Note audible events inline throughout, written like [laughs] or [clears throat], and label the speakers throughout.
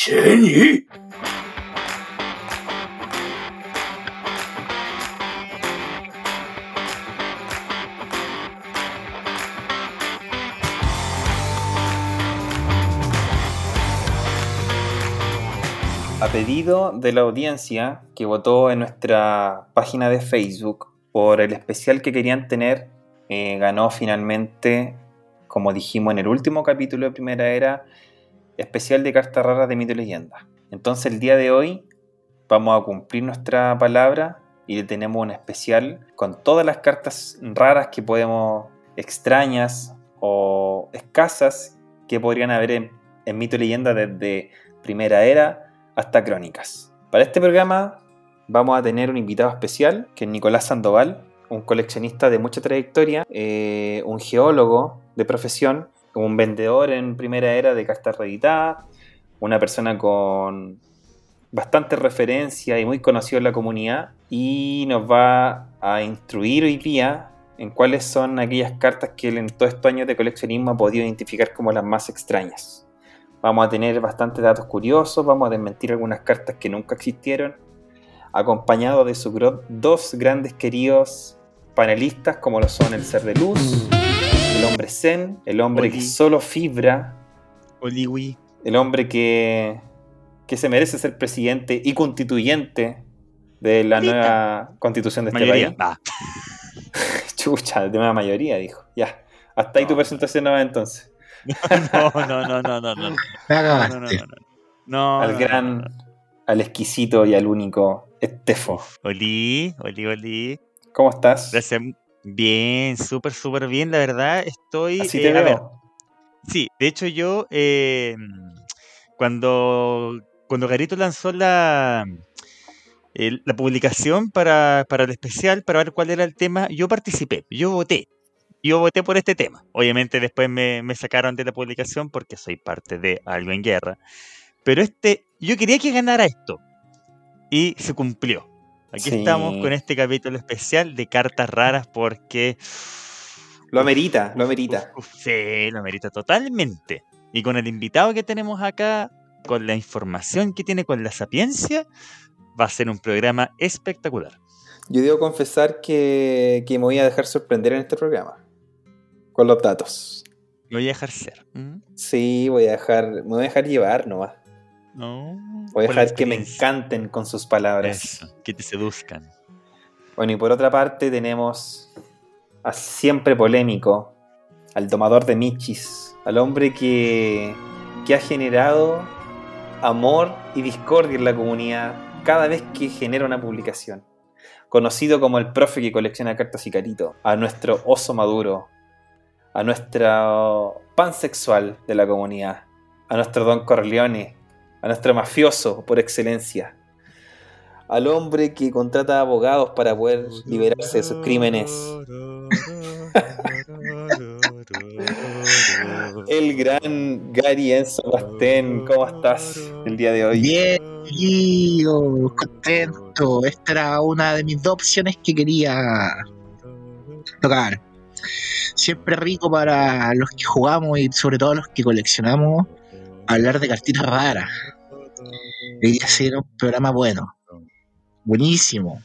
Speaker 1: Shenyi.
Speaker 2: A pedido de la audiencia que votó en nuestra página de Facebook por el especial que querían tener, eh, ganó finalmente, como dijimos en el último capítulo de Primera Era, especial de cartas raras de mito y leyenda. Entonces el día de hoy vamos a cumplir nuestra palabra y le tenemos un especial con todas las cartas raras que podemos, extrañas o escasas, que podrían haber en, en mito y leyenda desde Primera Era hasta Crónicas. Para este programa vamos a tener un invitado especial, que es Nicolás Sandoval, un coleccionista de mucha trayectoria, eh, un geólogo de profesión, un vendedor en primera era de cartas reeditadas, una persona con bastante referencia y muy conocido en la comunidad, y nos va a instruir hoy día en cuáles son aquellas cartas que él en todos estos años de coleccionismo ha podido identificar como las más extrañas. Vamos a tener bastantes datos curiosos, vamos a desmentir algunas cartas que nunca existieron, acompañado de sus dos grandes queridos panelistas como lo son el ser de luz, hombre zen, el hombre que solo fibra,
Speaker 3: Oliwi.
Speaker 2: el hombre que, que se merece ser presidente y constituyente de la nueva constitución de este
Speaker 3: Mayoría.
Speaker 2: país. [laughs] Chucha, de nueva mayoría, dijo. Ya, hasta ahí tu
Speaker 3: No.
Speaker 2: presentación nueva entonces. [laughs]
Speaker 3: no, no, no, no, no, no. No, no, no, no. No,
Speaker 2: al
Speaker 3: no,
Speaker 2: gran,
Speaker 3: no, no.
Speaker 2: al exquisito y al único Estefo.
Speaker 3: Oli, Oli, Oli.
Speaker 2: ¿Cómo estás?
Speaker 3: Gracias. Bien, súper, súper bien. La verdad, estoy.
Speaker 2: Así
Speaker 3: eh, a ver, sí, de hecho, yo. eh, cuando, cuando Garito lanzó la. la publicación para, para el especial, para ver cuál era el tema, yo participé, yo voté. Yo voté por este tema. Obviamente después me, me sacaron de la publicación porque soy parte de algo en guerra. Pero este, yo quería que ganara esto. Y se cumplió. Aquí
Speaker 2: Sí.
Speaker 3: estamos con este capítulo especial de cartas raras porque...
Speaker 2: Lo amerita, lo amerita.
Speaker 3: Uf, sí, lo merita totalmente. Y con el invitado que tenemos acá, con la información que tiene, con la sapiencia, va a ser un programa espectacular.
Speaker 2: Yo debo confesar que, que me voy a dejar sorprender en este programa. Con los datos.
Speaker 3: Me voy a dejar ser.
Speaker 2: Sí, voy a dejar, me voy a dejar llevar nomás.
Speaker 3: No,
Speaker 2: Voy a dejar que me encanten con sus palabras.
Speaker 3: Eso, que te seduzcan.
Speaker 2: Bueno, y por otra parte tenemos a siempre polémico, al domador de Michis, al hombre que, que ha generado amor y discordia en la comunidad cada vez que genera una publicación. Conocido como el profe que colecciona cartas y carito, a nuestro oso maduro, a nuestro pansexual de la comunidad, a nuestro Don Corleone, a nuestro mafioso por excelencia, al hombre que contrata abogados para poder liberarse de sus crímenes, [laughs] el gran Gary Enzo Bastén. ¿Cómo estás el día de hoy?
Speaker 4: Bien, contento. Esta era una de mis dos opciones que quería tocar. Siempre rico para los que jugamos y sobre todo los que coleccionamos hablar de cartitas raras. Debería ser un programa bueno. Buenísimo.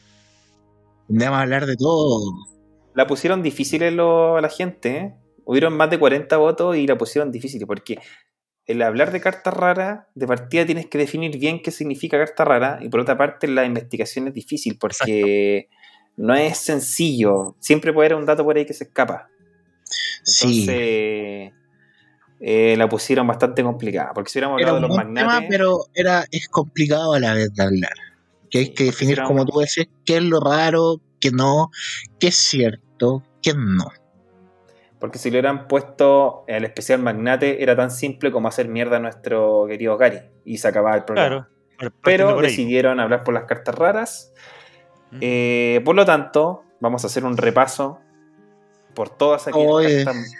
Speaker 4: Vamos a hablar de todo.
Speaker 2: La pusieron difícil en lo- a la gente, ¿eh? Hubieron más de 40 votos y la pusieron difícil porque el hablar de carta rara, de partida tienes que definir bien qué significa carta rara y por otra parte la investigación es difícil porque no es sencillo. Siempre puede haber un dato por ahí que se escapa.
Speaker 4: Sí.
Speaker 2: Eh, la pusieron bastante complicada porque si hubiéramos
Speaker 4: Era
Speaker 2: hablado de
Speaker 4: un
Speaker 2: los
Speaker 4: tema,
Speaker 2: magnates...
Speaker 4: pero era, es complicado a la vez de hablar. Que hay que definir, como tú decías, qué es lo raro, qué no, qué es cierto, qué no.
Speaker 2: Porque si lo hubieran puesto el especial magnate, era tan simple como hacer mierda a nuestro querido Gary. Y se acababa el programa.
Speaker 3: Claro.
Speaker 2: Pero decidieron hablar por las cartas raras.
Speaker 3: Mm.
Speaker 2: Eh, por lo tanto, vamos a hacer un repaso por todas aquellas
Speaker 4: Oye.
Speaker 2: cartas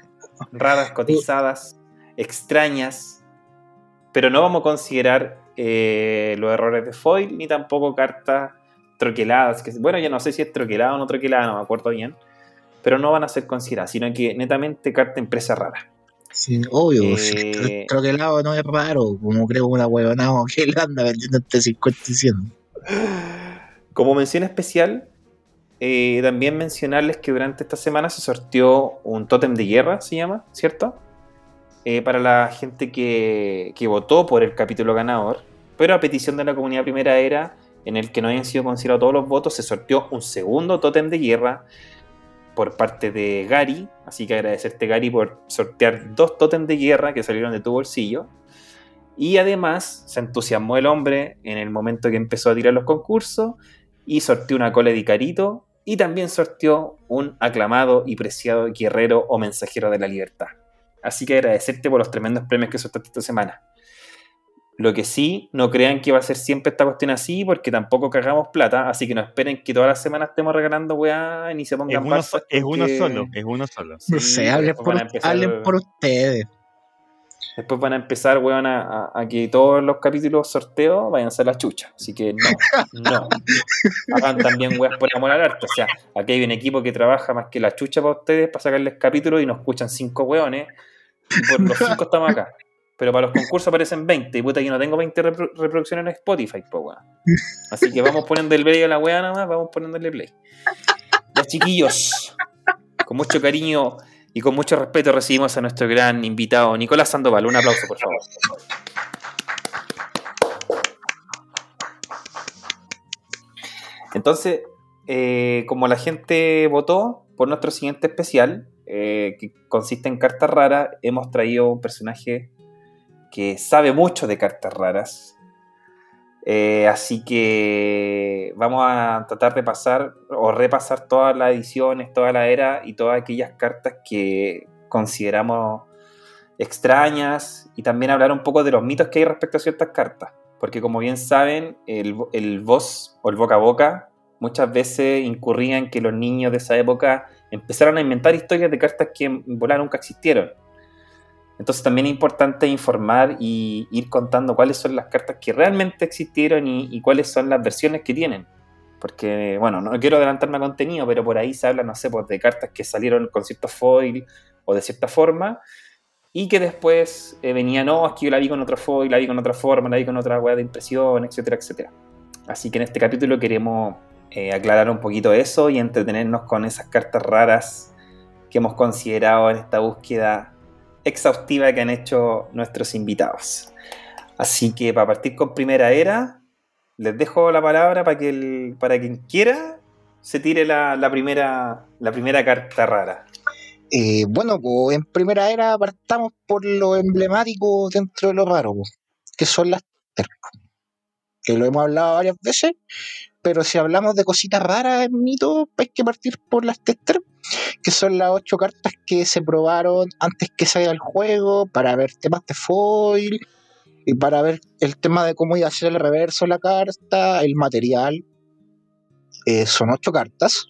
Speaker 2: raras, cotizadas, extrañas. Pero no vamos a considerar eh, los errores de foil ni tampoco cartas troqueladas. Que, bueno, ya no sé si es troquelada o no troquelada, no me acuerdo bien. Pero no van a ser consideradas, sino que netamente carta empresa rara.
Speaker 4: Sí, obvio.
Speaker 2: Eh,
Speaker 4: si el troquelado no es raro, como creo una huevonao [laughs] que le anda vendiendo entre 50 y 100.
Speaker 2: Como mención especial, eh, también mencionarles que durante esta semana se sorteó un tótem de guerra, se llama, ¿cierto? Eh, para la gente que, votó por el capítulo ganador, pero a petición de la comunidad primera era, en el que no hayan sido considerados todos los votos, se sorteó un segundo tótem de guerra por parte de Gary, así que agradecerte Gary por sortear dos tótem de guerra que salieron de tu bolsillo. Y además se entusiasmó el hombre en el momento que empezó a tirar los concursos y sorteó una cola de Icarito y también sorteó un aclamado y preciado guerrero o mensajero de la libertad. Así que agradecerte por los tremendos premios que sorteaste esta semana. Lo que sí, no crean que va a ser siempre esta cuestión así, porque tampoco cagamos plata, así que no esperen que todas las semanas estemos regalando weá ni se
Speaker 3: Es
Speaker 2: pongan
Speaker 3: uno, so- es uno solo, es uno solo.
Speaker 4: No
Speaker 2: Sí,
Speaker 4: sé, hablen por,
Speaker 2: empezar-
Speaker 4: hablen por ustedes.
Speaker 2: Después van a empezar, weón, a, a- a que todos los capítulos sorteos vayan a ser la chucha. Así que no, [laughs] no. Hagan también weas por amor al arte. O sea, aquí hay un equipo que trabaja más que la chucha para ustedes para sacarles capítulos y nos escuchan cinco weones. Por los cinco estamos acá. Pero para los concursos aparecen 20. Y puta, yo no tengo 20 repro- reproducciones en Spotify, po weón. Así que vamos poniendo el play a la wea nada más, vamos poniéndole play. Ya, chiquillos, con mucho cariño y con mucho respeto recibimos a nuestro gran invitado, Nicolás Sandoval. Un aplauso, por favor. Entonces, eh, como la gente votó por nuestro siguiente especial, eh, que consiste en cartas raras, hemos traído un personaje que sabe mucho de cartas raras. Eh, así que vamos a tratar de pasar o repasar todas las ediciones, toda la era y todas aquellas cartas que consideramos extrañas y también hablar un poco de los mitos que hay respecto a ciertas cartas. Porque como bien saben, el, el voz o el boca a boca muchas veces incurría en que los niños de esa época empezaron a inventar historias de cartas que en volar nunca existieron. Entonces también es importante informar y ir contando cuáles son las cartas que realmente existieron y, cuáles son las versiones que tienen. Porque, bueno, no quiero adelantarme a contenido, pero por ahí se habla, no sé, pues, de cartas que salieron con cierto foil o de cierta forma y que después eh, venía, no, es que yo la vi con otro foil, la vi con otra forma, la vi con otra hueá de impresión, etcétera, etcétera. Así que en este capítulo queremos eh, aclarar un poquito eso y entretenernos con esas cartas raras que hemos considerado en esta búsqueda exhaustiva que han hecho nuestros invitados. Así que para partir con primera era, les dejo la palabra para que para quien quiera se tire la, la primera, la primera carta rara.
Speaker 4: Eh, bueno, pues en primera era partamos por lo emblemático dentro de lo raro, pues, que son las tercos. Que lo hemos hablado varias veces, pero si hablamos de cositas raras en mito, hay que partir por las tester, que son las ocho cartas que se probaron antes que salga el juego, para ver temas de foil y para ver el tema de cómo iba a ser el reverso de la carta, el material. Eh, son ocho cartas.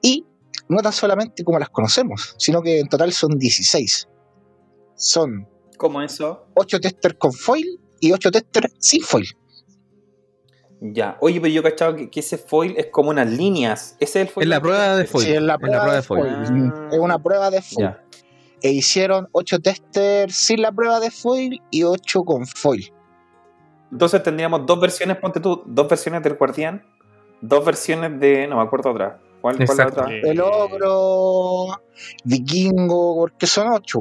Speaker 4: Y no tan solamente como las conocemos, sino que en total son 16. Son
Speaker 2: ¿Cómo eso?
Speaker 4: 8 testers con foil y 8 testers sin foil.
Speaker 2: Ya. Oye, pero yo he cachado que, que ese foil es como unas líneas. Ese es el foil.
Speaker 1: Es la prueba de foil.
Speaker 4: Sí, es la prueba, de foil.
Speaker 2: Ah.
Speaker 4: Es una prueba de foil.
Speaker 2: Ya.
Speaker 4: E hicieron 8 testers sin la prueba de foil y 8 con foil.
Speaker 2: Entonces tendríamos dos versiones, ponte tú, dos versiones del guardián, dos versiones de. No me acuerdo otra. ¿Cuál, cuál es la otra?
Speaker 4: El ogro, vikingo, porque son 8.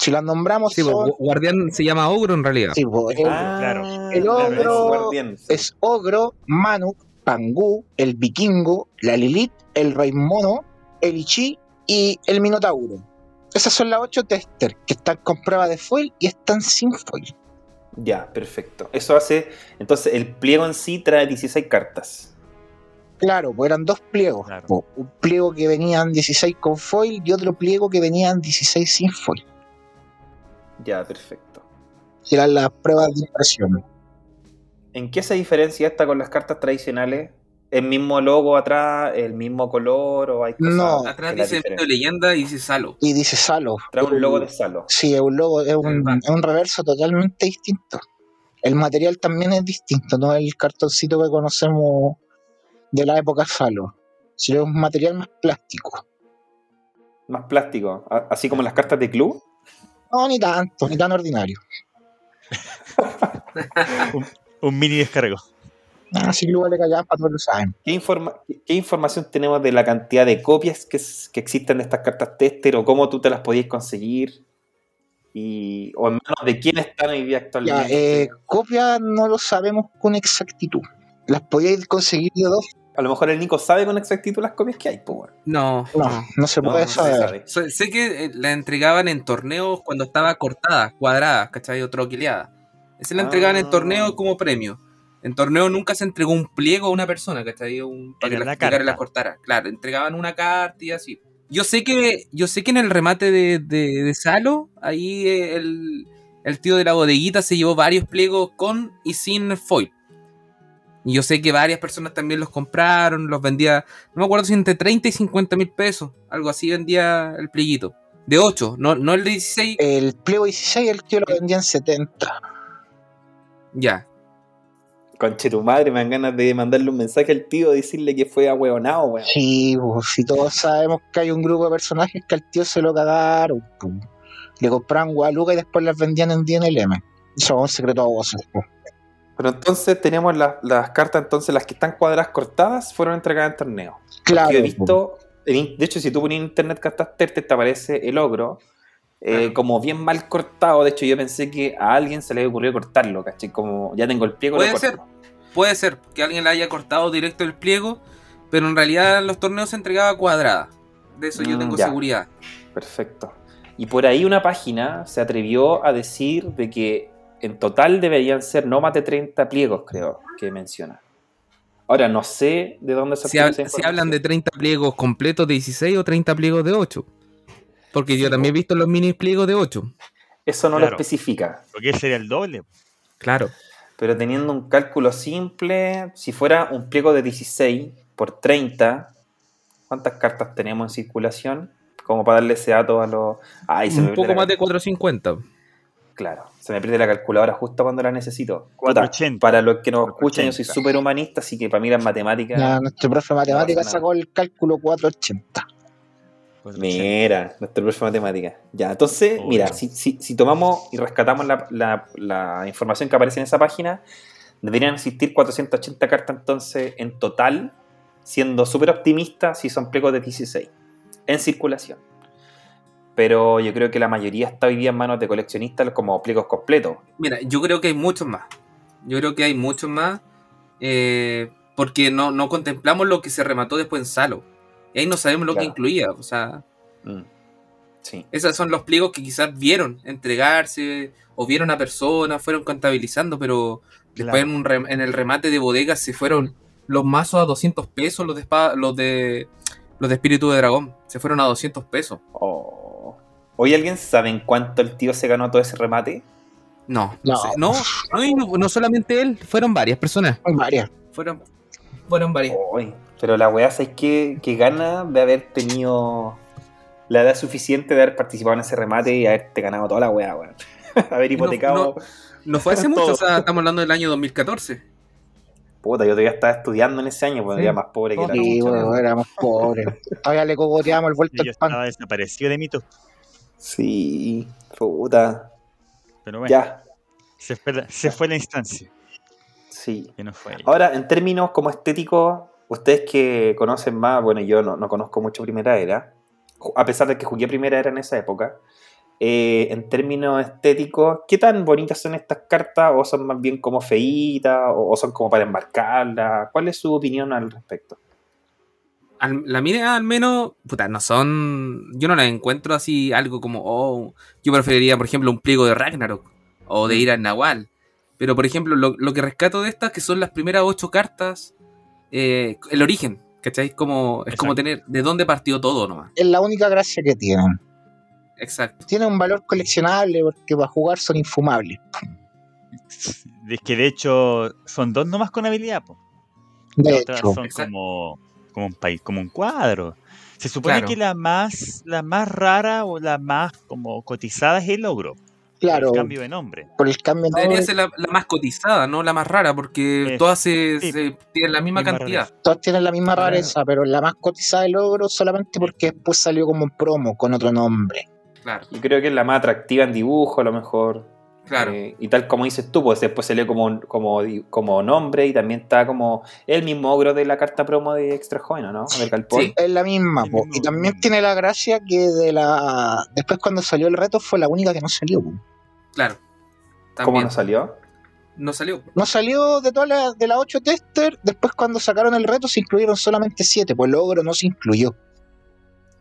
Speaker 4: Si las nombramos,
Speaker 1: Sí, pues,
Speaker 4: son.
Speaker 1: gu- Guardián se llama Ogro en realidad.
Speaker 4: sí, po, el-
Speaker 2: Ah,
Speaker 3: claro.
Speaker 4: El
Speaker 2: claro,
Speaker 4: ogro
Speaker 2: es guardián, sí.
Speaker 4: es ogro, Manuk, Pangú, el vikingo, la Lilith, el rey mono, el Ichi y el Minotauro. Esas son las 8 testers que están con prueba de foil y están sin foil.
Speaker 2: Ya, perfecto. Eso hace. Entonces, el pliego en sí trae 16 cartas.
Speaker 4: Claro, pues eran dos pliegos.
Speaker 3: Claro.
Speaker 4: Un pliego que venían 16 con foil y otro pliego que venían 16 sin foil.
Speaker 2: Ya, perfecto.
Speaker 4: Que eran las pruebas de impresión.
Speaker 2: ¿En qué se diferencia esta con las cartas tradicionales? ¿El mismo logo atrás, el mismo color o hay cosas
Speaker 4: No.
Speaker 5: Atrás dice Leyenda y dice Salo.
Speaker 4: Y dice Salo.
Speaker 2: Trae un logo de Salo.
Speaker 4: Sí, es un logo, es un, es un reverso totalmente distinto. El material también es distinto, no es el cartoncito que conocemos de la época Salo, sino es un material más plástico.
Speaker 2: Más plástico. Así como las cartas de club.
Speaker 4: No, ni tanto, ni tan ordinario. [laughs]
Speaker 3: Un mini descargo.
Speaker 4: Así que igual le cagaban para todos lo saben.
Speaker 2: ¿Qué, informa- qué información tenemos de la cantidad de copias que, que existen de estas cartas tester o cómo tú te las podías conseguir? Y, o en manos de quién están hoy día
Speaker 4: Ya,
Speaker 2: actualmente.
Speaker 4: eh, copias no lo sabemos con exactitud. Las podíais conseguir de dos.
Speaker 2: A lo mejor el Nico sabe con exactitud las copias que hay, pues bueno.
Speaker 1: No,
Speaker 4: No,
Speaker 1: no.
Speaker 4: se
Speaker 2: No,
Speaker 4: puede
Speaker 2: no se
Speaker 4: saber.
Speaker 1: Sé que eh, la entregaban en torneos cuando estaba cortada, cuadrada, ¿cachai? O troquileada. Esa la entregaban en
Speaker 2: Ah.
Speaker 1: torneos como premio. En torneo nunca se entregó un pliego a una persona, ¿cachai? Un, para
Speaker 3: Era
Speaker 1: que la,
Speaker 3: la
Speaker 1: explicara y la
Speaker 3: carta.
Speaker 1: cortara. Claro, entregaban una carta y así. Yo sé que, yo sé que en el remate de, de, de Salo, ahí eh, el, el tío de la bodeguita se llevó varios pliegos con y sin foil. Y yo sé que varias personas también los compraron, los vendía, no me acuerdo si entre 30 y 50 mil pesos, algo así vendía el plieguito. De 8, no, no el de 16,
Speaker 4: El Pliego 16 el tío lo vendía en 70.
Speaker 1: ya.
Speaker 2: Conche tu madre, me dan ganas de mandarle un mensaje al tío, decirle que fue ahueonado, weón.
Speaker 4: Sí, pues, si todos sabemos que hay un grupo de personajes que al tío se lo cagaron. pues. Le compraban Guadalupe y después las vendían en DNLM. Eso es un secreto a voces. pues.
Speaker 2: Pero entonces tenemos las, las cartas, entonces las que están cuadradas cortadas fueron entregadas en torneo.
Speaker 4: Claro.
Speaker 2: Yo he visto, de hecho, si tú pones en internet cartas te aparece el ogro. eh,
Speaker 1: Claro.
Speaker 2: como bien mal cortado, de hecho yo pensé que a alguien se le había ocurrido cortarlo, ¿cachai? Como ya tengo el pliego,
Speaker 1: Puede
Speaker 2: corto.
Speaker 1: ser. Puede ser que alguien le haya cortado directo el pliego, pero en realidad en los torneos se entregaba cuadrada. De eso yo
Speaker 2: Mm,
Speaker 1: tengo
Speaker 2: ya.
Speaker 1: seguridad.
Speaker 2: Perfecto. Y por ahí una página se atrevió a decir de que en total deberían ser no más de 30 pliegos, creo, que menciona. Ahora, no sé de dónde se
Speaker 1: Si,
Speaker 2: esa
Speaker 1: si hablan de
Speaker 2: información.
Speaker 1: 30 pliegos completos de 16 o 30 pliegos de 8. Porque yo también he visto los mini pliegos de 8.
Speaker 2: Eso no
Speaker 3: Claro.
Speaker 2: lo especifica.
Speaker 3: Porque sería el doble.
Speaker 1: Claro.
Speaker 2: Pero teniendo un cálculo simple, si fuera un pliego de 16 por 30, ¿cuántas cartas tenemos en circulación? Como para darle ese dato a los... Ay, se me
Speaker 1: Un poco
Speaker 2: la
Speaker 1: más de
Speaker 2: cal-
Speaker 1: 450.
Speaker 2: Claro, se me pierde la calculadora justo cuando la necesito. Puta,
Speaker 3: 480.
Speaker 2: para los que nos escuchan, yo soy
Speaker 3: 480.
Speaker 2: súper humanista, así que para mí las matemáticas...
Speaker 4: Ya, nuestro profe de matemáticas sacó el cálculo 480.
Speaker 2: Mira, nuestro profe de matemática. Ya, entonces,
Speaker 3: Obvio.
Speaker 2: mira, si, si- si tomamos y rescatamos la, la- la información que aparece en esa página, deberían existir 480 cartas entonces en total, siendo súper optimista si son pliegos de 16 en circulación. Pero yo creo que la mayoría está hoy día en manos de coleccionistas como pliegos completos.
Speaker 1: Mira, yo creo que hay muchos más. Yo creo que hay muchos más. eh, porque no, no contemplamos lo que se remató después en Salo. Y ahí no sabemos lo que incluía. O sea,
Speaker 2: Mm. Sí.
Speaker 1: esos son los pliegos que quizás vieron entregarse o vieron a personas, fueron contabilizando, pero después en, un rem- en el remate de bodegas se fueron los mazos a 200 pesos, los de espada, los de los de espíritu de dragón, se fueron a 200 pesos.
Speaker 2: Oh. ¿Hoy alguien sabe en cuánto el tío se ganó todo ese remate?
Speaker 1: No, no,
Speaker 4: No.
Speaker 1: no, no, y no, no solamente él, fueron varias personas.
Speaker 4: Varias.
Speaker 1: Fueron, fueron varias.
Speaker 2: Uy, pero la weá, ¿sabes qué? Que gana de haber tenido la edad suficiente de haber participado en ese remate y haberte ganado toda la weá, weón. [laughs] haber
Speaker 1: no-
Speaker 2: hipotecado.
Speaker 1: No fue hace [laughs] mucho, o sea, estamos hablando del año 2014.
Speaker 2: Puta, yo todavía estaba estudiando en ese año, pues
Speaker 1: Sí.
Speaker 2: era más pobre que la.
Speaker 4: Sí, bueno,
Speaker 1: menos.
Speaker 4: éramos pobres. Todavía le cogoteamos el vuelto al pan.
Speaker 3: estaba desaparecido de mito.
Speaker 2: Sí, puta.
Speaker 3: Pero bueno,
Speaker 2: Ya,
Speaker 3: se, fue la, se fue la instancia.
Speaker 2: sí.
Speaker 3: Que no fue.
Speaker 2: Ahora, en términos como estéticos, ustedes que conocen más, bueno, yo no, no conozco mucho Primera Era, a pesar de que jugué Primera Era en esa época, eh, en términos estéticos, ¿qué tan bonitas son estas cartas? ¿O son más bien como feitas? ¿O, o son como para embarcarlas? ¿Cuál es su opinión al respecto?
Speaker 1: Al- la mía al menos, puta, no son. Yo no la encuentro así algo como, oh, yo preferiría, por ejemplo, un pliego de Ragnarok o de Ira Nahual. Pero, por ejemplo, lo, lo que rescato de estas, que son las primeras ocho cartas, eh, el origen, ¿cachai? Como, es como tener de dónde partió todo nomás.
Speaker 4: Es la única gracia que tienen.
Speaker 1: Exacto.
Speaker 4: Tienen un valor coleccionable porque para jugar son infumables.
Speaker 3: Es que de hecho son dos nomás con habilidad. po.
Speaker 4: De
Speaker 3: Las otras
Speaker 4: hecho,
Speaker 3: son
Speaker 1: Exacto.
Speaker 3: como, como un país, como un cuadro. Se supone
Speaker 1: Claro.
Speaker 3: que la más, la más rara o la más como cotizada es el ogro.
Speaker 4: claro,
Speaker 3: El cambio de nombre.
Speaker 4: por el cambio de
Speaker 1: Debería
Speaker 4: nombre,
Speaker 1: ser la, la más cotizada, no la más rara, porque todas se,
Speaker 3: sí.
Speaker 1: se tienen la misma
Speaker 3: Misma
Speaker 1: cantidad.
Speaker 3: rareza.
Speaker 4: todas tienen la misma
Speaker 1: Claro.
Speaker 4: rareza, pero la más cotizada del logro solamente porque después salió como un promo con otro nombre.
Speaker 1: Claro,
Speaker 2: Y creo que es la más atractiva en dibujo, a lo mejor.
Speaker 1: Claro.
Speaker 2: Eh, y tal como dices tú, pues después se lee como, como, como nombre y también está como el mismo ogro de la carta promo de Extra Joven, ¿no?
Speaker 1: Sí.
Speaker 4: Es la misma, po. y también tiene la gracia que de la después cuando salió el reto fue la única que no salió. po.
Speaker 1: claro.
Speaker 2: ¿Cómo no salió?
Speaker 1: No salió.
Speaker 4: No salió de todas las de las 8 tester, después cuando sacaron el reto se incluyeron solamente 7, pues el logro no se incluyó.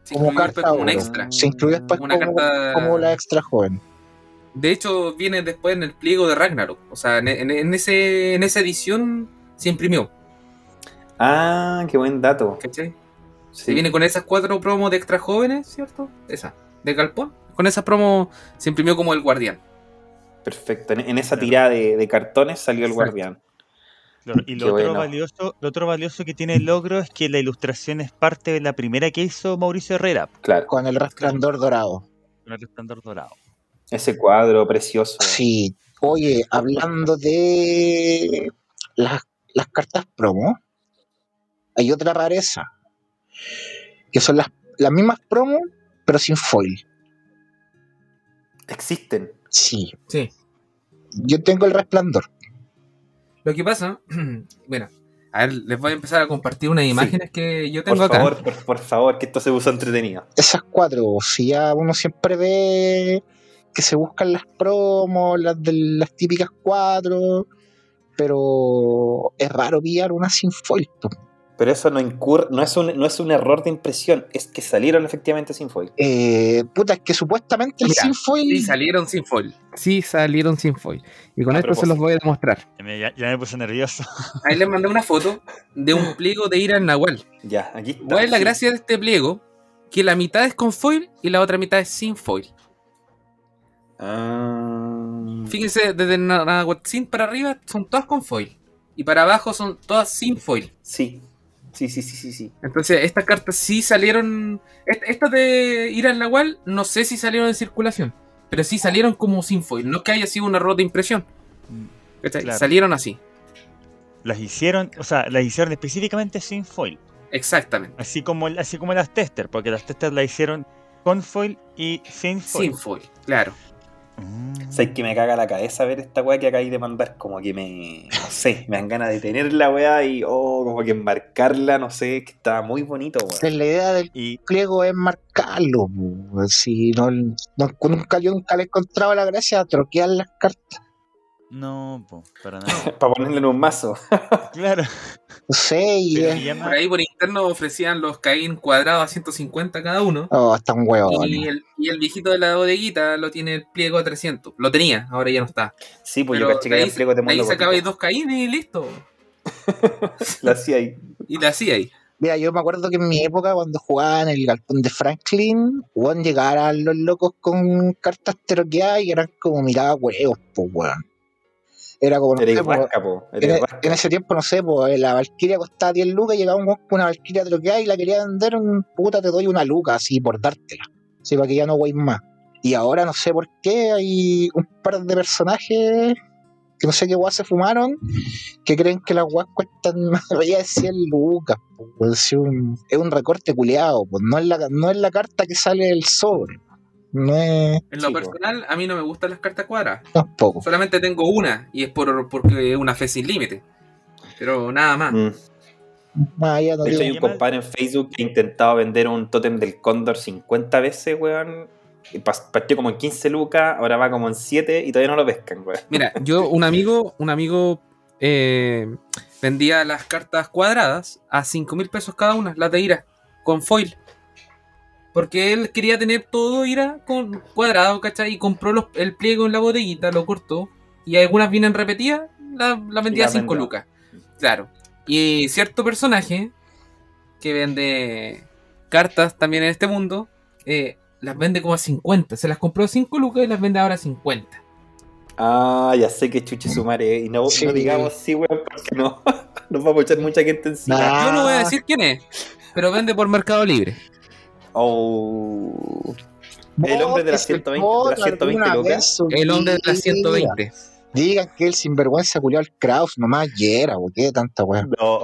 Speaker 1: Se
Speaker 4: Como
Speaker 1: incluyó
Speaker 4: carta
Speaker 1: como un
Speaker 4: oro.
Speaker 1: extra.
Speaker 4: Se incluyó después
Speaker 1: Una
Speaker 4: como,
Speaker 1: carta-
Speaker 4: como la extra joven.
Speaker 1: De hecho, viene después en el pliego de Ragnarok. O sea, en, en- en ese, en esa edición se imprimió.
Speaker 2: Ah, qué buen dato.
Speaker 1: ¿Cachai?
Speaker 2: Sí.
Speaker 1: Se viene con esas cuatro promos de extra jóvenes, ¿cierto? Esa, de Galpón. Con esa promo se imprimió como el guardián.
Speaker 2: Perfecto. En, en esa
Speaker 3: Claro.
Speaker 2: tirada de, de cartones salió el
Speaker 1: Exacto.
Speaker 2: guardián.
Speaker 3: Claro, y lo otro,
Speaker 2: bueno.
Speaker 3: valioso, lo otro valioso que tiene el logro es que la ilustración es parte de la primera que hizo Mauricio Herrera,
Speaker 2: Claro.
Speaker 4: Con el resplandor dorado.
Speaker 3: con el resplandor dorado.
Speaker 2: Ese cuadro precioso.
Speaker 4: Sí. Oye, hablando de las, las cartas promo, hay otra rareza. Que son las, las mismas promos, pero sin foil.
Speaker 2: Existen.
Speaker 4: Sí.
Speaker 1: Sí.
Speaker 4: Yo tengo el resplandor.
Speaker 1: Lo que pasa, [clears throat] bueno, a ver, les voy a empezar a compartir unas imágenes que yo
Speaker 2: Por
Speaker 1: tengo acá.
Speaker 2: favor, por, por favor, que esto se puso entretenido.
Speaker 4: Esas cuatro, si ya uno siempre ve que se buscan las promos, las de las típicas cuatro, pero es raro pillar una sin foil.
Speaker 2: Pero eso no incurre, no es un, no es un error de impresión, es que salieron efectivamente sin foil.
Speaker 4: Eh, puta, es que supuestamente el
Speaker 1: Mira,
Speaker 4: sin foil.
Speaker 1: Sí, salieron sin foil. Sí, salieron sin foil. Y con
Speaker 2: A
Speaker 1: esto se los voy a demostrar.
Speaker 3: Ya me, ya- ya me puse nervioso. [laughs]
Speaker 1: Ahí les mandé una foto de un pliego de Ira al Nahual.
Speaker 2: Ya, aquí está.
Speaker 1: ¿Cuál es la
Speaker 2: sí.
Speaker 1: gracia de este pliego? Que la mitad es con foil y la otra mitad es sin foil.
Speaker 2: Ah,
Speaker 1: Fíjense, desde Nahuatzin para arriba son todas con foil. Y para abajo son todas sin foil.
Speaker 2: sí. Sí, sí, sí, sí, sí.
Speaker 1: Entonces, estas cartas sí salieron. est- Estas de ir al Nahual, no sé si salieron en circulación. Pero sí salieron como sin foil. No es que haya sido un error de impresión. ¿cachai?
Speaker 3: Claro.
Speaker 1: Salieron así.
Speaker 3: Las hicieron, o sea, las hicieron específicamente sin foil.
Speaker 1: Exactamente.
Speaker 3: Así como, así como las tester, porque las tester las hicieron con foil y sin foil.
Speaker 1: Sin foil, claro.
Speaker 3: Mm.
Speaker 2: ¿Sabes que me caga la cabeza ver esta weá que acabáis de mandar? Como que me. No sé, me dan ganas de tener la weá y. Oh, como que enmarcarla, no sé, que estaba muy bonito, weón.
Speaker 4: es la idea del
Speaker 3: Y
Speaker 4: pliego es marcarlo. Si no, no- nunca, yo nunca le he encontrado la gracia a troquear las cartas.
Speaker 3: no, po, para nada. [laughs]
Speaker 2: Para ponerle en un mazo.
Speaker 3: claro. [laughs]
Speaker 4: No sé, y
Speaker 1: Por ahí por interno ofrecían los Caín cuadrados a 150 cada uno.
Speaker 4: Oh, están huevos.
Speaker 1: Y el, y el viejito de la bodeguita lo tiene el pliego a 300. Lo tenía, ahora ya no está.
Speaker 2: Sí, pues
Speaker 1: Pero
Speaker 2: yo caché que había pliegos de
Speaker 1: ahí sacabais dos Caín y listo. [laughs]
Speaker 2: Lo hacía ahí.
Speaker 1: Y le hacía ahí.
Speaker 4: Mira, yo me acuerdo que en mi época, cuando jugaba en el galpón de Franklin, weón, llegaran los locos con cartas troqueadas y eran como miraba huevos, pues, weón. Era como, no sé, po,
Speaker 2: po.
Speaker 4: en, ese tiempo, no sé, pues la Valkyria costaba 10 lucas y llegaba un con una Valkyria troqueada y la quería vender, un puta, te doy una luca, así, por dártela. Así, para que ya no weis más. Y ahora no sé por qué hay un par de personajes que no sé qué weas se fumaron que creen que las weas cuestan [laughs] más allá de 100 lucas. po. Si un- es un recorte culeado, pues no es, la, no es la carta que sale del sobre. No es
Speaker 1: En lo
Speaker 2: Sí,
Speaker 1: personal, a mí no me gustan las cartas cuadradas.
Speaker 4: tampoco.
Speaker 1: Solamente tengo una y es por porque es una fe sin límite. Pero nada más.
Speaker 2: Mm.
Speaker 4: No
Speaker 2: De hecho, hay un compadre en Facebook que ha intentado vender un tótem del cóndor 50 veces, weón. Partió como en 15 lucas, ahora va como en 7 y todavía no lo pescan, weón.
Speaker 1: Mira, yo, un amigo, un amigo eh, vendía las cartas cuadradas a 5 mil pesos cada una, las de Ira, con foil. Porque él quería tener todo Ira con cuadrado, ¿cachai? Y compró los- el pliego en la bodeguita, lo cortó. Y algunas vienen repetidas, las la vendía a
Speaker 2: Las
Speaker 1: 5
Speaker 2: vendió.
Speaker 1: lucas. Claro. Y cierto personaje que vende cartas también en este mundo, eh, las vende como a 50. Se las compró a 5 lucas y las vende ahora a 50.
Speaker 2: Ah, ya sé que chuche su madre. Y no,
Speaker 4: Sí.
Speaker 2: no digamos sí, weón, porque no. [laughs] Nos vamos a echar mucha gente encima.
Speaker 4: Nah.
Speaker 1: Yo no voy a decir quién es, pero vende por Mercado Libre.
Speaker 2: Oh. El hombre de las
Speaker 4: Bótese,
Speaker 2: 120, de las
Speaker 4: bótalo
Speaker 2: 120
Speaker 4: alguna
Speaker 2: lucas.
Speaker 4: vez su
Speaker 1: El hombre de las
Speaker 4: vida.
Speaker 1: 120.
Speaker 4: Digan que el sinvergüenza culió al Kraus nomás ayer, ¿o qué tanta weá?
Speaker 2: No.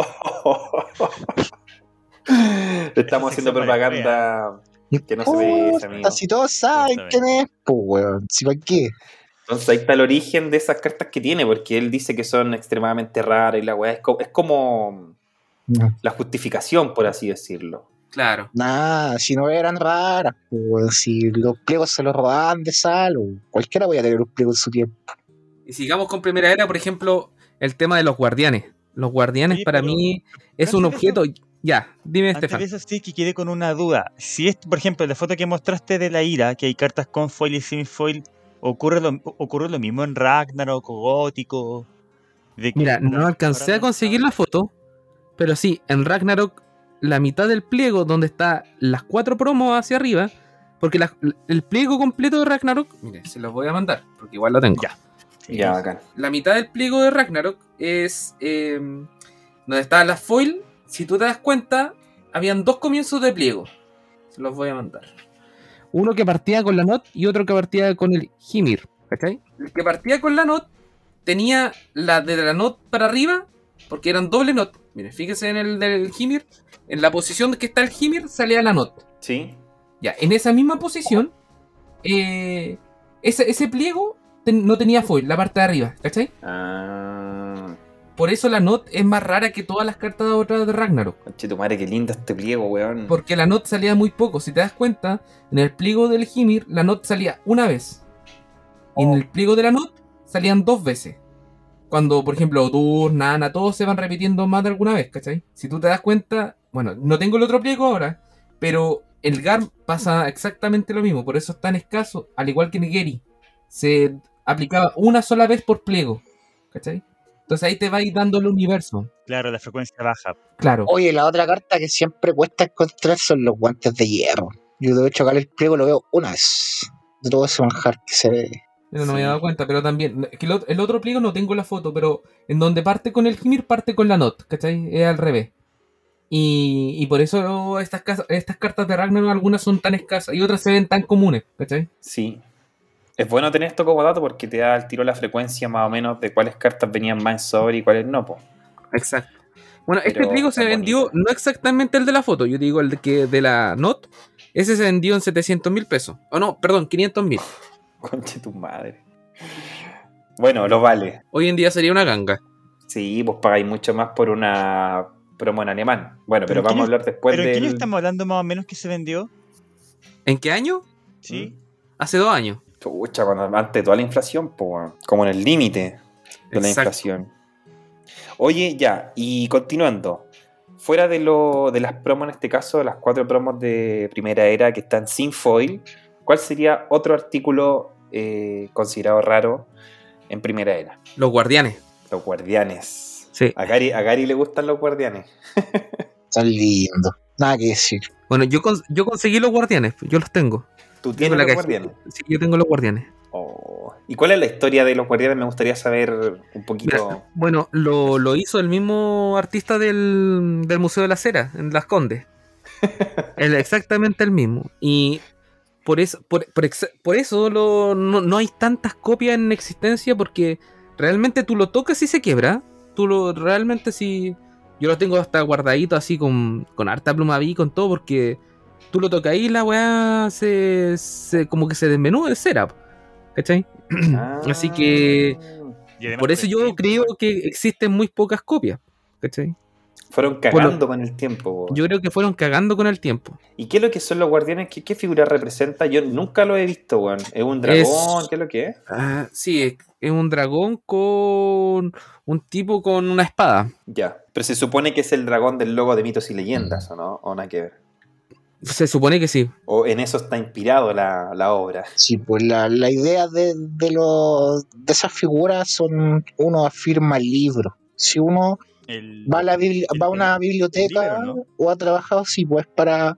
Speaker 2: [laughs] Estamos haciendo propaganda Que no se merece, amigo.
Speaker 4: Si todos saben
Speaker 3: saben.
Speaker 4: quién es, pues, weón. Si para qué.
Speaker 2: Entonces ahí está el origen de esas cartas que tiene, porque él dice que son extremadamente raras y la weá es, co- es como
Speaker 4: No.
Speaker 2: la justificación, por así decirlo.
Speaker 1: Claro.
Speaker 4: Nada, si no eran raras, pues. Si los pliegos se los robaban de sal, o cualquiera voy a tener un pliego en su tiempo.
Speaker 1: Y sigamos con primera era, por ejemplo, el tema de los guardianes. Los guardianes
Speaker 3: Sí,
Speaker 1: para mí es un objeto. Ya, dime, Estefan.
Speaker 3: eso sí que quedé con una duda. Si es, por ejemplo, la foto que mostraste de la ira, que hay cartas con foil y sin foil, ¿ocurre lo, ocurre lo mismo en Ragnarok o Gótico? De
Speaker 1: Mira, no alcancé a conseguir la foto, pero sí, en Ragnarok, la mitad del pliego donde está las cuatro promos hacia arriba, porque la- el pliego completo de Ragnarok, mire, se los voy a mandar, porque igual lo tengo.
Speaker 3: Ya.
Speaker 2: Ya, bacán.
Speaker 1: La mitad del pliego de Ragnarok es eh, donde estaban las foil. Si tú te das cuenta, habían dos comienzos de pliego. Se los voy a mandar. Uno que partía con la NOT y otro que partía con el Himir. ¿Cachai? El que partía con la NOT tenía la de la NOT para arriba, porque eran doble NOT. Miren, fíjense en el del Himir. En la posición que está el Himir salía la NOT.
Speaker 2: Sí.
Speaker 1: Ya, en esa misma posición, eh, ese, ese pliego ten- no tenía foil, la parte de arriba, ¿cachai?
Speaker 2: Ah.
Speaker 1: Por eso la NOT es más rara que todas las cartas otras de Ragnarok.
Speaker 2: Conche tu madre, qué lindo este pliego, weón.
Speaker 1: Porque la NOT salía muy poco. Si te das cuenta, en el pliego del Himir, la NOT salía una vez. Y en el pliego de la NOT salían dos veces. Cuando, por ejemplo, Tur, Nana, todos se van repitiendo más de alguna vez, ¿cachai? Si tú te das cuenta, bueno, no tengo el otro pliego ahora, pero el GAR pasa exactamente lo mismo, por eso es tan escaso, al igual que Nigeri. Se aplicaba una sola vez por pliego, ¿cachai? Entonces ahí te va a ir dando el universo.
Speaker 3: Claro, la frecuencia baja.
Speaker 1: Claro.
Speaker 4: Oye, la otra carta que siempre cuesta encontrar son los guantes de hierro. Yo de hecho acá el pliego lo veo una vez. De todo ese manjar que se ve.
Speaker 1: No me había dado cuenta, pero también. es que el, ot- el otro pliego no tengo la foto, pero en donde parte con el Himir parte con la Not, ¿cachai? Es al revés. Y, y por eso estas, cartas de Ragnarok algunas son tan escasas y otras se ven tan comunes, ¿cachai?
Speaker 2: Sí. Es bueno tener esto como dato porque te da al tiro la frecuencia más o menos de cuáles cartas venían más en sobre y cuáles no, po.
Speaker 1: Exacto. Bueno, este pliego se vendió,
Speaker 2: bonito.
Speaker 1: no exactamente el de la foto, yo digo el de, que de la Not, ese se vendió en 700 mil pesos. O no, perdón, 500 mil.
Speaker 2: Conche tu madre. Bueno, lo vale.
Speaker 1: Hoy en día sería una ganga.
Speaker 2: Sí, pues pagáis mucho más por una promo en alemán. Bueno, pero,
Speaker 3: ¿Pero en
Speaker 2: vamos a hablar después
Speaker 3: ¿Pero en qué año
Speaker 2: del...
Speaker 3: estamos hablando más o menos que se vendió?
Speaker 1: ¿En qué año?
Speaker 3: Sí.
Speaker 1: Hace dos años.
Speaker 2: Chucha, cuando antes de toda la inflación, pues, como en el límite de la inflación. Oye, ya, y continuando. Fuera de, lo, de las promos, en este caso, las cuatro promos de primera era que están sin foil, ¿cuál sería otro artículo eh, considerado raro en primera era?
Speaker 1: Los guardianes.
Speaker 2: Los guardianes.
Speaker 1: Sí.
Speaker 2: A Gary, a Gary le gustan los guardianes. [laughs]
Speaker 4: Tan lindo. Nada que decir.
Speaker 1: Bueno, yo, cons- yo conseguí los guardianes, yo los tengo.
Speaker 2: ¿Tú tienes los guardianes?
Speaker 1: Sí, yo tengo los guardianes.
Speaker 2: Oh. ¿Y cuál es la historia de los guardianes? Me gustaría saber un poquito.
Speaker 1: Mira, bueno, lo, lo hizo el mismo artista del, del Museo de la Cera, en Las Condes. [laughs] El- exactamente el mismo. Y por eso, por, por ex- por eso lo- no, no hay tantas copias en existencia porque realmente tú lo tocas y se quiebra. Tú lo realmente sí. Yo lo tengo hasta guardadito así con, con harta pluma vi con todo porque tú lo tocas y la weá se, se- como que se desmenuda de cera. ¿Cachai? [clears throat]
Speaker 2: Ah.
Speaker 1: Así que
Speaker 3: Y
Speaker 1: por eso yo creo que existen muy pocas copias. ¿Cachai?
Speaker 2: Fueron cagando con el tiempo. po.
Speaker 1: Yo creo que fueron cagando con el tiempo.
Speaker 2: ¿Y qué es lo que son los guardianes? ¿Qué, qué figura representa? Yo nunca lo he visto, weón. ¿Es un dragón?
Speaker 1: Es-
Speaker 2: ¿Qué es lo que es?
Speaker 1: Ah, sí, es, es un dragón con un tipo con una espada.
Speaker 2: Ya. Pero se supone que es el dragón del logo de mitos y leyendas, ¿o no? ¿O nada que ver?
Speaker 1: Se supone que sí.
Speaker 2: ¿O en eso está inspirado la, la obra?
Speaker 4: Sí, pues la, la idea de, de, los, de esas figuras son uno afirma el libro. Si uno
Speaker 3: el-
Speaker 4: va a, la bibli-
Speaker 3: el-
Speaker 4: va a una
Speaker 3: el
Speaker 4: biblioteca
Speaker 3: libro, ¿no?
Speaker 4: o ha trabajado, sí, pues para.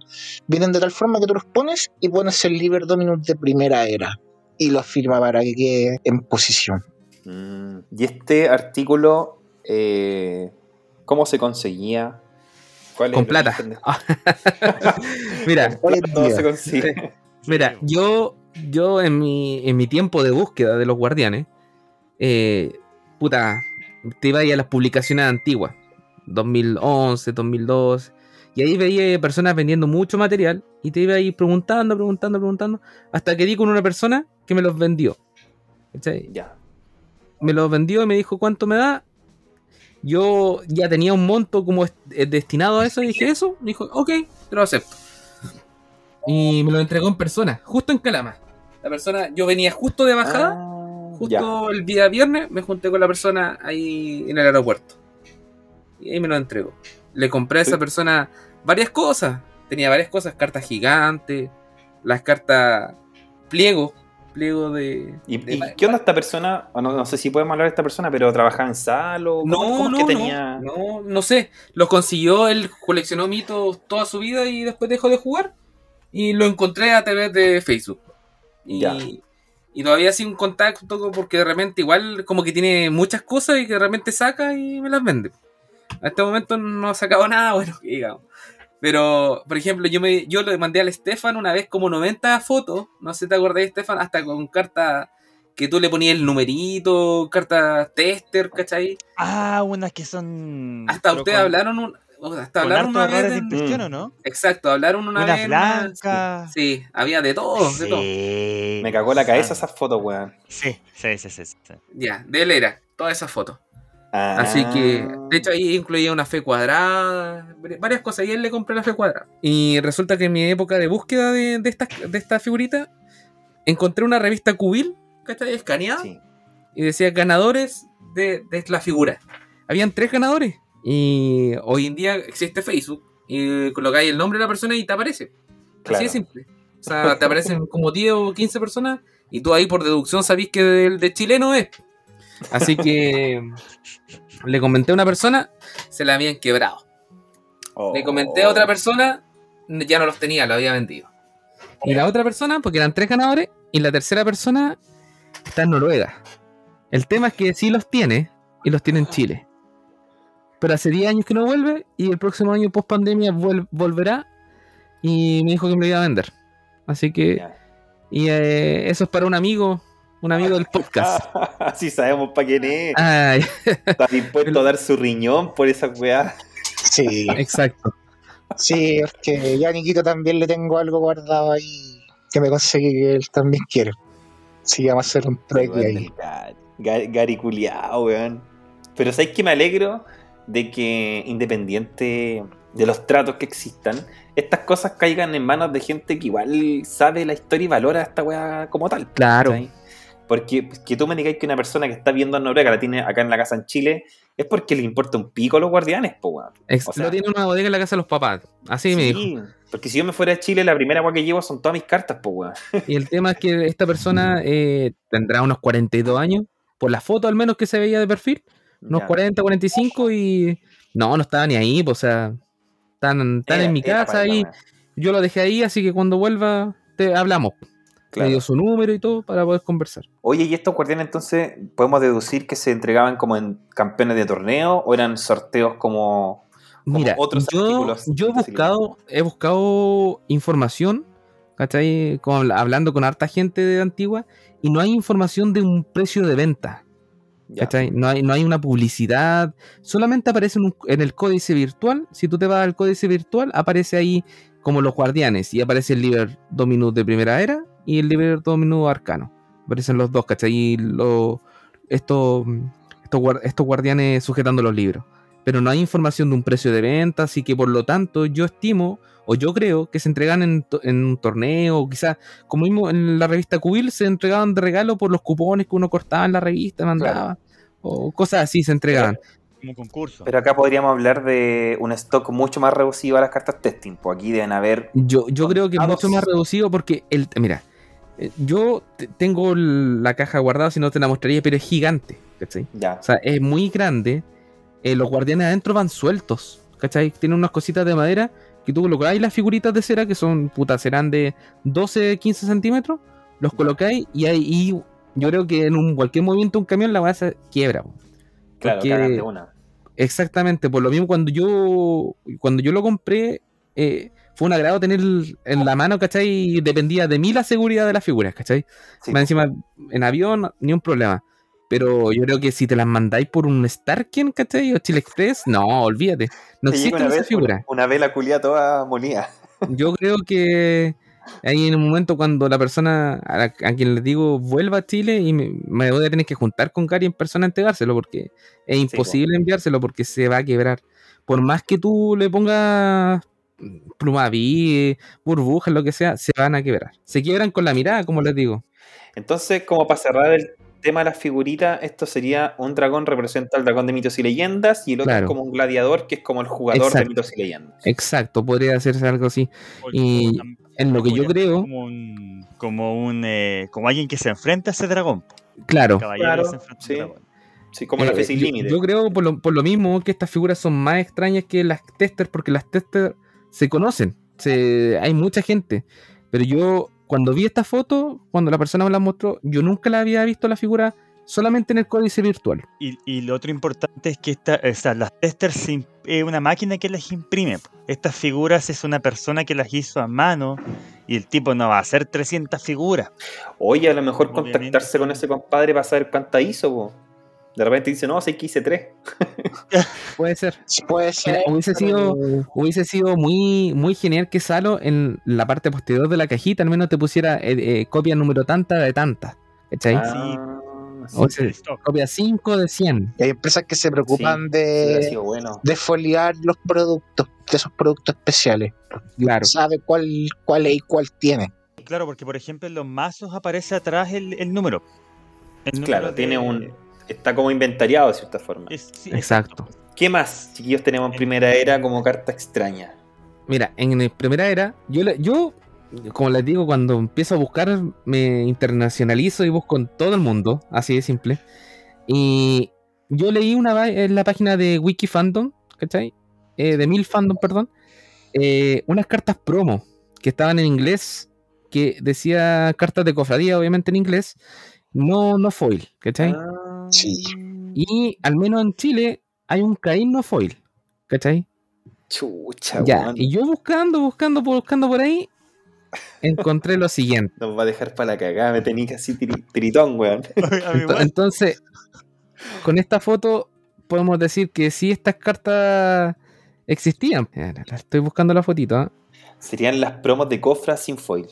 Speaker 4: Vienen de tal forma que tú los pones y pones el Liber Dominus de primera era. Y lo afirma para que quede en posición.
Speaker 2: Mm, Y este artículo, eh, ¿cómo se conseguía? ¿Cuál [laughs] es [laughs]
Speaker 1: Con plata. Mira,
Speaker 2: ¿Cómo se consigue?
Speaker 1: mira, yo, yo en mi, en mi tiempo de búsqueda de los guardianes, eh, puta, te iba a ir a las publicaciones antiguas, 2011, 2012, Y ahí veía personas vendiendo mucho material y te iba ahí preguntando, preguntando, preguntando, hasta que di con una persona que me los vendió. ¿Cachai?
Speaker 2: Ya.
Speaker 1: Me los vendió y me dijo cuánto me da. Yo ya tenía un monto como eh, destinado a eso y dije eso. Me dijo, ok, te lo acepto. Y me lo entregó en persona, justo en Calama. La persona, yo venía justo de bajada.
Speaker 2: Ah,
Speaker 1: Justo
Speaker 2: ya.
Speaker 1: el día viernes me junté con la persona ahí en el aeropuerto. Y ahí me lo entregó. Le compré a esa persona varias cosas. Tenía varias cosas, cartas gigantes, las cartas pliego, pliego de...
Speaker 2: ¿Y,
Speaker 1: de-
Speaker 2: y qué onda esta persona? No, no sé si podemos hablar de esta persona, pero trabajaba en Salo. ¿Cómo,
Speaker 1: No,
Speaker 2: cómo
Speaker 1: no,
Speaker 2: que
Speaker 1: no,
Speaker 2: tenía?
Speaker 1: no, no sé. Los consiguió, él coleccionó mitos toda su vida y después dejó de jugar. Y lo encontré a través de Facebook. Y,
Speaker 2: Ya.
Speaker 1: Y todavía sin contacto porque de repente igual como que tiene muchas cosas y que de repente saca y me las vende. A este momento no ha sacado [laughs] nada bueno, digamos. Pero, por ejemplo, yo me yo le mandé al Stefan una vez como 90 fotos, no sé si te acordás, Stefan, hasta con carta que tú le ponías el numerito, carta tester, ¿cachai?
Speaker 3: Ah, unas que son.
Speaker 1: Hasta ustedes
Speaker 3: con-
Speaker 1: hablaron un, hasta
Speaker 3: harto
Speaker 1: una vez.
Speaker 3: de impresión,
Speaker 2: Mm.
Speaker 3: ¿o no?
Speaker 1: exacto, hablaron una
Speaker 3: Una
Speaker 1: vez. una-
Speaker 3: blanca.
Speaker 1: Sí, había de todo, de todo.
Speaker 2: Me cagó la cabeza
Speaker 3: Ah,
Speaker 2: esas fotos, weón.
Speaker 3: Sí, sí, sí, sí. sí.
Speaker 1: Ya, de él era, todas esas fotos.
Speaker 2: Ah.
Speaker 1: Así que, de hecho, ahí incluía una fe cuadrada, vari- varias cosas. Y él le compré la fe cuadrada. Y resulta que en mi época de búsqueda de, de esta, de esta figurita, encontré una revista cubil, ¿cachai? Escaneada.
Speaker 2: Sí.
Speaker 1: y decía ganadores de, de la figura. Habían tres ganadores. Y hoy en día existe Facebook. Y colocáis el nombre de la persona y te aparece.
Speaker 2: Claro.
Speaker 1: Así de simple. O sea, te aparecen [laughs] como 10 o 15 personas. Y tú ahí por deducción sabís que el de chileno es. Así que [laughs] le comenté a una persona, se la habían quebrado. Le comenté a otra
Speaker 2: Oh.
Speaker 1: persona, ya no los tenía, lo había vendido. Y la otra persona, porque eran tres ganadores, y la tercera persona está en Noruega. El tema es que sí los tiene, y los tiene en Chile. Pero hace 10 años que no vuelve, y el próximo año post pandemia volverá, y me dijo que me lo iba a vender. Así que, y eh, eso es para un amigo, un amigo del podcast. [laughs]
Speaker 2: Así sabemos para quién es.
Speaker 1: Ay,
Speaker 2: Está dispuesto a dar su riñón por esa weá.
Speaker 4: Sí,
Speaker 1: exacto.
Speaker 4: sí, es que ya a Nikito también le tengo algo guardado ahí que me conseguí que él también quiere. Sí, vamos a hacer un trueque ahí.
Speaker 2: Gary, Gary culiao, weón. Pero ¿sabes que me alegro de que, independiente de los tratos que existan, estas cosas caigan en manos de gente que igual sabe la historia y valora esta weá como tal?
Speaker 1: Claro.
Speaker 2: Porque que tú me digáis que una persona que está viendo a Noruega la tiene acá en la casa en Chile es porque le importa un pico a los guardianes, po, weón. O sea-
Speaker 1: lo tiene una bodega en la casa de los papás. Así me dijo.
Speaker 2: Sí, porque si yo me fuera de Chile, la primera weá que llevo son todas mis cartas, po, weón. [laughs]
Speaker 1: Y el tema es que esta persona eh, tendrá unos 42 años, por la foto al menos que se veía de perfil, unos
Speaker 2: Ya.
Speaker 1: 40, 45 y no, no estaba ni ahí, pues, o sea, están, están en mi
Speaker 2: era
Speaker 1: casa
Speaker 2: weá.
Speaker 1: yo lo dejé ahí, así que cuando vuelva te hablamos. Me
Speaker 2: Claro.
Speaker 1: dio su número y todo para poder conversar.
Speaker 2: Oye, ¿y estos guardianes entonces podemos deducir que se entregaban como en campeones de torneo o eran sorteos como... Como
Speaker 1: Mira,
Speaker 2: otros
Speaker 1: yo,
Speaker 2: artículos
Speaker 1: yo he buscado, he buscado información, ¿cachai? Como habla- hablando con harta gente de Antigua, y no hay información de un precio de venta. No hay, no hay una publicidad, solamente aparece en, el códice virtual. Si tú te vas al códice virtual, aparece ahí como los guardianes y aparece el Liber Dominus de primera era y el Liber Dominus arcano. Aparecen los dos, ¿cachai? Y estos, estos guardianes sujetando los libros. Pero no hay información de un precio de venta, así que por lo tanto yo estimo o yo creo que se entregan en, en un torneo, o quizás como mismo en la revista Cubil se entregaban de regalo por los cupones que uno cortaba en la revista, mandaba, o cosas así se entregaban.
Speaker 3: Como concurso.
Speaker 2: Pero acá podríamos hablar de un stock mucho más reducido a las cartas testing. Pues aquí deben haber...
Speaker 1: Yo, yo creo que mucho más reducido porque, el, mira, eh, yo te- tengo la caja guardada, si no te la mostraría, pero es gigante, ¿cachai?
Speaker 2: Ya.
Speaker 1: O sea, es muy grande. eh, los guardianes adentro van sueltos, ¿cachai? Tienen unas cositas de madera que tú colocáis las figuritas de cera, que son, puta, serán de 12, 15 centímetros, los colocáis y ahí y yo creo que en un, cualquier movimiento un camión la base quiebra. po.
Speaker 2: Claro, de una.
Speaker 1: Exactamente, por lo mismo cuando yo cuando yo lo compré, eh, fue un agrado tener en la mano, ¿cachai? Y dependía de mí la seguridad de las figuras, ¿cachai?
Speaker 2: Sí,
Speaker 1: Más encima, en avión, ni un problema. Pero yo creo que si te las mandáis por un Starken, ¿cachai? O Chile Express, no, olvídate. No existe
Speaker 2: una
Speaker 1: esa
Speaker 2: vez
Speaker 1: figura.
Speaker 2: Una, una vela culia toda molida. [laughs]
Speaker 1: Yo creo que ahí en un momento cuando la persona a, la- a quien le digo vuelva a Chile y me, me voy a tener que juntar con Gary en persona a entregárselo porque es imposible enviárselo porque se va a quebrar. Por más que tú le pongas plumaví, burbujas, lo que sea, se van a quebrar. Se quiebran con la mirada, como les digo.
Speaker 2: Entonces, como para cerrar el tema de las figuritas, esto sería un dragón representa al dragón de mitos y leyendas y el otro
Speaker 1: Claro.
Speaker 2: es como un gladiador que es como el jugador de mitos y leyendas.
Speaker 1: Exacto, podría hacerse algo así. Y en lo que yo creo,
Speaker 3: Como un, como un eh, como alguien que se enfrenta a ese dragón.
Speaker 1: claro,
Speaker 2: Claro, sí.
Speaker 3: ese dragón.
Speaker 2: Sí, como la
Speaker 1: Eh,
Speaker 2: fe sin
Speaker 1: yo,
Speaker 2: límite.
Speaker 1: yo creo por lo, por lo mismo que estas figuras son más extrañas que las testers, porque las testers se conocen, se, hay mucha gente. Pero yo, cuando vi esta foto, cuando la persona me la mostró, yo nunca la había visto la figura solamente en el códice virtual.
Speaker 3: Y, y lo otro importante es que esta, o sea, las testers es una máquina que las imprime. Estas figuras es una persona que las hizo a mano y el tipo no va a hacer 300 figuras.
Speaker 2: Oye, a lo mejor
Speaker 3: Obviamente.
Speaker 2: contactarse con ese compadre para saber cuánta hizo. po. De repente dice, no, sé que hice tres. [laughs]
Speaker 1: Puede ser.
Speaker 4: Puede ser.
Speaker 1: hubiese sido- Hubiese sido muy, muy genial que Salo en la parte posterior de la cajita al menos te pusiera eh, eh, copia número tanta de tanta. ¿Cachai?
Speaker 2: Ah, sí,
Speaker 1: O sea, copia 5 de 100.
Speaker 4: Hay empresas que se preocupan
Speaker 2: sí,
Speaker 4: de,
Speaker 2: sido bueno.
Speaker 4: de foliar los productos, de esos productos especiales.
Speaker 1: Claro.
Speaker 4: Sabe cuál, cuál es y cuál tiene.
Speaker 3: Claro, porque por ejemplo en los mazos aparece atrás el, el número. El
Speaker 2: Claro, tiene un. Está como inventariado de cierta forma.
Speaker 3: es- sí,
Speaker 1: Exacto.
Speaker 2: ¿Qué más, chiquillos, tenemos en primera era como carta extraña?
Speaker 1: Mira, en primera era, yo, le- yo, como les digo, cuando empiezo a buscar, me internacionalizo y busco en todo el mundo, así de simple. Y yo leí una en la página de Wikifandom, ¿cachai? Eh, de Mil Fandom, perdón, eh, unas cartas promo que estaban en inglés, que decía cartas de cofradía, obviamente en inglés, no, no foil, ¿cachai?
Speaker 2: Ah,
Speaker 4: Sí.
Speaker 1: Y al menos en Chile hay un Caín no foil, ¿cachai?
Speaker 2: Chucha,
Speaker 1: Ya,
Speaker 2: weón.
Speaker 1: y yo buscando, buscando, buscando por ahí, encontré lo siguiente. [laughs]
Speaker 2: Nos va a dejar para la cagada, me tenía casi tiri- tiritón, weón. [laughs]
Speaker 1: Entonces, con esta foto podemos decir que sí estas cartas existían. Estoy buscando la fotito. ¿ah?
Speaker 2: Serían las promos de Cofra sin foil.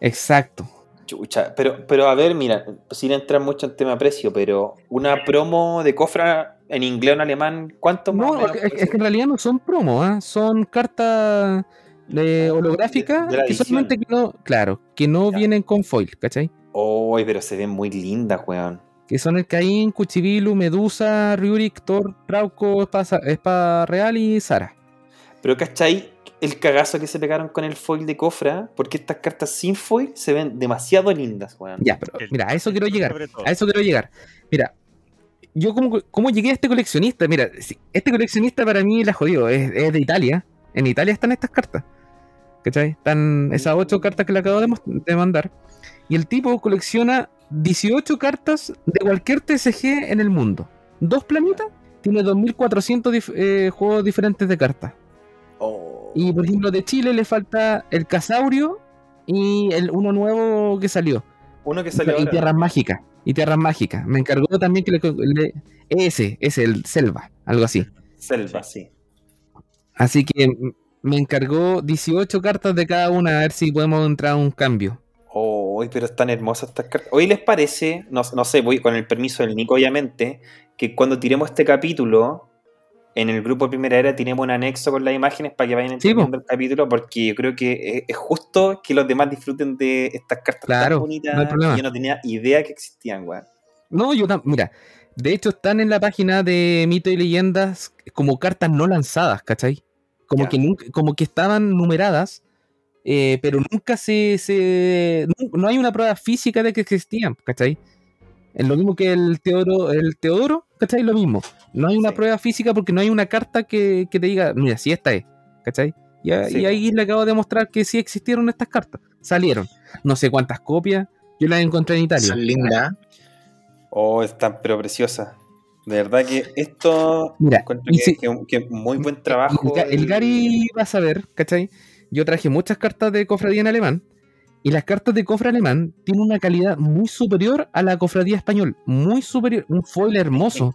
Speaker 1: Exacto.
Speaker 2: Chucha, pero, pero a ver, mira, sin entrar mucho en tema precio, pero una promo de Cofra en inglés o en alemán, ¿cuánto más
Speaker 1: No, es, que en realidad no son promos, ¿ah? son cartas de holográficas
Speaker 2: de
Speaker 1: que solamente que no, claro, que no
Speaker 2: Ya.
Speaker 1: vienen con foil, ¿cachai?
Speaker 2: Uy, pero se ven muy lindas, weón.
Speaker 1: Que son el Caín, Cuchibilu, Medusa, Ryurik, Thor, Trauco, Espada, Espada Real y Sara.
Speaker 2: Pero ¿cachai? El cagazo que se pegaron con el foil de Cofra, porque estas cartas sin foil se ven demasiado lindas, weón.
Speaker 1: Ya, pero
Speaker 3: El-
Speaker 1: mira, a eso quiero llegar. A eso quiero llegar. Mira, yo como, como llegué a este coleccionista, mira, este coleccionista para mí la jodió, es, es de Italia. En Italia están estas cartas. ¿Cachai? Están esas ocho cartas que le acabo de, mandar. Y el tipo colecciona 18 cartas de cualquier TCG en el mundo. Dos planitas, tiene 2400 dif- eh, juegos diferentes de cartas.
Speaker 2: Oh.
Speaker 1: Y por ejemplo, de Chile le falta el Casaurio y el uno nuevo que salió.
Speaker 2: Uno que salió
Speaker 1: Y
Speaker 2: ahora.
Speaker 1: tierras mágicas. Y tierras mágicas. Me encargó también que le, le- ese, ese, el Selva, algo así.
Speaker 2: Selva, sí.
Speaker 1: Así que me encargó 18 cartas de cada una, a ver si podemos entrar a un cambio.
Speaker 2: Oh, pero están hermosas estas cartas. Hoy les parece, no, no sé, voy con el permiso del Nico, obviamente, que cuando tiremos este capítulo, en el grupo de Primera Era tiremos un anexo con las imágenes para que vayan
Speaker 1: Sí,
Speaker 2: entendiendo el capítulo, porque yo creo que es, justo que los demás disfruten de estas cartas
Speaker 1: Claro,
Speaker 2: tan bonitas
Speaker 1: no hay problema.
Speaker 2: que yo no tenía idea que existían, weón.
Speaker 1: No, yo tam- mira, de hecho están en la página de Mito y Leyendas como cartas no lanzadas, ¿cachai? Como, que, nunca, como que estaban numeradas, eh, pero nunca se, se- No hay una prueba física de que existían, ¿cachai? Es lo mismo que el Teodoro, el Teodoro, ¿cachai? Lo mismo. No hay una
Speaker 2: Sí.
Speaker 1: prueba física porque no hay una carta que, que te diga, mira, si esta es, ¿cachai? Y, a-
Speaker 2: Sí.
Speaker 1: y ahí le acabo de mostrar que sí existieron estas cartas. Salieron. No sé cuántas copias. Yo las encontré en Italia.
Speaker 4: Son lindas.
Speaker 2: Oh, están pero preciosas. De verdad que esto
Speaker 1: Mira,
Speaker 2: que,
Speaker 1: si-
Speaker 2: que- que muy buen trabajo.
Speaker 1: El, el Gary va a saber, ¿cachai? Yo traje muchas cartas de cofradía en alemán Y las cartas de cofre alemán tienen una calidad muy superior a la cofradía español. Muy superior. Un foil hermoso.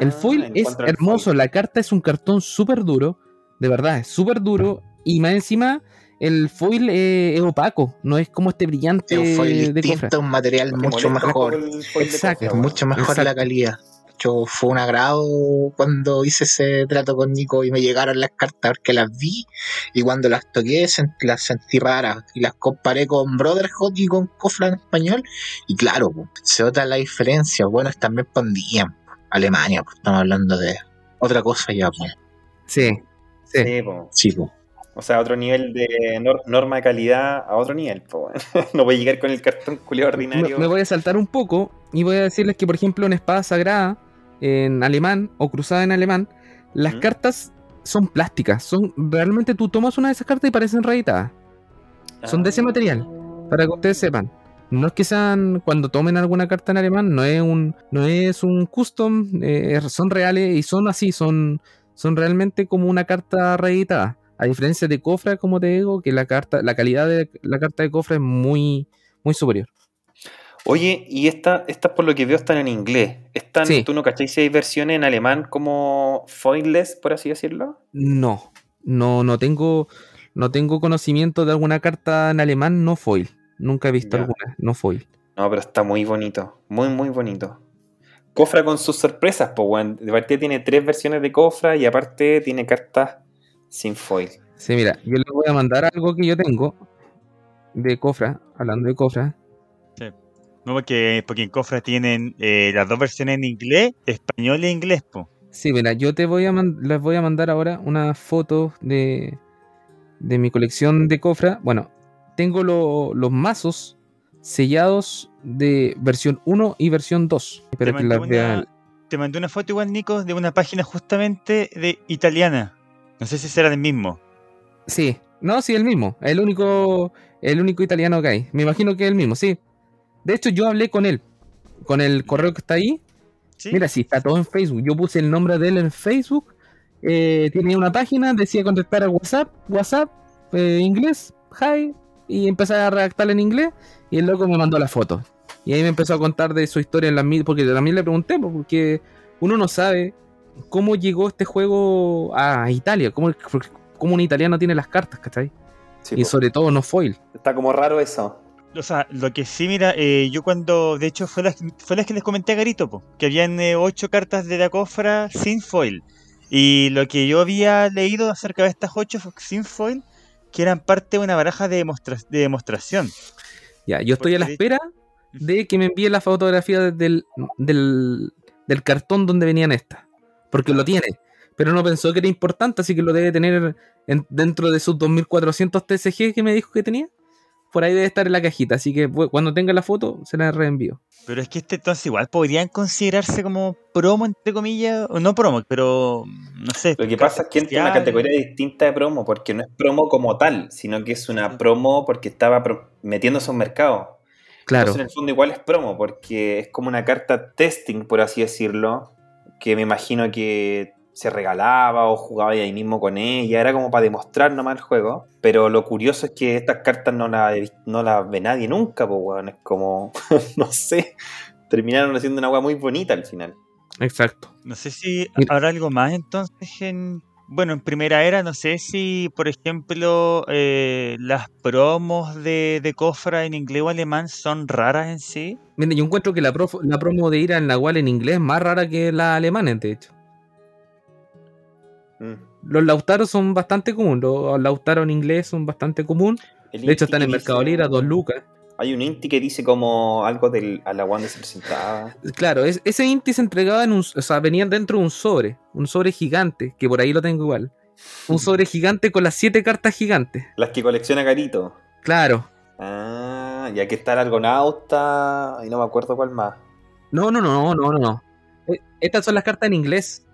Speaker 1: El
Speaker 2: Ah,
Speaker 1: foil
Speaker 2: en
Speaker 1: es hermoso.
Speaker 2: foil.
Speaker 1: La carta es un cartón súper duro. De verdad, es súper duro. Y más encima, el foil eh, es opaco. No es como este brillante
Speaker 4: Es un foil
Speaker 1: de cofre.
Speaker 4: distinto, un material mucho mejor.
Speaker 2: el foil
Speaker 1: Exacto.
Speaker 4: mucho mejor
Speaker 1: Exacto.
Speaker 4: la calidad. Hecho, fue un agrado cuando hice ese trato con Nico y me llegaron las cartas porque las vi y cuando las toqué sent- las sentí raras y las comparé con Brotherhood y con Cofra en español y claro, po, se nota la diferencia. Bueno, también pondían Alemania, pues, estamos hablando de otra cosa ya. pues.
Speaker 1: Sí. Sí.
Speaker 2: Sí, po.
Speaker 4: Sí, pues.
Speaker 2: O sea, otro nivel de nor- norma de calidad a otro nivel, po. [laughs] No voy a llegar con el cartón
Speaker 1: Me,
Speaker 2: ordinario.
Speaker 1: me voy a saltar un poco y voy a decirles que, por ejemplo, en Espada Sagrada, en alemán o Cruzada en alemán, las
Speaker 2: ¿Mm?
Speaker 1: cartas son plásticas. Son realmente tú tomas una de esas cartas y parecen reeditadas. son de ese material, Para que ustedes sepan. No es que sean, cuando tomen alguna carta en alemán, no es un, no es un custom, eh, son reales y son así, son, son realmente como una carta reeditada. A diferencia de Cofra, como te digo, que la carta, la calidad de la carta de Cofra es muy, muy superior.
Speaker 2: Oye, y esta- estas por lo que veo están en inglés. ¿Están,
Speaker 1: Sí.
Speaker 2: ¿Tú no cacháis si hay versiones en alemán como foilless, por así decirlo?
Speaker 1: No, no, no tengo, no tengo conocimiento de alguna carta en alemán no foil. Nunca he visto
Speaker 2: Ya.
Speaker 1: alguna no foil.
Speaker 2: No, pero está muy bonito. Muy, muy bonito. Cofra con sus sorpresas, pues, weón. De partida tiene tres versiones de Cofra y aparte tiene cartas sin foil.
Speaker 1: Sí, mira, yo les voy a mandar algo que yo tengo de Cofra, hablando de Cofra.
Speaker 3: No, porque, porque en Cofra tienen eh, las dos versiones en inglés, español e inglés, po.
Speaker 1: Sí, mira, yo te voy a les voy a mandar ahora una foto de, de mi colección de Cofra. Bueno, tengo lo- los mazos sellados de versión 1 y versión 2. Espero que
Speaker 3: mandé
Speaker 1: las vean.
Speaker 3: una- Te mandé una foto igual, Nico, de una página justamente de italiana. No sé si será el mismo.
Speaker 1: Sí, no, sí, el mismo. El único, el único italiano que hay. Me imagino que es el mismo, sí. De hecho, yo hablé con él, con el correo que está ahí.
Speaker 3: ¿Sí?
Speaker 1: Mira, sí, está todo en Facebook. Yo puse el nombre de él en Facebook. Eh, tiene una página, decía contestar al WhatsApp, WhatsApp, eh, inglés, hi, y empecé a redactar en inglés. Y el loco me mandó la foto. Y ahí me empezó a contar de su historia en la mil, porque también le pregunté, porque uno no sabe cómo llegó este juego a Italia, cómo, cómo un italiano tiene las cartas, ¿cachai?
Speaker 2: Sí,
Speaker 1: y
Speaker 2: po.
Speaker 1: sobre todo no foil.
Speaker 2: Está como raro eso.
Speaker 3: O sea, lo que sí, mira, eh, yo cuando, de hecho, fue las, fue las que les comenté a Garito, po, que habían eh, ocho cartas de la cofra sin foil. Y lo que yo había leído acerca de estas ocho sin foil, que eran parte de una baraja de, demostra- de demostración.
Speaker 1: Ya, yo estoy a la
Speaker 3: de-
Speaker 1: espera de que me envíe la fotografía del, del, del cartón donde venían estas. Porque lo tiene. Pero no pensó que era importante, así que lo debe tener en- dentro de sus 2400 TCG que me dijo que tenía. Por ahí debe estar en la cajita. Así que cuando tenga la foto, se la reenvío.
Speaker 3: Pero es que este entonces igual podrían considerarse como promo, entre comillas, o no promo, pero no sé.
Speaker 2: Lo que pasa es que entra en una categoría distinta de promo, porque no es promo como tal, sino que es una promo porque estaba pro- metiéndose a un mercado.
Speaker 1: Claro.
Speaker 2: Entonces, en el fondo, igual es promo, porque es como una carta testing, por así decirlo, que me imagino que se regalaba o jugaba ahí mismo con ella. Era como para demostrar nomás el juego. Pero lo curioso es que estas cartas no las no las ve nadie nunca, pues, weón. Es como, [laughs] no sé, terminaron haciendo una agua muy bonita al final.
Speaker 1: Exacto.
Speaker 3: No sé si habrá algo más entonces en... Bueno, en primera era, no sé si, por ejemplo, eh, las promos de, de Cofra en inglés o alemán son raras en sí.
Speaker 1: Mira, yo encuentro que la, prof- la promo de ir al Nahual en inglés es más rara que la alemana, de hecho.
Speaker 2: Mm.
Speaker 1: Los Lautaro son bastante común. Los Lautaro en inglés son bastante común.
Speaker 2: El
Speaker 1: De hecho, están en Mercado Libre a 2 lucas.
Speaker 2: Hay un Inti que dice como algo del a la se presentaba.
Speaker 1: Claro, es- ese Inti se entregaba en un. O sea, venía dentro de un sobre. Un sobre gigante, que por ahí lo tengo igual. Un sobre gigante con las siete cartas gigantes.
Speaker 2: Las que colecciona Carito.
Speaker 1: Claro.
Speaker 2: Ah, y aquí está el Argonauta. Y no me acuerdo cuál más.
Speaker 1: No, no, no, no, no, no. Eh, Estas son las cartas en inglés.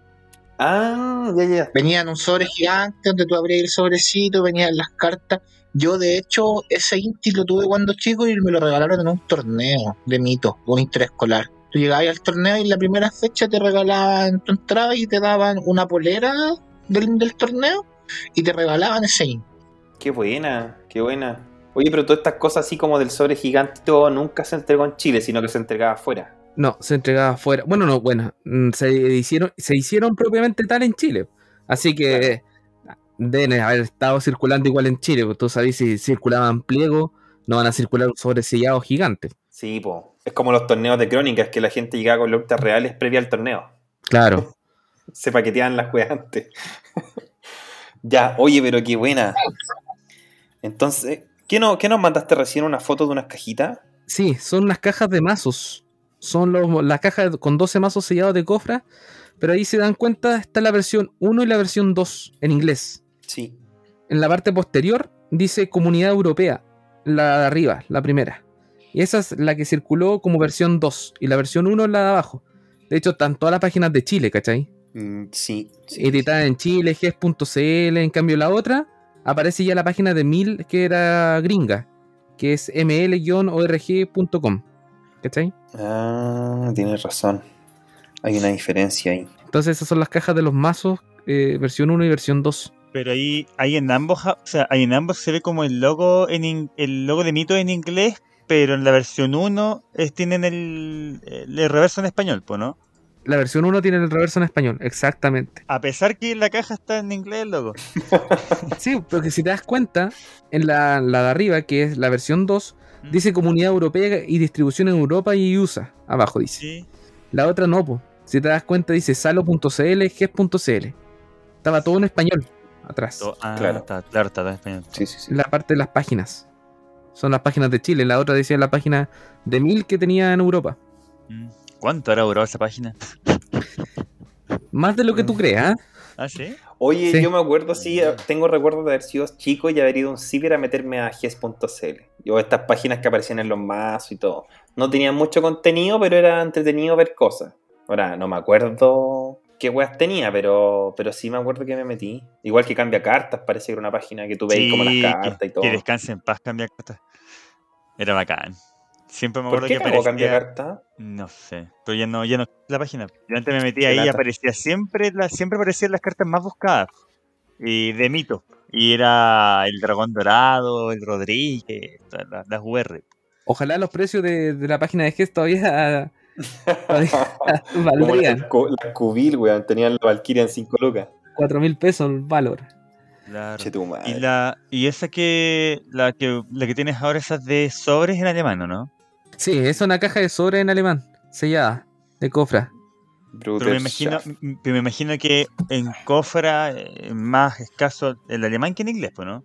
Speaker 2: Ah, ya, ya.
Speaker 4: Venía en un sobre gigante donde tú abrías el sobrecito, venían las cartas. Yo, de hecho, ese Inti lo tuve cuando chico y me lo regalaron en un torneo de mito, un interescolar. Tú llegabas al torneo y en la primera fecha te regalaban tu entrada y te daban una polera del, del torneo y te regalaban ese Inti.
Speaker 2: Qué buena, qué buena. Oye, pero todas estas cosas así como del sobre gigante todo nunca se entregó en Chile, sino que se entregaba afuera.
Speaker 1: No, se entregaba afuera. Bueno, no, bueno, mm, se hicieron, se hicieron propiamente tal en Chile. Así que deben haber estado circulando igual en Chile. Porque tú sabes si circulaban pliegos, no van a circular sobre sellados gigantes.
Speaker 2: Sí, po. Es como los torneos de crónicas, que la gente llegaba con locutas reales previa al torneo.
Speaker 1: Claro. [laughs]
Speaker 2: Se paqueteaban las weas antes. [laughs] ya, oye, pero qué buena. Entonces, ¿qué, no, ¿qué nos mandaste recién? ¿Una foto de unas cajitas?
Speaker 1: Sí, son unas cajas de mazos. Son los, las cajas con 12 mazos sellados de cofra. Pero ahí se dan cuenta, está la versión 1 y la versión 2 en inglés.
Speaker 2: Sí.
Speaker 1: En la parte posterior dice Comunidad Europea, la de arriba, la primera. Y esa es la que circuló como versión 2 y la versión 1 es la de abajo. De hecho, están todas las páginas de Chile, ¿cachai?
Speaker 2: Mm, sí. sí,
Speaker 1: Editada en Chile, GES.cl. En cambio, la otra aparece ya la página de Mil, que era gringa, que es ml-org.com. ¿Cachai?
Speaker 2: Ah, tienes razón. Hay una diferencia ahí.
Speaker 1: Entonces, esas son las cajas de los mazos, eh, versión 1 y versión 2.
Speaker 3: Pero ahí, ahí en ambos, ja- o sea, ahí en ambos se ve como el logo en in- el logo de Mito en inglés, pero en la versión 1 es, tienen el, el reverso en español, pues, ¿no?
Speaker 1: La versión 1 tiene el reverso en español, exactamente.
Speaker 3: A pesar que la caja está en inglés el logo.
Speaker 1: Sí, porque si te das cuenta, en la, la de arriba, que es la versión 2, dice Comunidad Europea y distribución en Europa y USA. Abajo dice.
Speaker 3: Sí.
Speaker 1: La otra no, po. Si te das cuenta, dice salo.cl, ges.cl. Estaba todo en español atrás.
Speaker 3: To- ah,
Speaker 2: Claro.
Speaker 3: está, claro, está en español.
Speaker 2: Sí, sí, sí.
Speaker 1: La parte de las páginas. Son las páginas de Chile. La otra decía la página de mil que tenía en Europa.
Speaker 3: Mm. ¿Cuánto habrá durado esa página?
Speaker 1: Más de lo que tú
Speaker 2: Mm.
Speaker 1: creas, ¿ah?
Speaker 3: Ah, sí.
Speaker 2: Oye,
Speaker 1: Sí.
Speaker 2: yo me acuerdo, sí, tengo recuerdos de haber sido chico y haber ido a un ciber a meterme a GES.cl. Yo estas páginas que aparecían en los mazos y todo. No tenían mucho contenido, pero era entretenido ver cosas. Ahora, no me acuerdo qué weas tenía, pero, pero sí me acuerdo que me metí. Igual que cambia cartas, parece que era una página que tú veis como las cartas
Speaker 3: que,
Speaker 2: y todo.
Speaker 3: que descanse en paz, cambia cartas. Era bacán. Siempre me
Speaker 2: ¿Por
Speaker 3: acuerdo
Speaker 2: qué
Speaker 3: que aparecía.
Speaker 2: carta?
Speaker 3: No sé, pero ya no, ya no la página. Yo antes me metía ahí y aparecía siempre, la, siempre aparecían las cartas más buscadas. Y de mito. Y era el dragón dorado, el Rodríguez, todas las, las UR.
Speaker 1: Ojalá los precios de, de la página de GES todavía, [laughs] todavía
Speaker 2: Como
Speaker 1: valdrían
Speaker 2: la, cu- la Cubil, weón. Tenían la Valkyria en 5 lucas.
Speaker 1: 4 mil pesos el valor.
Speaker 3: Claro.
Speaker 2: Che, tu madre.
Speaker 3: Y la y esa que la que la que tienes ahora esas de sobres en alemán, ¿o ¿no?
Speaker 1: Sí, es una caja de sobre en alemán, sellada, de cofra.
Speaker 3: Pero me imagino, me imagino que en Cofra es más escaso el alemán que en inglés, pues, ¿no?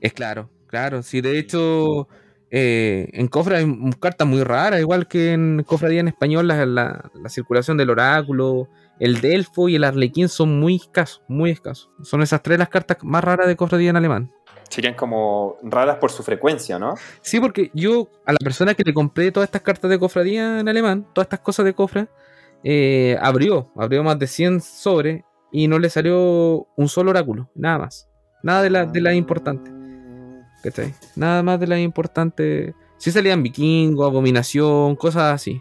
Speaker 1: Es claro, claro. Sí, de hecho, eh, en cofra hay cartas muy raras, igual que en cofradía en español, la, la- la circulación del oráculo, el delfo y el arlequín son muy escasos, muy escasos. Son esas tres las cartas más raras de cofradía en alemán.
Speaker 2: Serían como raras por su frecuencia, ¿no?
Speaker 1: Sí, porque yo a la persona que le compré todas estas cartas de cofradía en alemán, todas estas cosas de cofra, eh, abrió, abrió más de 100 sobres y no le salió un solo oráculo, nada más. Nada de la, de la importante. ¿Cachai? Nada más de la importante. Sí salían vikingos, abominación, cosas así.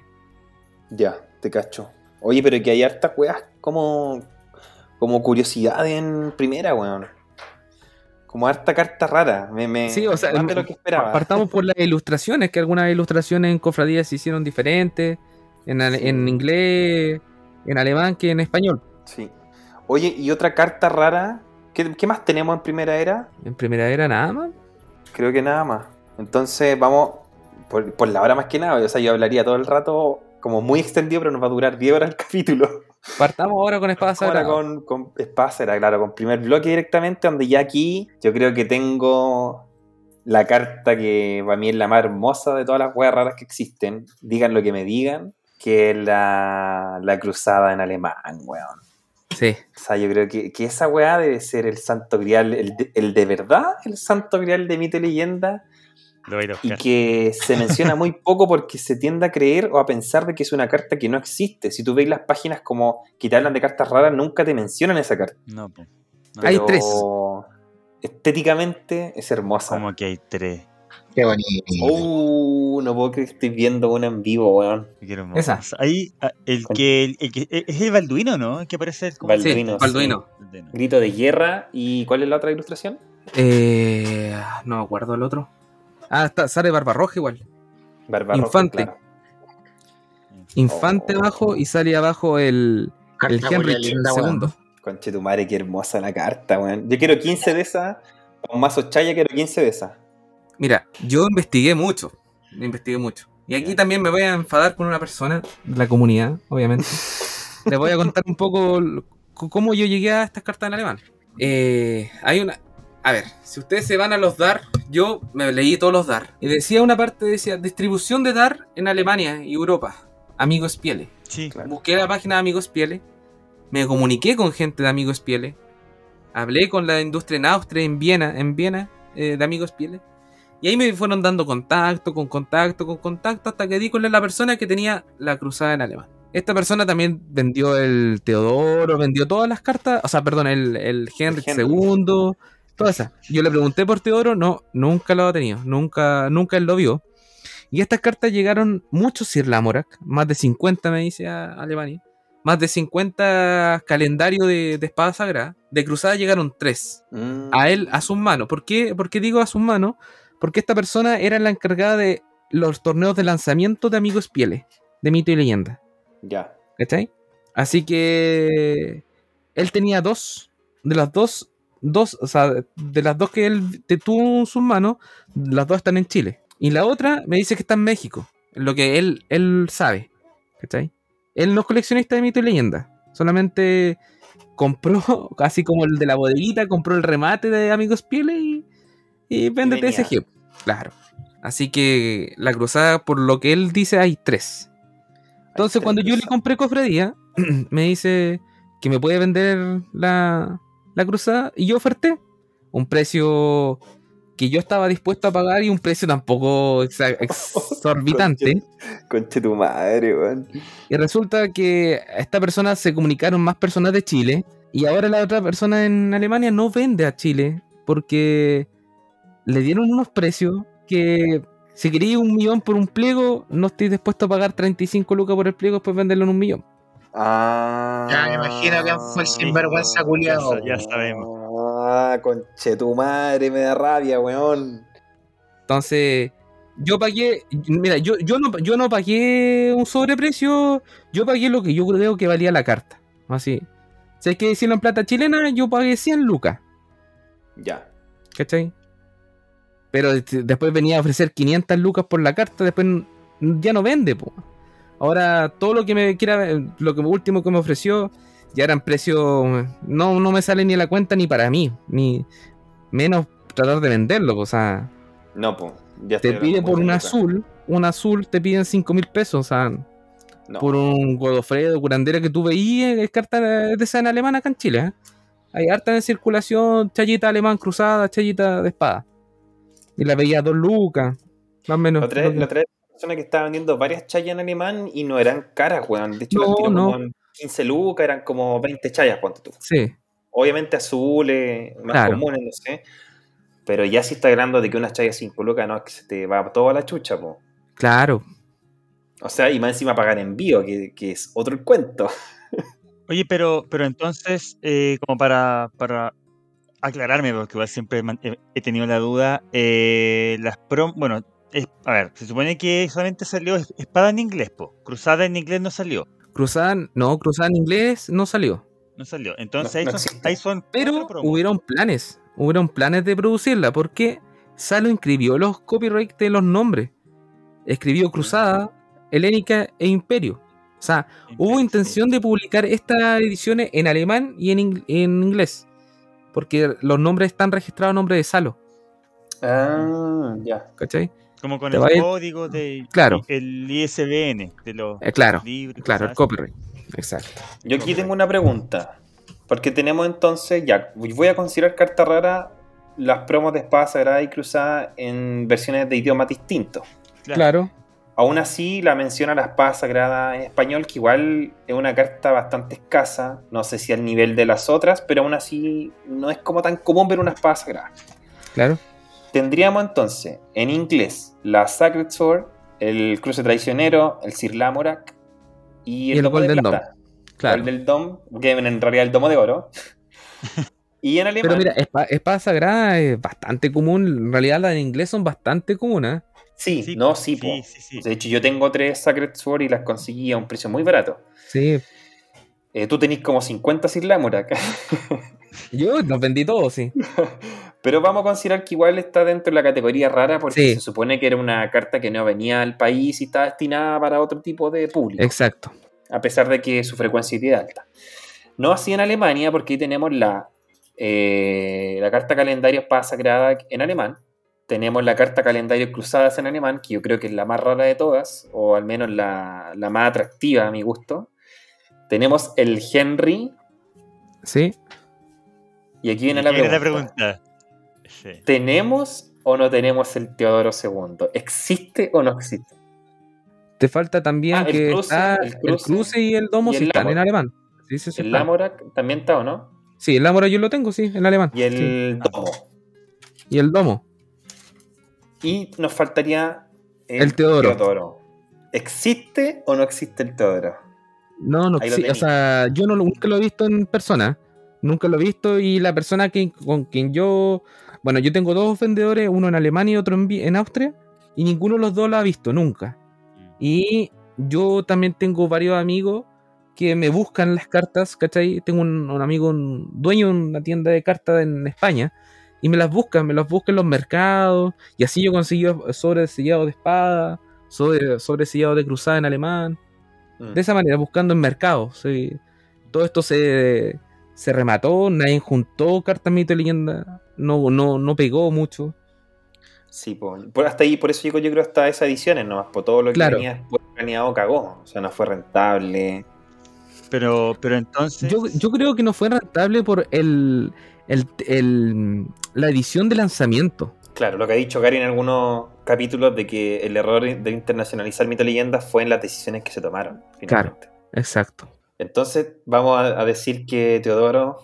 Speaker 2: Ya, te cacho. Oye, pero que hay hartas weas como, como curiosidad en primera, weón. Como harta carta rara. Me, me,
Speaker 1: Sí, o sea,
Speaker 2: más de lo que esperaba.
Speaker 1: Partamos por las ilustraciones, que algunas ilustraciones en cofradías se hicieron diferentes, en,
Speaker 2: Sí.
Speaker 1: en inglés, en alemán que en español.
Speaker 2: Sí. Oye, y otra carta rara. ¿Qué, qué más tenemos en primera era?
Speaker 1: En primera era nada más.
Speaker 2: Creo que nada más. Entonces vamos por, por la hora más que nada. O sea, yo hablaría todo el rato como muy extendido, pero nos va a durar 10 horas el [laughs] capítulo.
Speaker 1: Partamos ahora con Espada
Speaker 2: Ahora
Speaker 1: Sagrada.
Speaker 2: con, con Spacera, claro, con primer bloque directamente, donde ya aquí yo creo que tengo la carta que para mí es la más hermosa de todas las weas raras que existen. Digan lo que me digan, que es la, la cruzada en alemán, weón.
Speaker 1: Sí.
Speaker 2: O sea, yo creo que, que esa weá debe ser el santo grial, el de, el de verdad, el santo grial de mito y leyenda,
Speaker 3: Lo voy a ir a
Speaker 2: y que se menciona muy poco porque se tiende a creer o a pensar de que es una carta que no existe. Si tú veis las páginas como que te hablan de cartas raras, nunca te mencionan esa carta.
Speaker 3: No. No,
Speaker 1: Hay tres.
Speaker 2: Estéticamente es hermosa.
Speaker 3: Como que hay tres.
Speaker 4: Qué bonito.
Speaker 2: Uh, no puedo creer que estoy viendo una en vivo, weón.
Speaker 1: Esa.
Speaker 3: Ahí, ah, el que, el, el que es el Balduino, ¿no? El que aparece como
Speaker 2: Balduino,
Speaker 1: Sí, Balduino.
Speaker 3: Balduino.
Speaker 2: Grito de guerra. ¿Y cuál es la otra ilustración?
Speaker 1: Eh, no me acuerdo el otro. Ah, está, sale Barbarroja igual.
Speaker 2: Barbarroja,
Speaker 1: Infante.
Speaker 2: claro.
Speaker 1: Infante
Speaker 2: Oh.
Speaker 1: abajo y sale abajo el, el Henry
Speaker 4: linda.
Speaker 1: II.
Speaker 2: Conche tu madre, qué hermosa la carta, weón. Yo quiero 15 de esas. Con mazo chaya quiero 15 de esas.
Speaker 1: Mira, yo investigué mucho. Investigué mucho. Y aquí también me voy a enfadar con una persona de la comunidad, obviamente. [laughs] Les voy a contar un poco cómo yo llegué a estas cartas en alemán. Eh, hay una. A ver, si ustedes se van a los DAR, yo me leí todos los DAR. Y decía una parte, decía distribución de DAR en Alemania y Europa. Amigos Piele.
Speaker 3: Sí.
Speaker 2: Claro.
Speaker 1: Busqué la página de Amigos Piele. Me comuniqué con gente de Amigos Piele. Hablé con la industria en Austria, en Viena, en Viena, eh, de Amigos Piele. Y ahí me fueron dando contacto, con contacto, con contacto, hasta que di con la persona que tenía la cruzada en alemán. Esta persona también vendió el Teodoro, vendió todas las cartas, o sea, perdón, el, el Henry
Speaker 2: Henry.
Speaker 1: II, todas esas. Yo le pregunté por Teodoro, no, nunca lo ha tenido, nunca, nunca él lo vio. Y estas cartas llegaron muchos Sir Lamorak, más de 50 me dice a Alemania, más de 50 calendarios de, de espada sagrada, de cruzada llegaron 3
Speaker 2: Mm,
Speaker 1: a él, a sus manos. ¿Por qué, ¿Por qué digo a sus manos? Porque esta persona era la encargada de los torneos de lanzamiento de Amigos Pieles, de mito y leyenda.
Speaker 2: Ya.
Speaker 1: ¿Cachai? Así que él tenía dos, de las dos, dos, o sea, de las dos que él te tuvo en sus manos, las dos están en Chile. Y la otra me dice que está en México, lo que él, él sabe. ¿Cachai? Él no es coleccionista de mito y leyenda, solamente compró, [laughs] casi como el de la bodeguita, compró el remate de Amigos Pieles y, y vende. TSG. Claro. Así que la cruzada, por lo que él dice, hay tres. Entonces,
Speaker 2: tres
Speaker 1: cuando yo le compré cofradía, [clears throat] me dice que me puede vender la, la cruzada y yo oferté un precio que yo estaba dispuesto a pagar y un precio tampoco [laughs] exorbitante.
Speaker 2: Conche tu madre, weón.
Speaker 1: Y resulta que a esta persona se comunicaron más personas de Chile y ahora la otra persona en Alemania no vende a Chile porque le dieron unos precios que si quería un millón por un pliego, no estoy dispuesto a pagar 35 lucas por el pliego después venderlo en un millón.
Speaker 2: Ah.
Speaker 4: Ya me imagino que fue el sinvergüenza culiado.
Speaker 3: Ya sabemos.
Speaker 2: Ah, conche tu madre, me da rabia, weón.
Speaker 1: Entonces, yo pagué, mira, yo, yo, no, yo no pagué un sobreprecio, yo pagué lo que yo creo que valía la carta. Así. Si hay que decirlo en plata chilena, yo pagué 100 lucas.
Speaker 2: Ya.
Speaker 1: ¿Cachai? Pero este, después venía a ofrecer 500 lucas por la carta, después ya no vende, po. Ahora todo lo que me quiera, lo que último que me ofreció, ya eran precios, no, no me sale ni a la cuenta ni para mí, ni menos tratar de venderlo, po, o sea,
Speaker 2: No, pues. Ya
Speaker 1: te pide por un azul, un azul te piden 5 mil pesos, o sea,
Speaker 2: No.
Speaker 1: por un Godofredo, curandera que tú veías, es carta de esa en alemán acá en Chile, ¿eh? Hay harta en circulación, chayita alemán cruzada, chayita de espada. Y la veía a dos lucas, más o menos.
Speaker 2: Vez una persona que estaba vendiendo varias chayas en alemán y no eran caras, weón. De hecho,
Speaker 1: No,
Speaker 2: las tiró
Speaker 1: no.
Speaker 2: como en 15 lucas, eran como 20 chayas, ponte tú.
Speaker 1: Sí,
Speaker 2: Obviamente azules, más
Speaker 1: Claro.
Speaker 2: comunes, no sé. Pero ya si está hablando de que una chaya 5 lucas, no, es que se te va toda la chucha, po.
Speaker 1: claro.
Speaker 2: O sea, y más encima pagar envío, que, que es otro el cuento. [laughs]
Speaker 3: Oye, pero, pero entonces, eh, como para, para aclararme, porque igual siempre he tenido la duda, eh, las prom, bueno, es- a ver, se supone que solamente salió es- espada en inglés, po. Cruzada en inglés no salió,
Speaker 1: Cruzada, no, cruzada en inglés no salió.
Speaker 3: no salió. Entonces
Speaker 2: No-
Speaker 3: ahí, son,
Speaker 2: existe.
Speaker 3: ahí son
Speaker 1: Pero hubieron planes, hubieron planes de producirla, porque Salo inscribió los copyrights de los nombres. Escribió Cruzada, Helénica e Imperio. O sea, hubo
Speaker 3: Sí.
Speaker 1: intención de publicar estas ediciones en alemán y en, ing- en inglés. Porque los nombres están registrados a nombre de Salo.
Speaker 2: Ah, ya.
Speaker 1: ¿Cachai?
Speaker 3: Como con
Speaker 1: te
Speaker 3: el
Speaker 1: ir-
Speaker 3: código de
Speaker 1: Claro.
Speaker 3: el ISBN de los
Speaker 1: Eh, claro,
Speaker 3: libros.
Speaker 1: claro, el
Speaker 3: cosas
Speaker 1: copyright. Exacto.
Speaker 2: Yo aquí tengo una pregunta. Porque tenemos entonces, ya, voy a considerar carta rara las promos de espada sagrada y cruzada en versiones de idiomas distintos.
Speaker 1: Claro.
Speaker 2: Aún así, la menciona la espada sagrada en español, que igual es una carta bastante escasa. No sé si al nivel de las otras, pero aún así no es como tan común ver una espada sagrada.
Speaker 1: Claro.
Speaker 2: Tendríamos entonces en inglés la Sacred Sword, el Cruce Traicionero, el Sir Lamorak y el,
Speaker 1: Y el
Speaker 2: Domo de
Speaker 1: Golden
Speaker 2: Plata.
Speaker 1: Claro.
Speaker 2: El del Dom, que en realidad el Domo de Oro. [laughs] Y en alemán.
Speaker 1: Pero mira, espa- espada sagrada es bastante común. En realidad, las en inglés son bastante comunes. ¿eh?
Speaker 2: sí,
Speaker 3: Sí,
Speaker 2: no, sí,
Speaker 3: sí, sí, sí.
Speaker 2: De hecho, yo tengo tres Sacred Sword y las conseguí a un precio muy barato.
Speaker 1: Sí.
Speaker 2: Eh, tú tenés como 50 sin Lamorak.
Speaker 1: Yo los vendí todos, sí. [laughs]
Speaker 2: Pero vamos a considerar que igual está dentro de la categoría rara porque
Speaker 1: Sí.
Speaker 2: se supone que era una carta que no venía al país y estaba destinada para otro tipo de público.
Speaker 1: Exacto.
Speaker 2: a pesar de que su frecuencia es alta. No así en Alemania, porque ahí tenemos la, eh, la carta calendario Espada Sagrada en alemán. Tenemos la carta calendario Cruzadas en alemán, que yo creo que es la más rara de todas, o al menos la, la más atractiva a mi gusto. Tenemos el Henry,
Speaker 1: Sí.
Speaker 2: y aquí viene la pregunta.
Speaker 3: la pregunta. Sí.
Speaker 2: ¿Tenemos o no tenemos el Teodoro II? ¿Existe o no existe?
Speaker 1: Te falta también
Speaker 2: Ah, el
Speaker 1: que
Speaker 2: cruce,
Speaker 1: está
Speaker 2: el
Speaker 1: el
Speaker 2: cruce
Speaker 1: y el domo
Speaker 2: y
Speaker 1: sí
Speaker 2: el
Speaker 1: están en alemán. Sí, sí, sí,
Speaker 2: ¿El. Lamorak también está o no?
Speaker 1: Sí, el Lamora yo lo tengo, sí, en alemán.
Speaker 2: Y el
Speaker 1: Sí.
Speaker 2: Domo.
Speaker 1: Y el domo.
Speaker 2: Y nos faltaría
Speaker 1: El Teodoro.
Speaker 2: ¿Existe o no existe el Teodoro?
Speaker 1: No, no existe. O sea, yo no, nunca lo he visto en persona. Nunca lo he visto. Y la persona que, con quien yo. Bueno, yo tengo dos vendedores, uno en Alemania y otro en, Austria. Y ninguno de los dos lo ha visto nunca. Y yo también tengo varios amigos que me buscan las cartas, ¿cachai? Tengo un, un amigo, un dueño de una tienda de cartas en España, y me las buscan, me las buscan en los mercados, y así yo conseguí sobre sellado de espada, sobre, sobre sellado de cruzada en alemán,
Speaker 2: Mm.
Speaker 1: de esa manera, buscando en mercados. sí. Todo esto se, se remató, nadie juntó cartas mito y leyenda, no, no, no pegó mucho.
Speaker 2: Sí, po. por, hasta ahí, por eso digo yo creo hasta esas ediciones nomás, por todo lo que
Speaker 1: Claro.
Speaker 2: venía después planeado cagó. O sea, no fue rentable.
Speaker 3: Pero, pero entonces.
Speaker 1: Yo, yo creo que no fue rentable por el, el, el- la edición de lanzamiento.
Speaker 2: Claro, lo que ha dicho Gary en algunos capítulos de que el error de internacionalizar mito y leyenda fue en las decisiones que se tomaron, finalmente.
Speaker 1: Exacto.
Speaker 2: Entonces, vamos a, a decir que Teodoro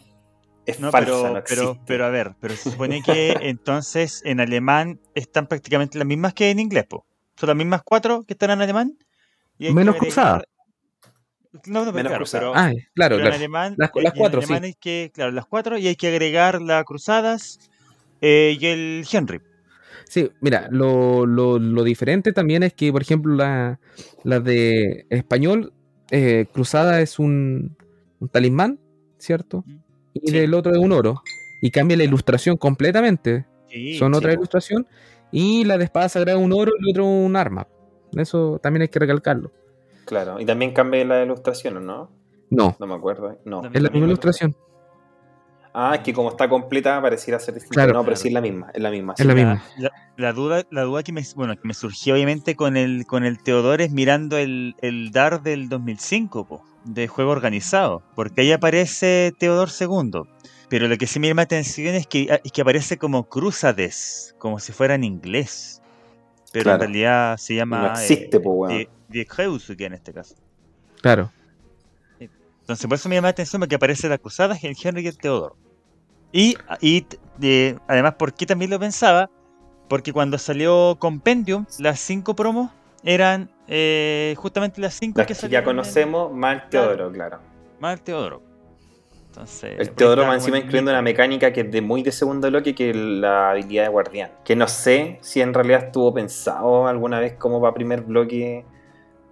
Speaker 2: es
Speaker 3: No,
Speaker 2: falsa,
Speaker 3: pero,
Speaker 2: no
Speaker 3: pero,
Speaker 2: existe.
Speaker 3: pero a ver, pero se supone que [laughs] entonces en alemán están prácticamente las mismas que en inglés, po. Son las mismas cuatro que están en alemán. y
Speaker 1: Menos
Speaker 3: agregar-
Speaker 1: cruzada.
Speaker 3: No, no, pero
Speaker 2: Menos
Speaker 3: claro,
Speaker 2: cruzada.
Speaker 3: pero,
Speaker 1: Ah, claro,
Speaker 3: pero
Speaker 1: claro.
Speaker 3: en alemán,
Speaker 1: Las- cuatro,
Speaker 3: en alemán
Speaker 1: sí.
Speaker 3: hay que, claro, las cuatro, y hay que agregar las cruzadas eh, y el Henry.
Speaker 1: Sí, mira, lo, lo- lo diferente también es que, por ejemplo, la, la de español, eh, cruzada es un, un talismán, ¿cierto? Y
Speaker 3: Sí.
Speaker 1: del otro es un oro. Y cambia la ilustración completamente.
Speaker 3: Sí,
Speaker 1: Son otra ilustración. Y la de espada sagrada es un oro y el otro un arma. Eso también hay que recalcarlo.
Speaker 2: Claro, y también cambia la ilustración, ¿o no?
Speaker 1: No,
Speaker 2: No me acuerdo. No.
Speaker 1: Es la misma ilustración.
Speaker 2: Ah, es que como está completa pareciera ser distinta.
Speaker 1: Claro.
Speaker 2: no, pero
Speaker 3: Claro.
Speaker 2: sí es la misma, es la misma.
Speaker 1: Es
Speaker 2: sí.
Speaker 1: la
Speaker 3: la,
Speaker 1: misma.
Speaker 3: la- la duda, la duda que me, bueno, que me surgió obviamente con el, con el Teodoro es mirando el, el DAR del 2005, po, de juego organizado, porque ahí aparece Teodor II. Pero lo que sí me llama la atención es que, es que aparece como Cruzades, como si fuera en inglés. Pero
Speaker 2: Claro.
Speaker 3: en realidad se llama
Speaker 2: No existe,
Speaker 3: eh,
Speaker 2: po, weón.
Speaker 3: Die- Die en este caso.
Speaker 1: Claro.
Speaker 3: Entonces por eso me llama la atención porque aparece la Cruzada, el Henry y el Teodoro. Y, y de- además, ¿por qué también lo pensaba? Porque cuando salió Compendium, las cinco promos eran eh, justamente las cinco
Speaker 2: Las
Speaker 3: que
Speaker 2: que ya conocemos, el Teodoro, claro.
Speaker 3: el Teodoro. Entonces,
Speaker 2: El Teodoro
Speaker 3: está
Speaker 2: encima incluyendo una mecánica que es de muy de segundo bloque que la habilidad de guardián. Que no sé si en realidad estuvo pensado alguna vez como para primer bloque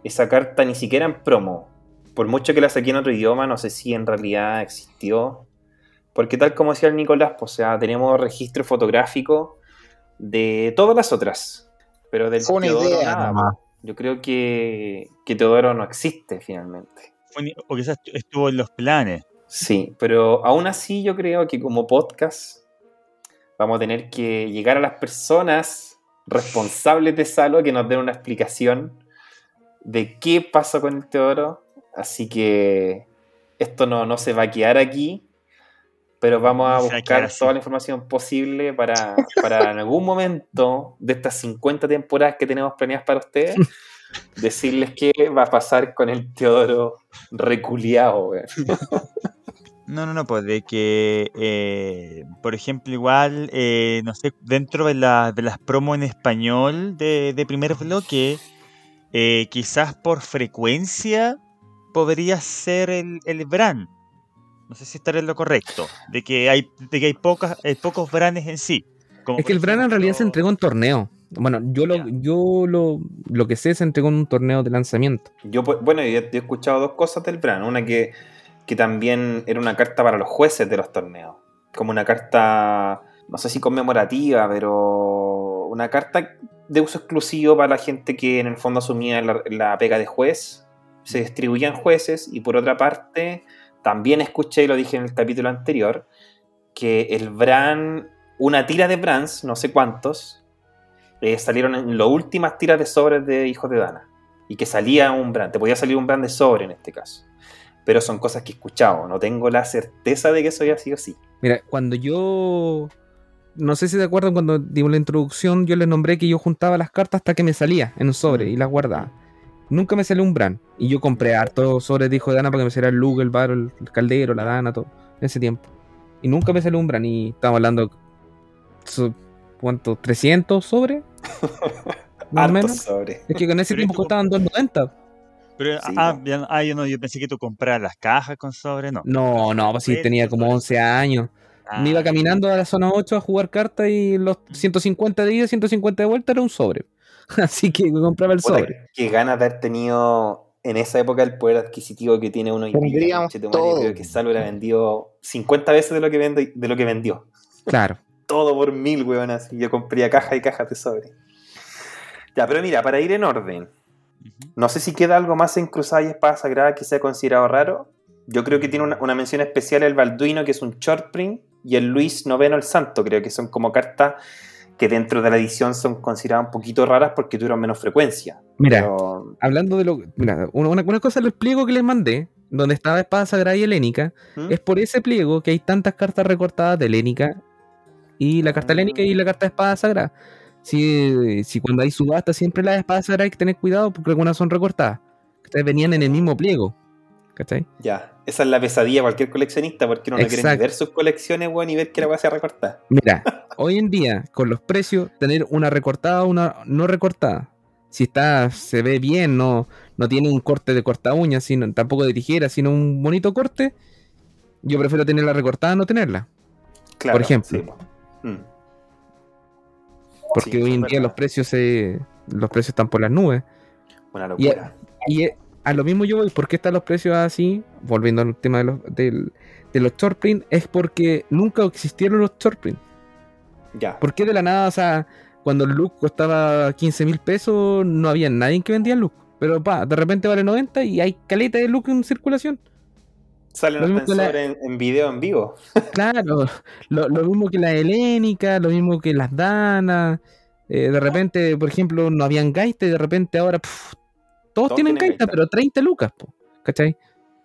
Speaker 2: esa carta, ni siquiera en promo. Por mucho que la saqué en otro idioma, no sé si en realidad existió. Porque tal como decía el Nicolás, pues, o sea, tenemos registro fotográfico de todas las otras. Pero del
Speaker 4: Fue una
Speaker 2: Teodoro
Speaker 4: idea
Speaker 2: nada,
Speaker 4: nomás.
Speaker 2: po. Yo creo que, que Teodoro no existe finalmente.
Speaker 3: O quizás estuvo en los planes.
Speaker 2: Sí, pero aún así yo creo que como podcast vamos a tener que llegar a las personas responsables de Salo que nos den una explicación de qué pasó con el Teodoro. Así que esto no, no se va a quedar aquí, pero vamos a buscar toda la información posible para, para en algún momento de estas 50 temporadas que tenemos planeadas para ustedes, [laughs] decirles qué va a pasar con el Teodoro reculeado.
Speaker 3: No, no, no, pues de que, eh, por ejemplo, igual, eh, no sé, dentro de, la- de las promos en español de, de primer bloque, eh, quizás por frecuencia podría ser el, el Bran. No sé si estaré en lo correcto. De que hay, de que hay pocas, hay pocos branes en sí. Como
Speaker 1: Es que el Bran en realidad se entregó en torneo. Bueno, yo lo, yo lo, lo que sé se entregó en un torneo de lanzamiento.
Speaker 2: Yo, pues, bueno, yo, yo he escuchado dos cosas del Bran. Una que, que también era una carta para los jueces de los torneos. Como una carta, no sé si conmemorativa, pero una carta de uso exclusivo para la gente que en el fondo asumía la, la pega de juez. Se distribuían jueces y por otra parte, también escuché, y lo dije en el capítulo anterior, que el Bran, una tira de Brans, no sé cuántos, eh, salieron en las últimas tiras de sobres de Hijos de Dana. Y que salía un Bran, te podía salir un Bran de sobre en este caso. Pero son cosas que he escuchado, no tengo la certeza de que eso haya sido así.
Speaker 1: Mira, cuando yo. No sé si te acuerdan cuando dimos la introducción, yo les nombré que yo juntaba las cartas hasta que me salía en un sobre
Speaker 2: Mm.
Speaker 1: y las guardaba. Nunca me salió un Bran. Y yo compré harto sobres de hijo de Dana para que me saliera el Luke, el Bar, el, Caldero, la Dana, todo. En ese tiempo. Y nunca me salió un Bran. Y estamos hablando. ¿Cuánto? ¿300 sobres? [laughs] Más o menos.
Speaker 2: sobre.
Speaker 1: Es que con ese
Speaker 3: Pero
Speaker 1: tiempo costaban 2.90.
Speaker 3: Pero,
Speaker 2: Sí,
Speaker 3: ah, bien, ah, yo, no, yo pensé que tú comprabas las cajas con sobre, no.
Speaker 1: No, no, pues sí, tenía como
Speaker 3: sobre.
Speaker 1: 11 años. Me iba
Speaker 3: Ah,
Speaker 1: caminando a la zona 8 a jugar cartas y los 150 de ida, 150 de vuelta era un sobre. [laughs] Así que compraba el
Speaker 2: Puta,
Speaker 1: sobre.
Speaker 2: Qué ganas de haber tenido en esa época el poder adquisitivo que tiene uno día.
Speaker 4: Todo.
Speaker 2: Creo que Sal hubiera vendido 50 veces de lo que, vende, de lo que vendió.
Speaker 1: Claro. [laughs]
Speaker 2: Todo por mil, weón, así. Yo compré caja y cajas de sobre. Ya, pero mira, para ir en orden, no sé si queda algo más en Cruzada y Espada Sagrada que sea considerado raro. Yo creo que tiene una, una mención especial el Balduino, que es un short print, y el Luis Noveno el Santo, creo que son como cartas que dentro de la edición son consideradas un poquito raras porque tuvieron menos frecuencia.
Speaker 1: Mira,
Speaker 2: Pero-
Speaker 1: hablando de lo. Mira, una, una- cosa del pliego que les mandé, donde estaba Espada Sagrada y Helénica,
Speaker 2: ¿Mm?
Speaker 1: es por ese pliego que hay tantas cartas recortadas de Helénica y la carta
Speaker 2: Ah.
Speaker 1: Helénica y la carta de Espada Sagrada. Si, si cuando hay subasta siempre las espadas sagradas hay que tener cuidado porque algunas son recortadas. Venían en el mismo pliego. ¿Cachai?
Speaker 2: Ya, esa es la pesadilla de cualquier coleccionista porque uno no quiere ni
Speaker 1: Exacto.
Speaker 2: ver sus colecciones, weón, y ver que la va a ser recortada.
Speaker 1: Mira, hoy en día, con los precios, tener una recortada o una no recortada. Si está, se ve bien, no, no tiene un corte de corta uña, sino, tampoco de tijera, sino un bonito corte, yo prefiero tenerla recortada no tenerla.
Speaker 2: Claro,
Speaker 1: Por ejemplo.
Speaker 2: sí. Mm.
Speaker 1: Porque
Speaker 2: Sí,
Speaker 1: hoy en día
Speaker 2: verdad.
Speaker 1: los precios se, los precios están por las nubes.
Speaker 2: Una locura.
Speaker 1: y eh, a lo mismo yo voy, ¿por qué están los precios así? Volviendo al tema de los, del- de los short print, es porque nunca existieron los short print.
Speaker 2: Ya.
Speaker 1: ¿Por qué de la nada, o sea, cuando el look costaba 15 mil pesos, no había nadie que vendía el look? Pero pa, de repente vale 90 y hay caleta de look en circulación.
Speaker 2: Salen
Speaker 1: lo mismo
Speaker 2: en
Speaker 1: que la-
Speaker 2: sobre en, en video en vivo. [laughs]
Speaker 1: Claro, lo, lo mismo que la helénica, lo mismo que las danas. eh, de repente, por ejemplo, no habían gaita y de repente ahora todos,
Speaker 2: Todos
Speaker 1: tienen
Speaker 2: tienen
Speaker 1: gaita,
Speaker 2: gaita.
Speaker 1: pero 30 lucas, po, ¿cachai?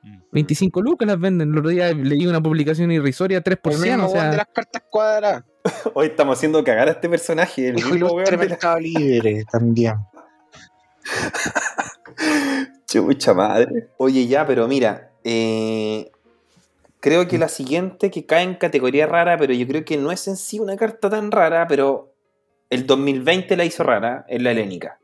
Speaker 3: Mm.
Speaker 1: 25 lucas las venden. El otro día leí una publicación irrisoria 3 por
Speaker 4: El
Speaker 1: 100,
Speaker 4: mismo
Speaker 1: o
Speaker 4: de las cartas cuadradas. [laughs]
Speaker 2: Hoy estamos haciendo cagar a este personaje. El mismo
Speaker 4: Ilustre
Speaker 2: la-
Speaker 4: Mercado Libre también. [laughs]
Speaker 2: Chucha madre. Oye, ya, pero mira, eh, creo que la siguiente que cae en categoría rara, pero yo creo que no es en sí una carta tan rara, pero el 2020 la hizo rara, es la helénica.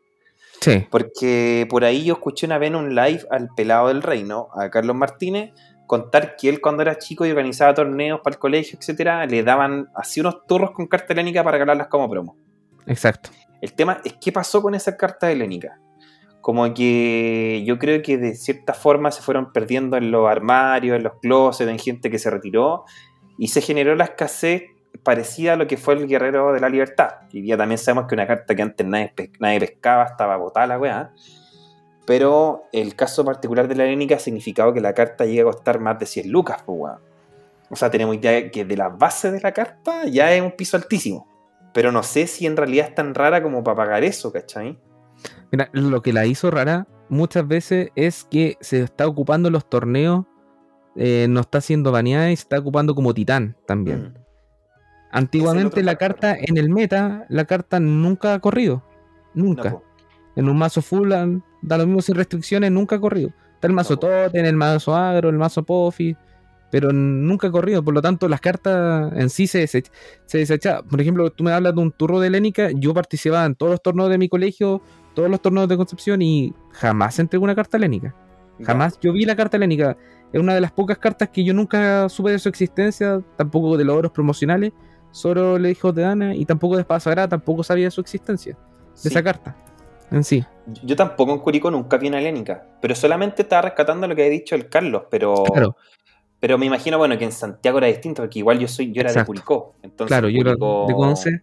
Speaker 1: Sí,
Speaker 2: Porque por ahí yo escuché una vez en un live al pelado del reino, a Carlos Martínez, contar que él cuando era chico y organizaba torneos para el colegio, etcétera, le daban así unos turros con carta helénica para regalarlas como promo.
Speaker 1: exacto.
Speaker 2: El tema es qué pasó con esa carta helénica. Como que yo creo que de cierta forma se fueron perdiendo en los armarios, en los closets, en gente que se retiró y se generó la escasez parecida a lo que fue el Guerrero de la Libertad. Hoy día también sabemos que una carta que antes nadie, nadie pescaba estaba botada la weá. Pero el caso particular de la helénica ha significado que la carta llega a costar más de 100 lucas, pues weón. O sea, tenemos idea que de la base de la carta ya es un piso altísimo. Pero no sé si en realidad es tan rara como para pagar eso, ¿cachai?
Speaker 1: Mira, lo que la hizo rara muchas veces es que se está ocupando los torneos, eh, no está siendo baneada y se está ocupando como titán también.
Speaker 2: Mm.
Speaker 1: Antiguamente la carta en el meta, la carta nunca ha corrido. Nunca.
Speaker 2: No,
Speaker 1: en un mazo full ah, da lo mismo sin restricciones, nunca ha corrido. Está el mazo
Speaker 2: No.
Speaker 1: Totem, el mazo Agro, el mazo Pofi, pero nunca ha corrido. Por lo tanto, las cartas en sí se, desech- se desechaban. Por ejemplo, tú me hablas de un turro de Helénica, yo participaba en todos los torneos de mi colegio, todos los torneos de Concepción y jamás entregué una carta helénica. Jamás yo vi la carta helénica. Es una de las pocas cartas que yo nunca supe de su existencia, tampoco de los oros promocionales. Solo le dijo de Dana y tampoco de Espada Sagrada, tampoco sabía de su existencia, de
Speaker 2: Sí.
Speaker 1: esa carta en sí.
Speaker 2: Yo tampoco en Curicó nunca vi una helénica, pero solamente estaba rescatando lo que había dicho el Carlos, pero
Speaker 1: Claro,
Speaker 2: pero me imagino bueno que en Santiago era distinto, porque igual yo soy yo era
Speaker 1: Exacto.
Speaker 2: de Curicó, entonces
Speaker 1: claro, yo era de Conce.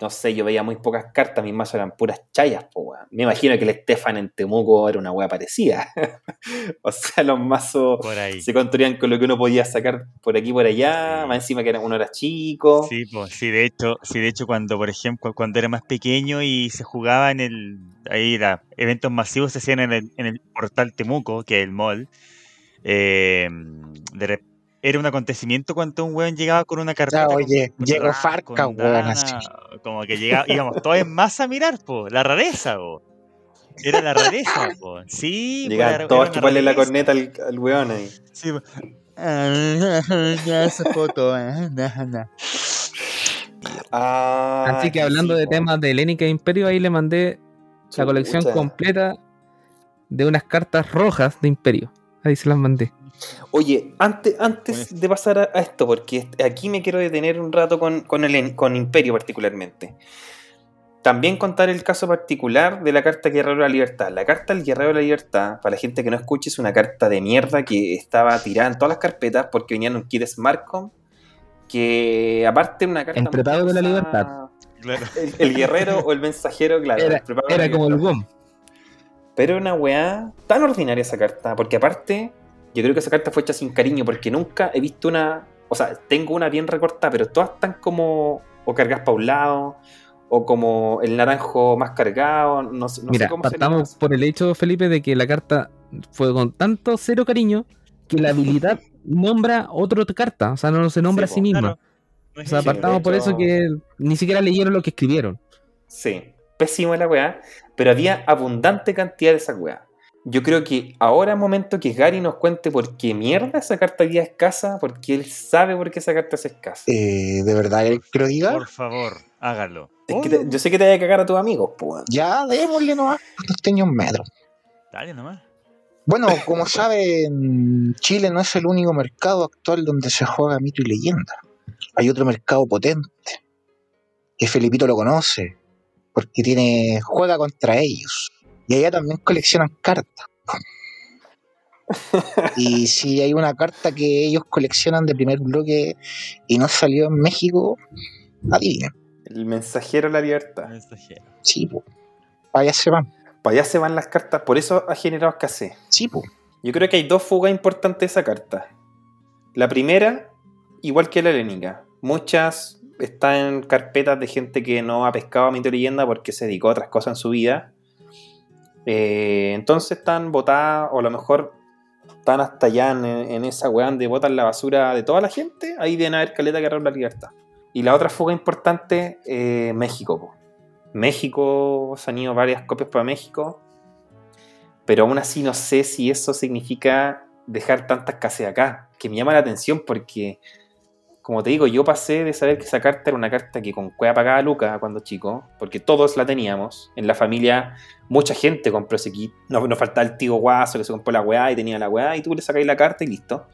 Speaker 2: No sé, yo veía muy pocas cartas, mis mazos eran puras chayas, po, weón. Me imagino que el Estefan en Temuco era una wea parecida. [laughs] o sea, los mazos
Speaker 3: Por ahí.
Speaker 2: se construían con lo que uno podía sacar por aquí y por allá,
Speaker 3: Sí.
Speaker 2: más encima que uno era chico.
Speaker 3: Sí, pues, sí, de hecho, sí, de hecho, cuando, por ejemplo, cuando era más pequeño y se jugaba en el, ahí era, eventos masivos se hacían en el, en el portal Temuco, que es el mall, eh, de era un acontecimiento cuando un weón llegaba con una carpeta. Con-
Speaker 4: oye,
Speaker 3: con
Speaker 4: llegó Farca, weón,
Speaker 3: Dana,
Speaker 4: así.
Speaker 3: Como que llegaba, íbamos todos en masa a mirar, po, la rareza, po. Era la rareza, po. Sí,
Speaker 2: Llegaban
Speaker 3: era-
Speaker 2: todos a chuparle la corneta al, al weón ahí.
Speaker 3: Sí, po. Ah, [laughs] ya esa foto, ah, na.
Speaker 2: Ah,
Speaker 1: Así que hablando
Speaker 2: sí,
Speaker 1: de temas de Helénica e Imperio, ahí le mandé la colección completa de unas cartas rojas de Imperio. Ahí se las mandé.
Speaker 2: Oye, antes, antes de pasar a, a esto, porque aquí me quiero detener un rato con, con, el, con Imperio particularmente. También contar el caso particular de la carta Guerrero de la Libertad. La carta del Guerrero de la Libertad, para la gente que no escuche, es una carta de mierda que estaba tirada en todas las carpetas porque venían un kit Smartcom que aparte una carta...
Speaker 1: El de la libertad.
Speaker 3: Claro.
Speaker 2: El, el guerrero o el mensajero, claro.
Speaker 1: Era,
Speaker 2: el
Speaker 1: como el. WOM.
Speaker 2: Pero una weá tan ordinaria esa carta, porque aparte, yo creo que esa carta fue hecha sin cariño, porque nunca he visto una. O sea, tengo una bien recortada, pero todas están como. O cargas para un lado, o como el naranjo más cargado, no,
Speaker 1: Mira,
Speaker 2: sé cómo
Speaker 1: partamos por el hecho, Felipe, de que la carta fue con tanto cero cariño que la habilidad [laughs] nombra otra carta. O sea, no se nombra
Speaker 2: Sí,
Speaker 1: a sí misma.
Speaker 3: Claro. No
Speaker 1: O sea, partamos por eso que ni siquiera leyeron lo que escribieron.
Speaker 2: Sí, pésimo la weá, pero había abundante cantidad de esa weá. Yo creo que ahora es momento que Gary nos cuente por qué mierda esa carta había escasa, porque él sabe por qué esa carta es escasa.
Speaker 4: Eh, ¿De verdad querés que lo diga?
Speaker 3: Por favor, hágalo.
Speaker 2: Es que te- yo sé que te vaya a cagar a tus amigos, pues.
Speaker 4: Ya, démosle nomás. No tenía un metro.
Speaker 3: Dale nomás.
Speaker 4: Bueno, como saben, Chile no es el único mercado actual donde se juega mito y leyenda. Hay otro mercado potente, que Felipito lo conoce, porque tiene juega contra ellos. Y allá también coleccionan cartas. Y [laughs] si hay una carta que ellos coleccionan de primer bloque y no salió en México, adivinen.
Speaker 2: El mensajero de la libertad.
Speaker 3: Mensajero.
Speaker 4: Sí, po. Para allá se van.
Speaker 2: Para allá se van las cartas, por eso ha generado escasez.
Speaker 4: Sí, po.
Speaker 2: Yo creo que hay dos fugas importantes de esa carta. La primera, igual que la helénica. Muchas están en carpetas de gente que no ha pescado a mito leyenda porque se dedicó a otras cosas en su vida. Eh, entonces están botadas, o a lo mejor están hasta allá en, esa weón de botar la basura de toda la gente. Ahí deben haber caleta que la libertad. Y la otra fuga importante, eh, México. México, se han ido varias copias para México. Pero aún así no sé si eso significa dejar tanta escasez acá. Que me llama la atención porque, como te digo, yo pasé de saber que esa carta era una carta que con cueva pagaba Luca cuando chico, porque todos la teníamos. En la familia, mucha gente compró ese kit. No, no faltaba el tío guaso que se compró la weá y tenía la weá y tú le sacáis la carta y listo.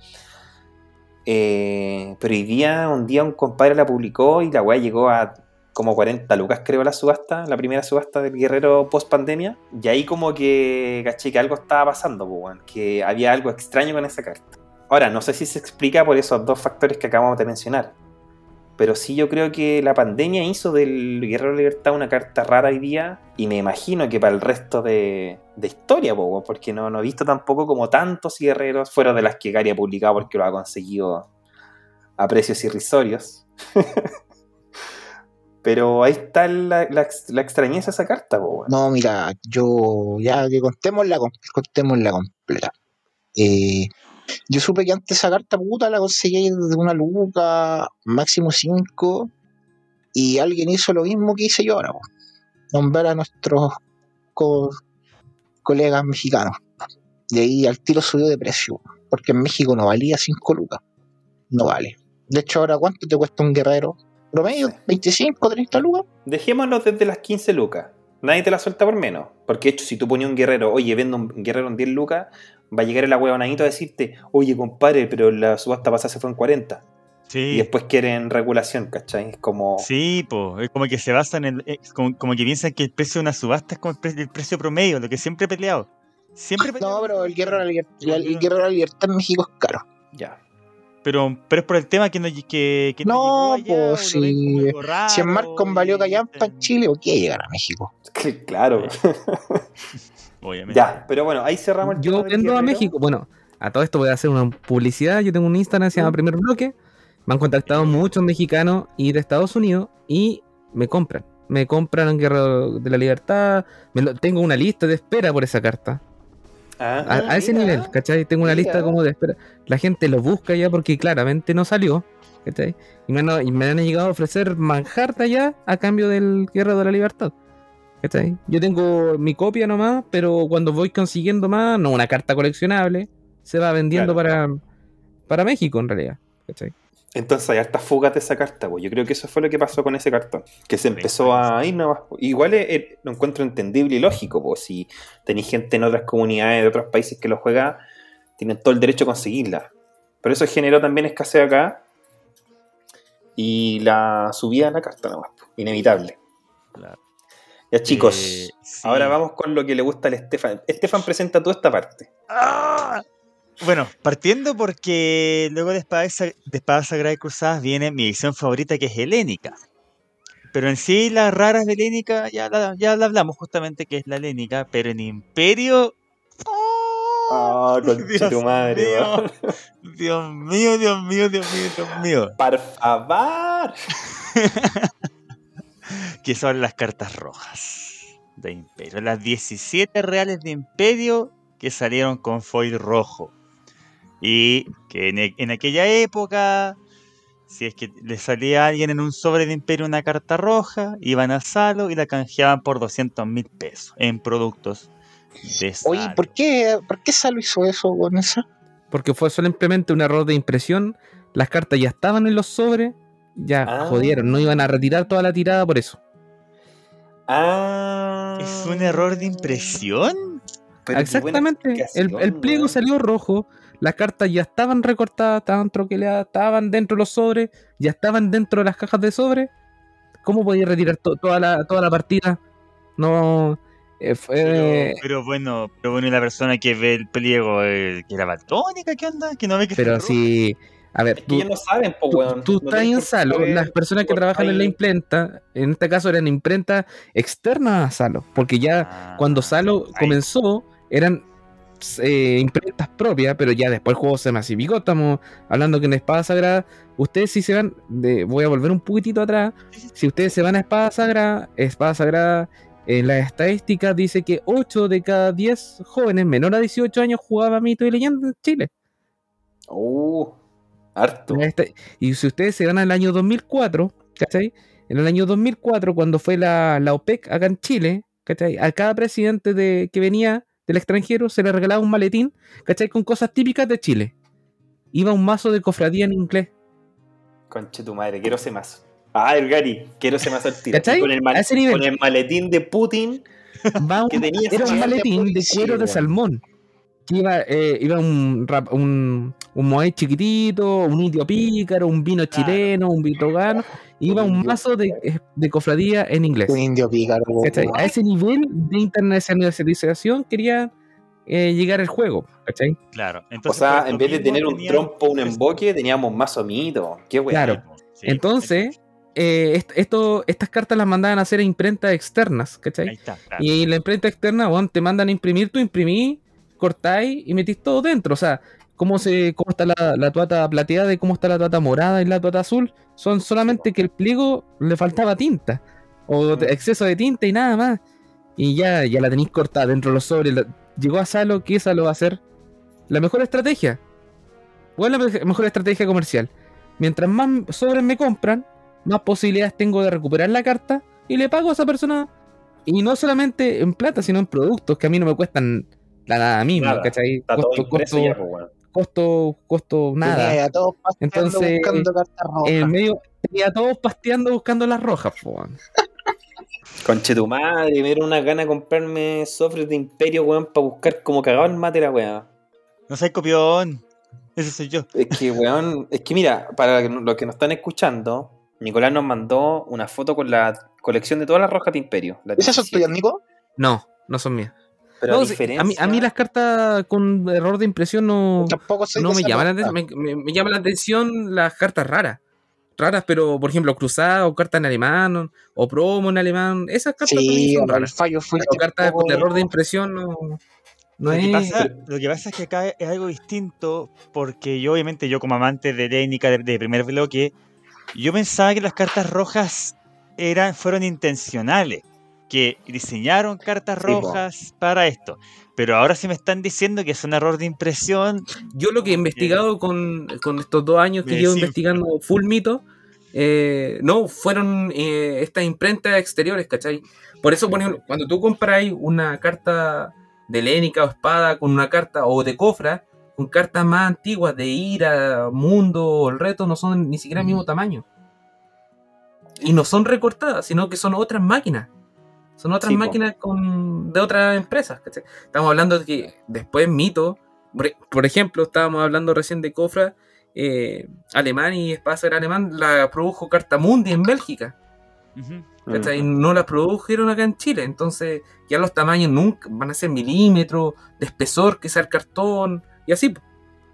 Speaker 2: Eh, pero hoy día, un día un compadre la publicó y la weá llegó a como 40 lucas, creo, la subasta, la primera subasta del guerrero post pandemia. Y ahí como que caché que algo estaba pasando, que había algo extraño con esa carta. Ahora, no sé si se explica por esos dos factores que acabamos de mencionar. Pero sí yo creo que la pandemia hizo del Guerrero de Libertad una carta rara hoy día. Y me imagino que para el resto de, de historia, po, porque no, no he visto tampoco como tantos guerreros fuera de las que Gary ha publicado porque lo ha conseguido a precios irrisorios. [laughs] Pero ahí está la, la, extrañeza de esa carta, po.
Speaker 4: No, mira, yo ya que contémosla, contémosla completa. Eh, yo supe que antes esa carta puta la conseguí de una luca, máximo 5, y alguien hizo lo mismo que hice yo ahora, nombrar a nuestros co- colegas mexicanos. De ahí al tiro subió de precio, porque en México no valía 5 lucas. No vale. De hecho, ahora, ¿cuánto te cuesta un guerrero? ¿Promedio?
Speaker 2: Sí.
Speaker 4: ¿25, 30 lucas?
Speaker 2: Dejémoslo desde las 15 lucas. Nadie te la suelta por menos. Porque de hecho, si tú ponías un guerrero, oye, vendo un guerrero en 10 lucas, va a llegar el ahueonadito a decirte, oye, compadre, pero la subasta pasada se fue en 40. Y
Speaker 3: Sí,
Speaker 2: después quieren regulación, ¿cachai? Es como.
Speaker 3: sí, po. Es como que se basan en. es como, como que piensan que el precio de una subasta es como el, pre- el precio promedio, lo que siempre he peleado. Siempre he peleado.
Speaker 4: No, pero el guerrero de la libertad, el guerrero de la libertad en México es caro.
Speaker 2: Ya.
Speaker 3: Pero, pero es por el tema que no, que, que
Speaker 4: No, pues,
Speaker 3: raro,
Speaker 4: Si en Marcon valió
Speaker 3: y-
Speaker 4: callampa en Chile, ¿por qué llegar a México? [laughs]
Speaker 2: Claro. [laughs]
Speaker 3: Obviamente.
Speaker 2: ya, pero bueno, ahí cerramos el tema
Speaker 1: Yo vendo a. México. Bueno, a todo esto voy a hacer una publicidad. Yo tengo un Instagram, se llama Primer Bloque. Me han contactado muchos mexicanos y de Estados Unidos y me compran. Me compran Guerrero de la Libertad. me lo- tengo una lista de espera por esa carta.
Speaker 2: Ah,
Speaker 1: A, a ese
Speaker 2: mira.
Speaker 1: nivel, ¿cachai? Tengo una
Speaker 2: mira.
Speaker 1: lista como de espera. La gente lo busca ya porque claramente no salió. ¿cachai? Y me, han, y me han llegado a ofrecer manjar de allá a cambio del Guerrero de la Libertad. ¿Cachai? Yo tengo mi copia nomás, pero cuando voy consiguiendo más, no una carta coleccionable, se va vendiendo para, para México en realidad. ¿cachai?
Speaker 2: Entonces hay hartas fugas de esa carta, pues. Yo creo que eso fue lo que pasó con ese cartón. Que se empezó a ir nomás. Igual es- es- lo encuentro entendible y lógico, pues. Si tenéis gente en otras comunidades de otros países que lo juega, tienen todo el derecho a conseguirla. Pero eso generó también escasez acá. Y la subida de la carta nomás, po. Inevitable.
Speaker 3: Claro.
Speaker 2: Ya chicos,
Speaker 3: Eh, sí.
Speaker 2: ahora vamos con lo que le gusta al Estefan. Estefan presenta toda esta parte.
Speaker 3: ¡Ah! Bueno, partiendo porque luego de Espada, Sa- de Espada Sagrada y Cruzadas viene mi edición favorita que es helénica. Pero en sí las raras de helénica ya la, ya la hablamos justamente que es la helénica, pero en Imperio... ¡Oh!
Speaker 2: Ah, [laughs] concha tu madre,
Speaker 3: mío. Dios mío, Dios mío, Dios mío, Dios mío.
Speaker 2: Por favor. [laughs]
Speaker 3: Que son las cartas rojas de Imperio. Las 17 reales de Imperio que salieron con foil rojo. Y que en, e- en aquella época, si es que le salía a alguien en un sobre de Imperio una carta roja, iban a Salo y la canjeaban por 200 mil pesos en productos de
Speaker 4: Oye,
Speaker 3: Salo.
Speaker 4: ¿por qué, ¿por qué Salo hizo eso con esa?
Speaker 1: Porque fue simplemente un error de impresión. Las cartas ya estaban en los sobres. Ya
Speaker 2: Ah.
Speaker 1: jodieron, no iban a retirar toda la tirada por eso.
Speaker 2: Ah.
Speaker 3: ¿Es un error de impresión?
Speaker 2: Pero
Speaker 1: Exactamente. El, pliego salió rojo. Las cartas ya estaban recortadas, estaban troqueleadas, estaban dentro de los sobres, ya estaban dentro de las cajas de sobre. ¿Cómo podía retirar to- toda, la, toda la partida? No. eh, fue-
Speaker 3: Pero, pero bueno, pero bueno, y la persona que ve el pliego, eh, que era baltónica, ¿qué onda? Que no ve que
Speaker 1: pero
Speaker 3: está
Speaker 1: si. A ver,
Speaker 2: Es que
Speaker 1: tú,
Speaker 2: ellos no saben, po,
Speaker 1: tú,
Speaker 2: weón.
Speaker 1: tú
Speaker 2: No
Speaker 1: estás en Salo,
Speaker 2: saber
Speaker 1: las personas que trabajan en la imprenta, en este caso eran imprentas externas a Salo, porque ya
Speaker 3: Ah,
Speaker 1: cuando Salo
Speaker 3: ahí.
Speaker 1: comenzó eran eh, imprentas propias, pero ya después el juego se masificó. Estamos hablando que en Espada Sagrada, ustedes si se van, de- voy a volver un poquitito atrás, si ustedes se van a Espada Sagrada, Espada Sagrada en las estadísticas dice que 8 de cada 10 jóvenes menor a 18 años jugaban mito y leyenda en Chile.
Speaker 2: Uh, harto.
Speaker 1: La esta- Y si ustedes se van al año 2004, ¿cachai? En el año 2004, cuando fue la, la OPEC acá en Chile, ¿cachai? A cada presidente de, que venía del extranjero se le regalaba un maletín, ¿cachai? Con cosas típicas de Chile. Iba un mazo de cofradía en inglés.
Speaker 2: Conche tu madre, quiero ese mazo. Ah, el Gary, quiero ese mazo al tiro.
Speaker 1: ¿Cachai?
Speaker 2: Con el, mal- con el maletín de Putin
Speaker 1: Va un-
Speaker 2: que tenía
Speaker 1: era un maletín de cuero de salmón. Que iba, eh, iba un, rap- un, un moe chiquitito, un indio pícaro, un vino
Speaker 3: Claro.
Speaker 1: chileno, un vitogano. Iba
Speaker 2: Un
Speaker 1: mazo de, de cofradía en inglés.
Speaker 4: Un indio pícaro.
Speaker 1: ¿cachai? A ese nivel de internacionalización quería eh, llegar el juego, ¿cachai?
Speaker 3: Claro.
Speaker 2: O sea, en vez de tener un trompo, un emboque, teníamos mazo mito. Qué weón.
Speaker 1: Claro.
Speaker 3: Sí,
Speaker 1: Entonces, eh, est- esto, estas cartas las mandaban a hacer a imprentas externas,
Speaker 3: Ahí
Speaker 1: ¿cachai?
Speaker 3: está, claro.
Speaker 1: Y la imprenta externa, bueno, te mandan a imprimir, tú imprimís, cortáis y metís todo dentro. O sea, cómo, se, cómo está la, la tuata plateada y cómo está la tuata morada y la tuata azul, son solamente que el pliego le faltaba tinta. O
Speaker 2: Mm.
Speaker 1: exceso de tinta y nada más. Y ya, ya la tenéis cortada dentro de los sobres. La- Llegó a Salo, que Salo va a ser la mejor estrategia. ¿Cuál es la me- mejor estrategia comercial? Mientras más sobres me compran, más posibilidades tengo de recuperar la carta y le pago a esa persona. Y no solamente en plata, sino en productos que a mí no me cuestan la nada misma,
Speaker 2: Nada,
Speaker 1: ¿cachai?
Speaker 2: Está todo
Speaker 1: Costo,
Speaker 2: impreso
Speaker 1: costo,
Speaker 2: ya, pues, weón.
Speaker 1: Costo, costo, nada.
Speaker 4: Tenía a todos pasteando
Speaker 1: Entonces,
Speaker 4: buscando cartas rojas.
Speaker 1: En medio, tenía todos pasteando buscando las rojas, weón. [laughs]
Speaker 2: Conche tu madre, me dieron una gana de comprarme sofres de imperio, weón, para buscar como cagado el mate la weá.
Speaker 3: No soy copión. Ese soy yo.
Speaker 2: Es que, weón, es que mira, para los que nos están escuchando, Nicolás nos mandó una foto con la colección de todas las rojas de Imperio. la
Speaker 4: ¿Esas son
Speaker 2: 17.
Speaker 4: tuyas, Nico?
Speaker 1: No, no son mías.
Speaker 2: Pero
Speaker 1: No,
Speaker 2: a
Speaker 1: sí,
Speaker 2: diferencia...
Speaker 1: a, mí, a mí las cartas con error de impresión no,
Speaker 4: Tampoco
Speaker 1: no me llaman la atención. Me, me- me llaman la atención las cartas raras. Raras, pero por ejemplo, cruzadas o cartas en alemán o, o promo en alemán. Esas cartas
Speaker 4: Sí,
Speaker 1: son
Speaker 4: el
Speaker 1: raras.
Speaker 4: fallo fue
Speaker 1: Pero cartas con error de impresión no, no
Speaker 3: Lo que, pasa, lo que pasa es que acá es algo distinto porque yo obviamente yo como amante de Lénica de, de primer bloque, yo pensaba que las cartas rojas eran, fueron intencionales, que diseñaron cartas
Speaker 2: Sí,
Speaker 3: rojas para esto. Pero ahora sí me están diciendo que es un error de impresión.
Speaker 1: Yo lo que he investigado con, con estos dos años que llevo investigando full mito, eh, no, fueron eh, estas imprentas exteriores, ¿cachai? Por eso, por ejemplo, cuando tú compras una carta de Lénica o Espada con una carta, o de Cofra, con cartas más antiguas de Ira, Mundo o el Reto, no son ni siquiera el mismo tamaño. Y no son recortadas, sino que son otras máquinas. Son otras
Speaker 2: Sí,
Speaker 1: máquinas con, de otras empresas, ¿cachai? Estamos hablando de que después Mito, por, ejemplo, estábamos hablando recién de Cofra, eh, alemán y Espacer alemán, la produjo Cartamundi en Bélgica.
Speaker 3: Ujú.
Speaker 1: ¿cachai?
Speaker 2: Mm.
Speaker 1: No la produjeron acá en Chile. Entonces, ya los tamaños nunca van a ser milímetros de espesor que sea el cartón y así.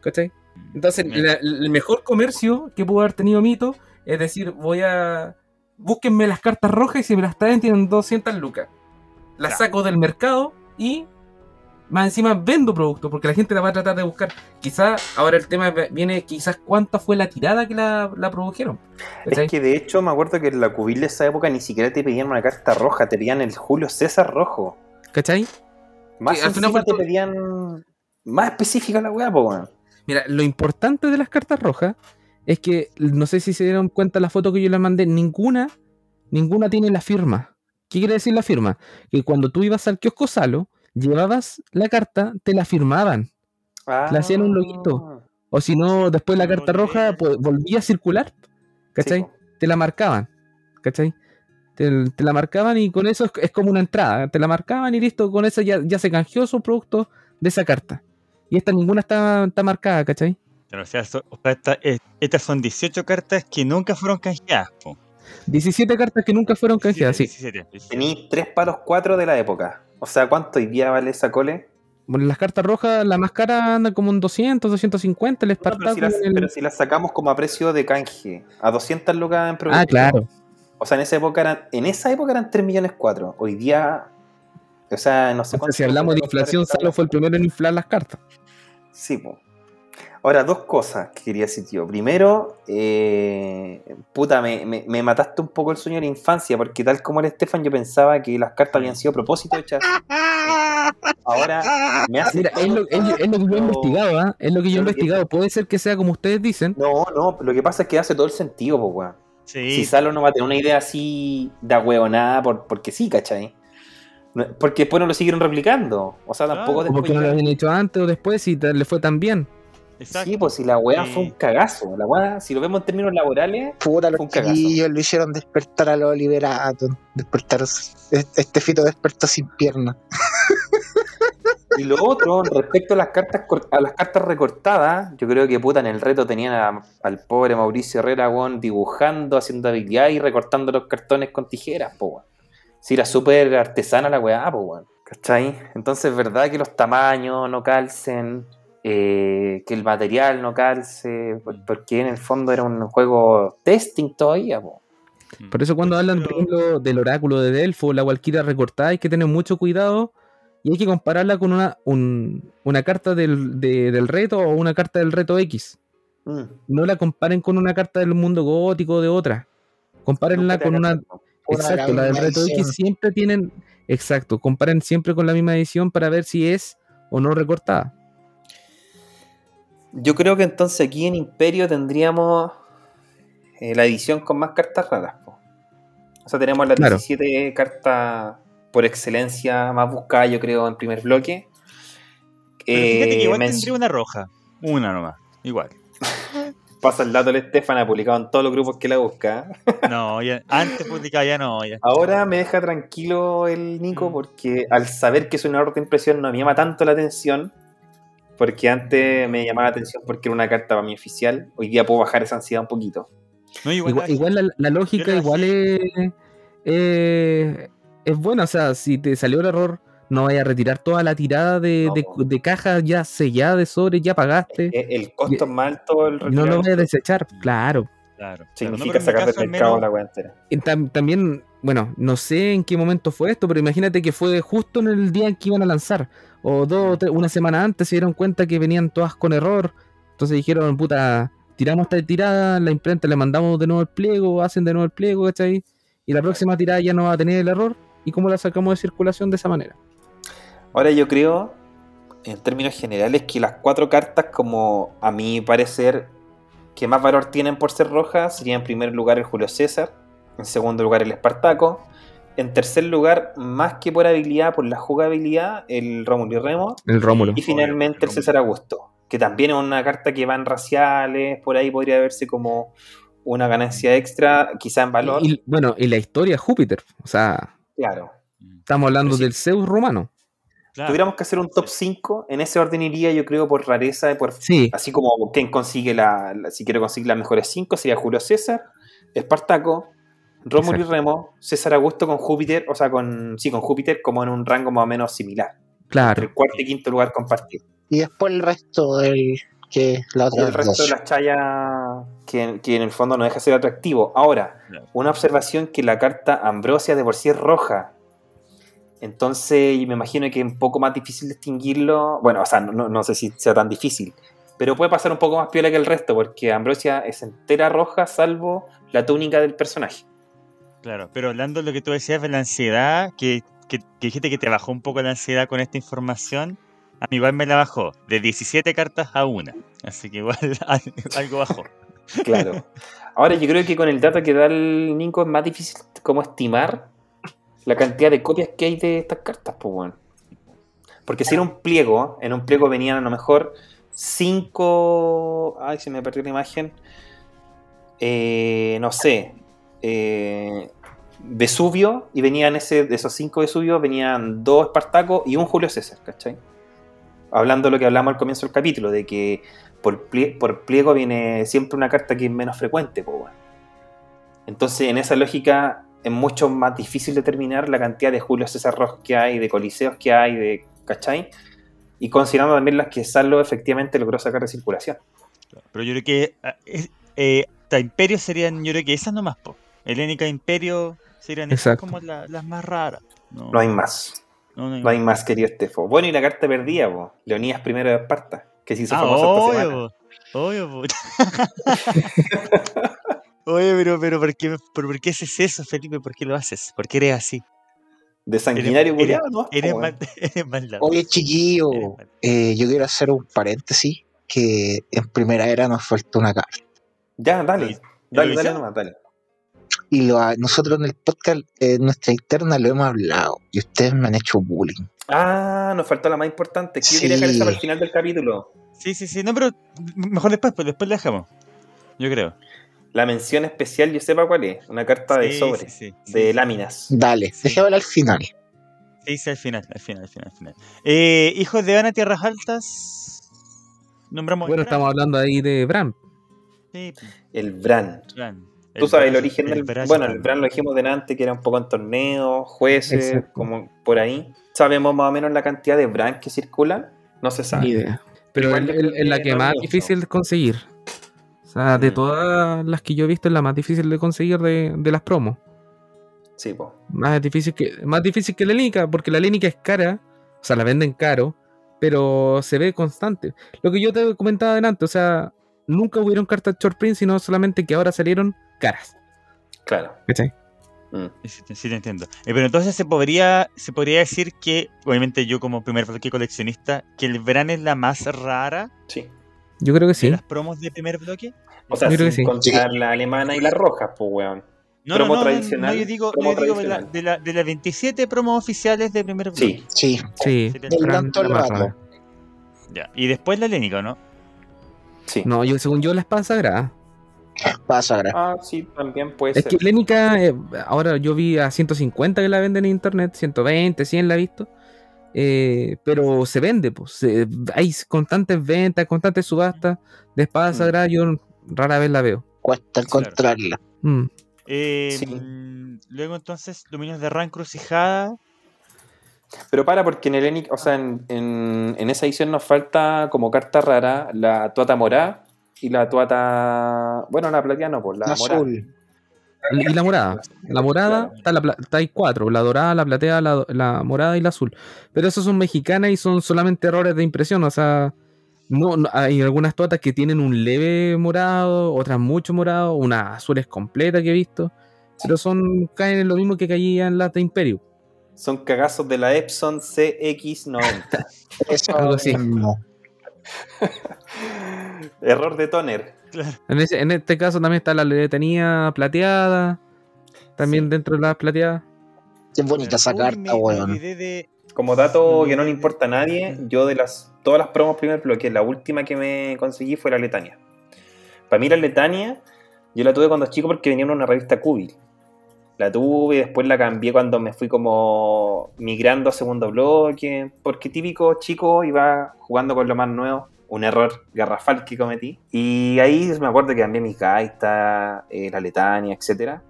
Speaker 1: ¿cachai? Entonces, la- el mejor comercio que pudo haber tenido Mito es decir, voy a. Búsquenme las cartas rojas y si me las traen tienen 200 lucas. Las saco del mercado y más encima vendo productos porque la gente la va a tratar de buscar. Quizás ahora el tema viene, quizás cuánta fue la tirada que la, la produjeron. ¿cachai?
Speaker 2: Es que de hecho me acuerdo que en la cubil de esa época ni siquiera te pedían una carta roja, te pedían el Julio César rojo.
Speaker 1: ¿Cachai?
Speaker 2: Más
Speaker 1: al final
Speaker 2: te pedían más específica la weá, po.
Speaker 1: Mira, lo importante de las cartas rojas es que, no sé si se dieron cuenta la foto que yo les mandé, ninguna, ninguna tiene la firma. ¿Qué quiere decir la firma? Que cuando tú ibas al kiosco Salo, llevabas la carta, te la firmaban. Le hacían un loguito. O si no, después la carta roja pues, volvía a circular. ¿Cachai?
Speaker 2: Sí,
Speaker 1: te la marcaban. ¿Cachai? Te, te la marcaban y con eso es, es como una entrada. Te la marcaban y listo, con eso ya, ya se canjeó su producto de esa carta. Y esta ninguna está, está marcada, ¿cachai?
Speaker 3: Pero, o sea, so- o sea, esta- estas son 18 cartas que nunca fueron canjeadas. po.
Speaker 1: 17 cartas que nunca fueron canjeadas, sí.
Speaker 3: 17, 17.
Speaker 2: Tení tres palos cuatro de la época. O sea, ¿cuánto hoy día vale esa cole?
Speaker 1: Bueno, las cartas rojas, la más cara anda como en 200, 250, el
Speaker 2: No,
Speaker 1: Espartaco.
Speaker 2: pero, si las,
Speaker 1: el-
Speaker 2: pero si las sacamos como a precio de canje, a 200 lucas en producto.
Speaker 1: Ah, claro.
Speaker 2: O sea, en esa época eran, en esa época eran 3 millones 4. Hoy día, o sea, no sé
Speaker 1: O sea,
Speaker 2: cuánto.
Speaker 1: si hablamos de inflación, Salo fue el primero en inflar las cartas.
Speaker 2: Sí, po. Ahora, dos cosas que quería decir, tío. Primero, eh, puta, me, me- me mataste un poco el sueño de la infancia, porque tal como el Estefan, yo pensaba que las cartas habían sido a propósito hechas. Ahora, me hace.
Speaker 1: Mira, es lo, es- es lo que yo he investigado, ¿ah? Es lo que yo he investigado. Puede ser que sea como ustedes dicen.
Speaker 2: No, no, lo que pasa es que hace todo el sentido, po, weón.
Speaker 3: Sí,
Speaker 2: Si Salo no va a tener una idea así de huevonada por, porque sí, ¿cachai? Porque después no lo siguieron replicando. O sea, tampoco
Speaker 3: Claro,
Speaker 1: O
Speaker 2: después.
Speaker 1: porque no lo habían hecho antes o después y te- le fue tan bien.
Speaker 3: Exacto.
Speaker 2: Sí, pues si la weá
Speaker 3: Sí.
Speaker 2: fue un cagazo. La weá, si lo vemos en términos laborales,
Speaker 4: Puta,
Speaker 2: Fue
Speaker 4: los
Speaker 2: un cagazo.
Speaker 4: chiquillos lo hicieron despertar a los liberatos. Despertar. Este fito despertó sin pierna. [laughs]
Speaker 2: Y lo otro, respecto a las cartas a las cartas recortadas, yo creo que puta en el reto tenían a- al pobre Mauricio Herrera weón, dibujando, haciendo habilidad y recortando los cartones con tijeras, po, weón. Sí, era súper artesana la weá, po, weón. ¿Cachai? Entonces es verdad que los tamaños no calcen, eh, que el material no calce, por- porque en el fondo era un juego testing todavía, po.
Speaker 1: Por eso cuando hablan, por
Speaker 3: Pero-
Speaker 1: ejemplo, del oráculo de Delfo, la Valkyria recortada, hay que tener mucho cuidado y hay que compararla con una, un- una carta del, de- del reto o una carta del reto X.
Speaker 2: Mm.
Speaker 1: No la comparen con una carta del mundo gótico o de otra. Compárenla con una... Exacto, la del reto
Speaker 4: edición.
Speaker 1: X siempre tienen... Exacto, comparen siempre con la misma edición para ver si es o no recortada.
Speaker 2: Yo creo que entonces aquí en Imperio tendríamos eh, la edición con más cartas raras. po. O sea, tenemos las
Speaker 1: Claro.
Speaker 2: 17 cartas por excelencia más buscadas, yo creo, en primer bloque.
Speaker 3: Pero fíjate que
Speaker 2: Eh,
Speaker 3: igual
Speaker 2: men-
Speaker 3: tendría una roja. Una nomás. Igual. [laughs]
Speaker 2: Pasa el dato el Estefan, ha publicado en todos los grupos que la busca.
Speaker 3: No, ya, antes publicaba ya no. Ya.
Speaker 2: Ahora me deja tranquilo el Nico
Speaker 3: Mm.
Speaker 2: porque al saber que es una orden de impresión no me llama tanto la atención. Porque antes me llamaba la atención porque era una carta para mi oficial. Hoy día puedo bajar esa ansiedad un poquito.
Speaker 3: No, igual,
Speaker 1: Igual,
Speaker 3: la-
Speaker 1: igual la, la lógica igual es, eh, es buena. O sea, si te salió el error, no vayas a retirar toda la tirada de,
Speaker 2: No,
Speaker 1: de, de caja ya sellada de sobre, ya pagaste.
Speaker 2: El costo es más alto el
Speaker 1: no lo vayas a desechar, claro.
Speaker 3: Claro, claro. No,
Speaker 2: Significa
Speaker 3: mi
Speaker 2: sacar del mercado
Speaker 3: menos-
Speaker 2: la wea entera.
Speaker 1: Y tam- también, bueno, no sé en qué momento fue esto, pero imagínate que fue justo en el día en que iban a lanzar. O dos tres- una semana antes se dieron cuenta que venían todas con error. Entonces dijeron, puta, tiramos esta tirada, la imprenta le mandamos de nuevo el pliego, hacen de nuevo el pliego, ¿cachai? Y la próxima tirada ya no va a tener el error. ¿Y cómo la sacamos de circulación de esa manera?
Speaker 2: Ahora yo creo, en términos generales, que las cuatro cartas, como a mi parecer, que más valor tienen por ser rojas, sería en primer lugar el Julio César, en segundo lugar el Espartaco, en tercer lugar, más que por habilidad, por la jugabilidad, el Rómulo y Remo,
Speaker 1: El Rómulo.
Speaker 2: y finalmente el César Augusto, que también es una carta que va en raciales, por ahí podría verse como una ganancia extra, quizá en valor,
Speaker 1: Y, bueno, y la historia es Júpiter. O sea,
Speaker 2: claro.
Speaker 1: estamos hablando
Speaker 2: sí.
Speaker 1: del Zeus romano.
Speaker 3: Claro.
Speaker 2: Tuviéramos que hacer un top 5, en ese orden iría yo creo por rareza, por
Speaker 1: Sí,
Speaker 2: Así como quien consigue la, la- si quiero conseguir las mejores cinco, sería Julio César, Espartaco, Rómulo y. Remo, César Augusto con Júpiter, o sea, con sí, con Júpiter como en un rango más o menos similar. Entre
Speaker 1: claro.
Speaker 2: el cuarto y quinto lugar compartido.
Speaker 4: Y después el resto del que la otra
Speaker 2: el resto de las chayas que, que en el fondo no deja de ser atractivo. Ahora, una observación que la carta Ambrosia de por sí es roja. Entonces, y me imagino que es un poco más difícil distinguirlo. Bueno, o sea, no, no sé si sea tan difícil. Pero puede pasar un poco más piola que el resto, porque Ambrosia es entera roja, salvo la túnica del personaje.
Speaker 3: Claro, pero hablando de lo que tú decías de la ansiedad, que, dijiste que te bajó un poco la ansiedad con esta información, a mí igual me la bajó, de 17 cartas a una. Así que igual [laughs] algo bajó. [laughs]
Speaker 2: Claro. Ahora, yo creo que con el dato que da el Nico es más difícil como estimar la cantidad de copias que hay de estas cartas, pues bueno. Porque si era un pliego, en un pliego venían a lo mejor cinco. Ay, se me perdió la imagen. Eh, no sé. Eh, Vesubio, y venían ese, de esos cinco Vesubios, venían dos Espartacos y un Julio César, ¿cachai? Hablando de lo que hablamos al comienzo del capítulo, de que por, plie- por pliego viene siempre una carta que es menos frecuente. Entonces, en esa lógica, es mucho más difícil determinar la cantidad de Julio César Rojos que hay, de Coliseos que hay, de ¿cachai? Y considerando también las que Salo efectivamente logró sacar de circulación.
Speaker 3: Pero yo creo que eh, Imperio serían, yo creo que esas nomás, po. Helénica Imperio serían esas como la- las más raras. No,
Speaker 2: No hay más.
Speaker 3: no, no hay
Speaker 2: No hay más, querido Estefo. Bueno, y la carta perdida, po. Leonidas I de Esparta, que se hizo
Speaker 3: Ah,
Speaker 2: famosa esta semana.
Speaker 3: obvio, obvio. [laughs] Oye, pero, pero ¿por, qué, por, por qué haces eso, Felipe? ¿Por qué lo haces? ¿Por qué eres así?
Speaker 2: De sanguinario
Speaker 3: Eres-
Speaker 2: culiado, ¿no?
Speaker 3: Eres
Speaker 2: Po,
Speaker 3: mal, [laughs] eres.
Speaker 4: Oye, chiquillo,
Speaker 3: Eres mal.
Speaker 4: eh, yo quiero hacer un paréntesis que en primera era nos falta una carta.
Speaker 2: Ya, dale.
Speaker 3: ¿Y- y
Speaker 2: Dale, dale nomás, dale.
Speaker 4: Y lo, ha- nosotros en el podcast, eh, nuestra interna, lo hemos hablado. Y ustedes me han hecho bullying.
Speaker 2: Ah, nos faltó la más importante. Que yo
Speaker 4: Sí.
Speaker 2: quería dejar esa para el final del capítulo.
Speaker 3: Sí, sí, sí. No, pero mejor después, pues después la dejamos. Yo creo.
Speaker 2: La mención especial, yo sepa cuál es. Una carta de sobre,
Speaker 3: sí, sí,
Speaker 2: de
Speaker 3: sí.
Speaker 2: láminas.
Speaker 4: Dale,
Speaker 3: Sí.
Speaker 4: déjamelo al final.
Speaker 3: Sí, sí, al final, al final, al final, al final. Eh, hijos de Ana Tierras Altas. Nombramos.
Speaker 1: Bueno,
Speaker 3: Bran.
Speaker 1: estamos hablando ahí de Bram.
Speaker 3: Sí,
Speaker 2: El Bran.
Speaker 3: Bran.
Speaker 2: Tú sabes el origen del.
Speaker 3: Bran-
Speaker 2: Bueno, el Bran lo dijimos delante, que era un poco en torneos, jueces,
Speaker 1: Exacto.
Speaker 2: como por ahí. ¿Sabemos más o menos la cantidad de Bran que circulan? No se
Speaker 1: Ni
Speaker 2: sabe.
Speaker 1: idea. Pero es la
Speaker 2: que
Speaker 1: más difícil de conseguir. O sea, de
Speaker 2: Mm.
Speaker 1: todas las que yo he visto, es la más difícil de conseguir de, de las promos.
Speaker 2: Sí, po.
Speaker 1: Más difícil que, más difícil que la Lénica, porque la Lénica es cara, o sea, la venden caro, pero se ve constante. Lo que yo te comentaba adelante, o sea, nunca hubieron cartas short print, sino solamente que ahora salieron caras.
Speaker 2: Claro.
Speaker 1: ¿Cachai?
Speaker 2: Mm.
Speaker 3: Sí, sí, te entiendo. Eh, pero entonces se podría, se podría decir que, obviamente yo como primer bloque coleccionista, que el Bran es la más rara
Speaker 2: Sí.
Speaker 1: Yo creo que
Speaker 3: de
Speaker 1: sí.
Speaker 3: las promos de primer bloque.
Speaker 2: O sea,
Speaker 1: Yo creo
Speaker 2: sin
Speaker 1: que sí.
Speaker 2: contar la alemana y la roja, pues, weón.
Speaker 3: No,
Speaker 2: Promo
Speaker 3: no,
Speaker 2: tradicional,
Speaker 3: no, yo digo, yo digo de, la,
Speaker 2: tradicional.
Speaker 3: de, la, de las 27 promos oficiales de primer bloque.
Speaker 2: Sí.
Speaker 4: Sí,
Speaker 1: Sí,
Speaker 3: Sería
Speaker 4: el
Speaker 1: Bran
Speaker 4: Bran todo
Speaker 1: la
Speaker 4: el
Speaker 1: más
Speaker 4: rato.
Speaker 1: rara.
Speaker 3: Ya. Y después la Lénica, ¿no?
Speaker 2: Sí.
Speaker 1: No, yo según yo la espada sagrada.
Speaker 4: Pasa ahora.
Speaker 2: Ah, sí, también puede
Speaker 1: Es
Speaker 2: ser.
Speaker 1: que Lénica, eh, ahora yo vi a 150 que la venden en internet, 120, 100 la he visto. eh, pero se vende, pues. se- hay constantes ventas, constantes subastas de espada
Speaker 2: Mm.
Speaker 1: sagrada. Yo rara vez la veo.
Speaker 4: Cuesta
Speaker 3: Claro.
Speaker 4: encontrarla.
Speaker 1: Mm.
Speaker 3: Eh,
Speaker 2: Sí.
Speaker 3: Luego entonces, Dominios de Ra encrucijada.
Speaker 2: Pero para, porque en el o sea, en, en- en esa edición nos falta como carta rara la tuata morada y la tuata. Bueno, la plateada no, pues la morada.
Speaker 4: Azul.
Speaker 1: Y la morada. La morada, está, la está hay cuatro: la dorada, la plateada, la, la morada y la azul. Pero esas son mexicanas y son solamente errores de impresión. O sea, no, no- hay algunas totas que tienen un leve morado, otras mucho morado, unas azules completas que he visto. Pero son caen en lo mismo que caían las de Imperio.
Speaker 2: Son cagazos de la Epson CX90.
Speaker 4: Eso [laughs]
Speaker 1: Algo así.
Speaker 4: mismo. [laughs]
Speaker 2: Error de toner.
Speaker 1: En, ese- en este caso también está la letanía plateada. También
Speaker 2: Sí.
Speaker 1: dentro de las plateadas.
Speaker 4: Qué bonita esa carta, weón.
Speaker 2: Como dato que no le importa a nadie, yo de las todas las promos primer bloque, la última que me conseguí fue la Letania. Para mí la Letania, yo la tuve cuando chico porque venía en una revista Cubil. La tuve después la cambié cuando me fui como migrando a segundo bloque, porque típico chico iba jugando con lo más nuevo, un error garrafal que cometí. Y ahí me acuerdo que cambié mis gaitas, eh, la Letania, etcétera.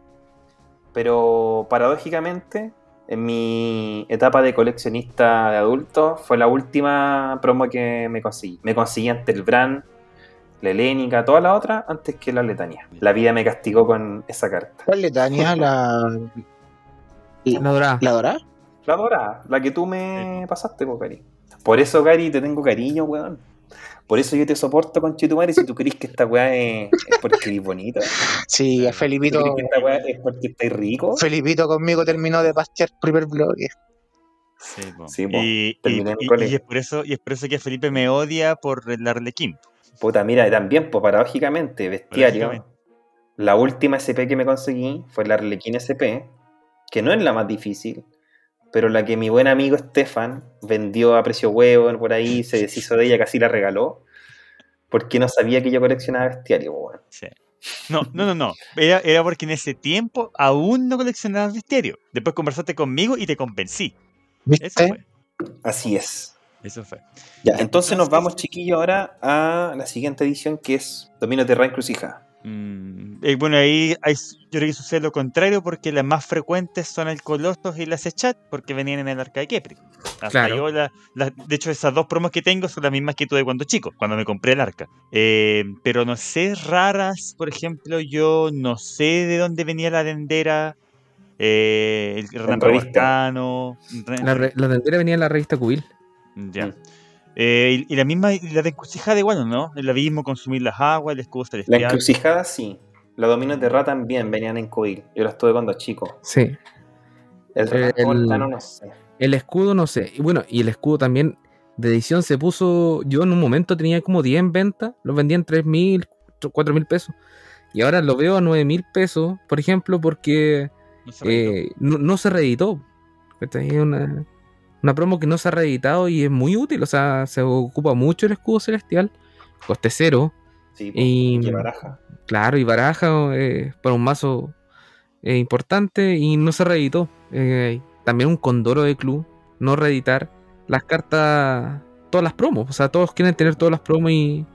Speaker 2: Pero paradójicamente, en mi etapa de coleccionista de adulto, fue la última promo que me conseguí. Me conseguí ante el Bran, la Helénica, toda la otra, antes que la Letania. La vida me castigó con esa carta.
Speaker 4: ¿Cuál le daña [laughs] la,
Speaker 1: La dorada.
Speaker 4: la dorada?
Speaker 2: La dorada, la que tú me pasaste, po, Cari. Por eso, Cari, te tengo cariño, weón. Por eso yo te soporto con Chitumare si tú crees que esta weá es, es porque eres bonito.
Speaker 4: Sí.
Speaker 2: ¿Tú
Speaker 4: Felipito,
Speaker 2: crees que esta weá es porque estás rico?
Speaker 4: Felipito conmigo terminó de pastear primer bloque.
Speaker 3: Sí, po.
Speaker 2: Sí, po.
Speaker 3: y, y-
Speaker 2: Terminé en
Speaker 3: y-
Speaker 2: colegio.
Speaker 3: y es por eso, y es por eso que Felipe me odia por el Arlequín.
Speaker 2: Puta, mira, también, pues paradójicamente, bestiario.
Speaker 3: Paradójicamente.
Speaker 2: La última SP que me conseguí fue la Arlequín SP, que no es la más difícil, pero la que mi buen amigo Stefan vendió a precio huevo por ahí, se [laughs] deshizo de ella, casi la regaló, porque no sabía que yo coleccionaba bestiario.
Speaker 3: Sí. No, no, no, no. Era, era porque en ese tiempo aún no coleccionabas bestiario. Después conversaste conmigo y te convencí. Eso
Speaker 4: ¿Viste?
Speaker 3: fue.
Speaker 2: Así es.
Speaker 3: Eso fue.
Speaker 2: Ya, entonces nos vamos, chiquillos, ahora a la siguiente edición que es Dominios de Ra Encrucijada.
Speaker 3: Mm, eh, bueno, ahí hay- yo creo que sucede lo contrario porque las más frecuentes son el Colossus y la Sechat porque venían en el arca de Kepri. Hasta
Speaker 1: Claro.
Speaker 3: yo la- la- de hecho, esas dos promos que tengo son las mismas que tuve cuando chico, cuando me compré el arca. Eh, pero no sé, raras, por ejemplo, yo no sé de dónde venía la dendera, eh, el Renato
Speaker 2: revista.
Speaker 3: Barcano, re-
Speaker 1: La, re- la tendera venía en la revista Cubil.
Speaker 3: Ya.
Speaker 2: Mm.
Speaker 3: Eh, y, y la misma, y la de encrucijada igual, ¿no? El abismo, consumir las aguas, el escudo
Speaker 2: La
Speaker 3: celestial.
Speaker 2: Encrucijada sí. Los Dominios de Ra también venían en Coil. Yo los tuve cuando chico.
Speaker 1: Sí.
Speaker 2: El
Speaker 1: el-
Speaker 2: no sé.
Speaker 1: El escudo, no sé. Y bueno, y el escudo también de edición se puso. Yo en un momento tenía como 10 en venta. Los vendía en 3 mil, 4 mil pesos. Y ahora lo veo a 9 mil pesos, por ejemplo, porque
Speaker 3: No se reeditó.
Speaker 1: eh, no, no se reeditó. ¿cachai? Es una, una promo que no se ha reeditado y es muy útil. O sea, se ocupa mucho el escudo celestial. Coste cero.
Speaker 2: Sí,
Speaker 1: Y-
Speaker 2: baraja.
Speaker 1: Claro, y baraja eh, para un mazo eh, importante y no se reeditó. Eh, también un condoro de club, no reeditar las cartas, todas las promos. O sea, todos quieren tener todas las promos y,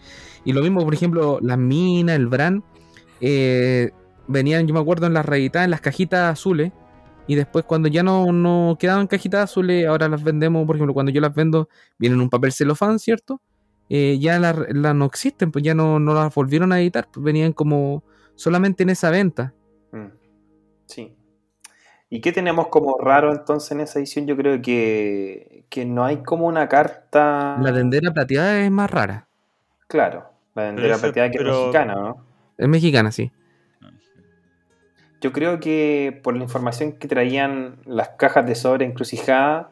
Speaker 1: y lo mismo, por ejemplo, las minas, el Bran, venían, yo me acuerdo, en las reeditadas, en las cajitas azules. Y después cuando ya no, no quedaban cajitas azules, ahora las vendemos, por ejemplo, cuando yo las vendo, vienen en un papel celofán, ¿cierto? eh, ya las las no existen, pues ya no, no las volvieron a editar, pues venían como solamente en esa venta.
Speaker 2: Mm, Sí. ¿Y qué tenemos como raro entonces en esa edición? Yo creo que, que no hay como una carta.
Speaker 1: La tendera plateada es más rara,
Speaker 2: Claro, la tendera plateada que es mexicana, ¿no?
Speaker 1: es mexicana, sí.
Speaker 2: Yo creo que por la información que traían las cajas de sobre encrucijada,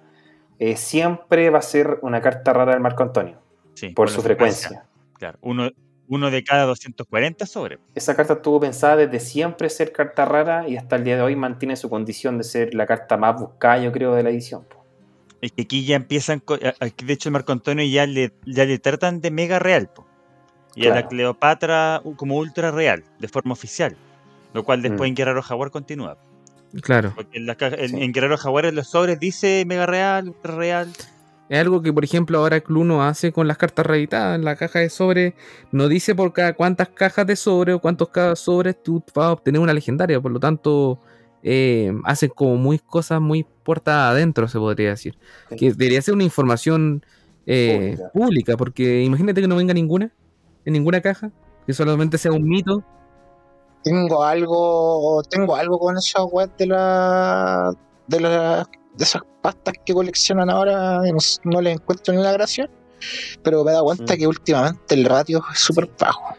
Speaker 2: eh, siempre va a ser una carta rara del Marco Antonio,
Speaker 3: Sí,
Speaker 2: por su frecuencia.
Speaker 3: Claro, uno, uno de cada 240 sobre.
Speaker 2: Esa carta estuvo pensada desde siempre ser carta rara y hasta el día de hoy mantiene su condición de ser la carta más buscada, yo creo, de la edición.
Speaker 3: Es que aquí ya empiezan, aquí de hecho el Marco Antonio ya le, ya le tratan de mega real. po. Y a la. Cleopatra como ultra real, de forma oficial. Lo cual después
Speaker 2: Mm.
Speaker 3: en Guerrero Jaguar continúa.
Speaker 1: Claro.
Speaker 3: Porque en, la caja- en-
Speaker 2: Sí.
Speaker 3: en Guerrero Jaguar en los sobres dice mega real, real.
Speaker 1: Es algo que, por ejemplo, ahora Club no hace con las cartas reeditadas. En la caja de sobre no dice por cada cuántas cajas de sobre o cuántos cada sobres tú vas a obtener una legendaria. Por lo tanto, eh, hacen como muy cosas muy puertas adentro, se podría decir.
Speaker 2: Sí.
Speaker 1: Que debería ser una información eh,
Speaker 2: Pública.
Speaker 1: pública, porque imagínate que no venga ninguna, en ninguna caja, que solamente sea un mito.
Speaker 4: Tengo algo, tengo algo con esa web de la, de la, de esas pastas que coleccionan ahora, no, no le encuentro ni la gracia, pero me he dado cuenta
Speaker 2: Mm.
Speaker 4: que últimamente el ratio es súper bajo.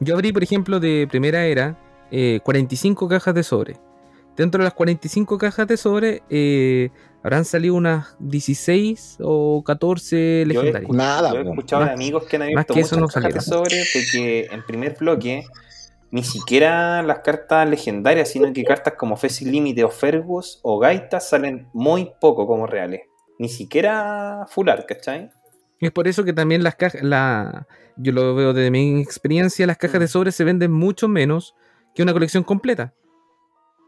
Speaker 1: Yo abrí, por ejemplo, de primera era eh, 45 cajas de sobre. Dentro de las 45 cajas de sobre eh, habrán salido unas 16 o 14
Speaker 2: Yo he
Speaker 1: legendarias.
Speaker 4: Nada,
Speaker 2: yo he escuchado de
Speaker 1: Más-
Speaker 2: amigos que han
Speaker 1: más
Speaker 2: abierto
Speaker 1: que eso
Speaker 2: muchas
Speaker 1: no
Speaker 2: cajas de sobre de que en primer bloque ni siquiera las cartas legendarias, sino que cartas como Fezzi Límite o Fergus o Gaitas salen muy poco como reales. Ni siquiera full art, ¿cachai?
Speaker 1: Es por eso que también las cajas, la, yo lo veo desde mi experiencia, las cajas de sobre se venden mucho menos que una colección completa.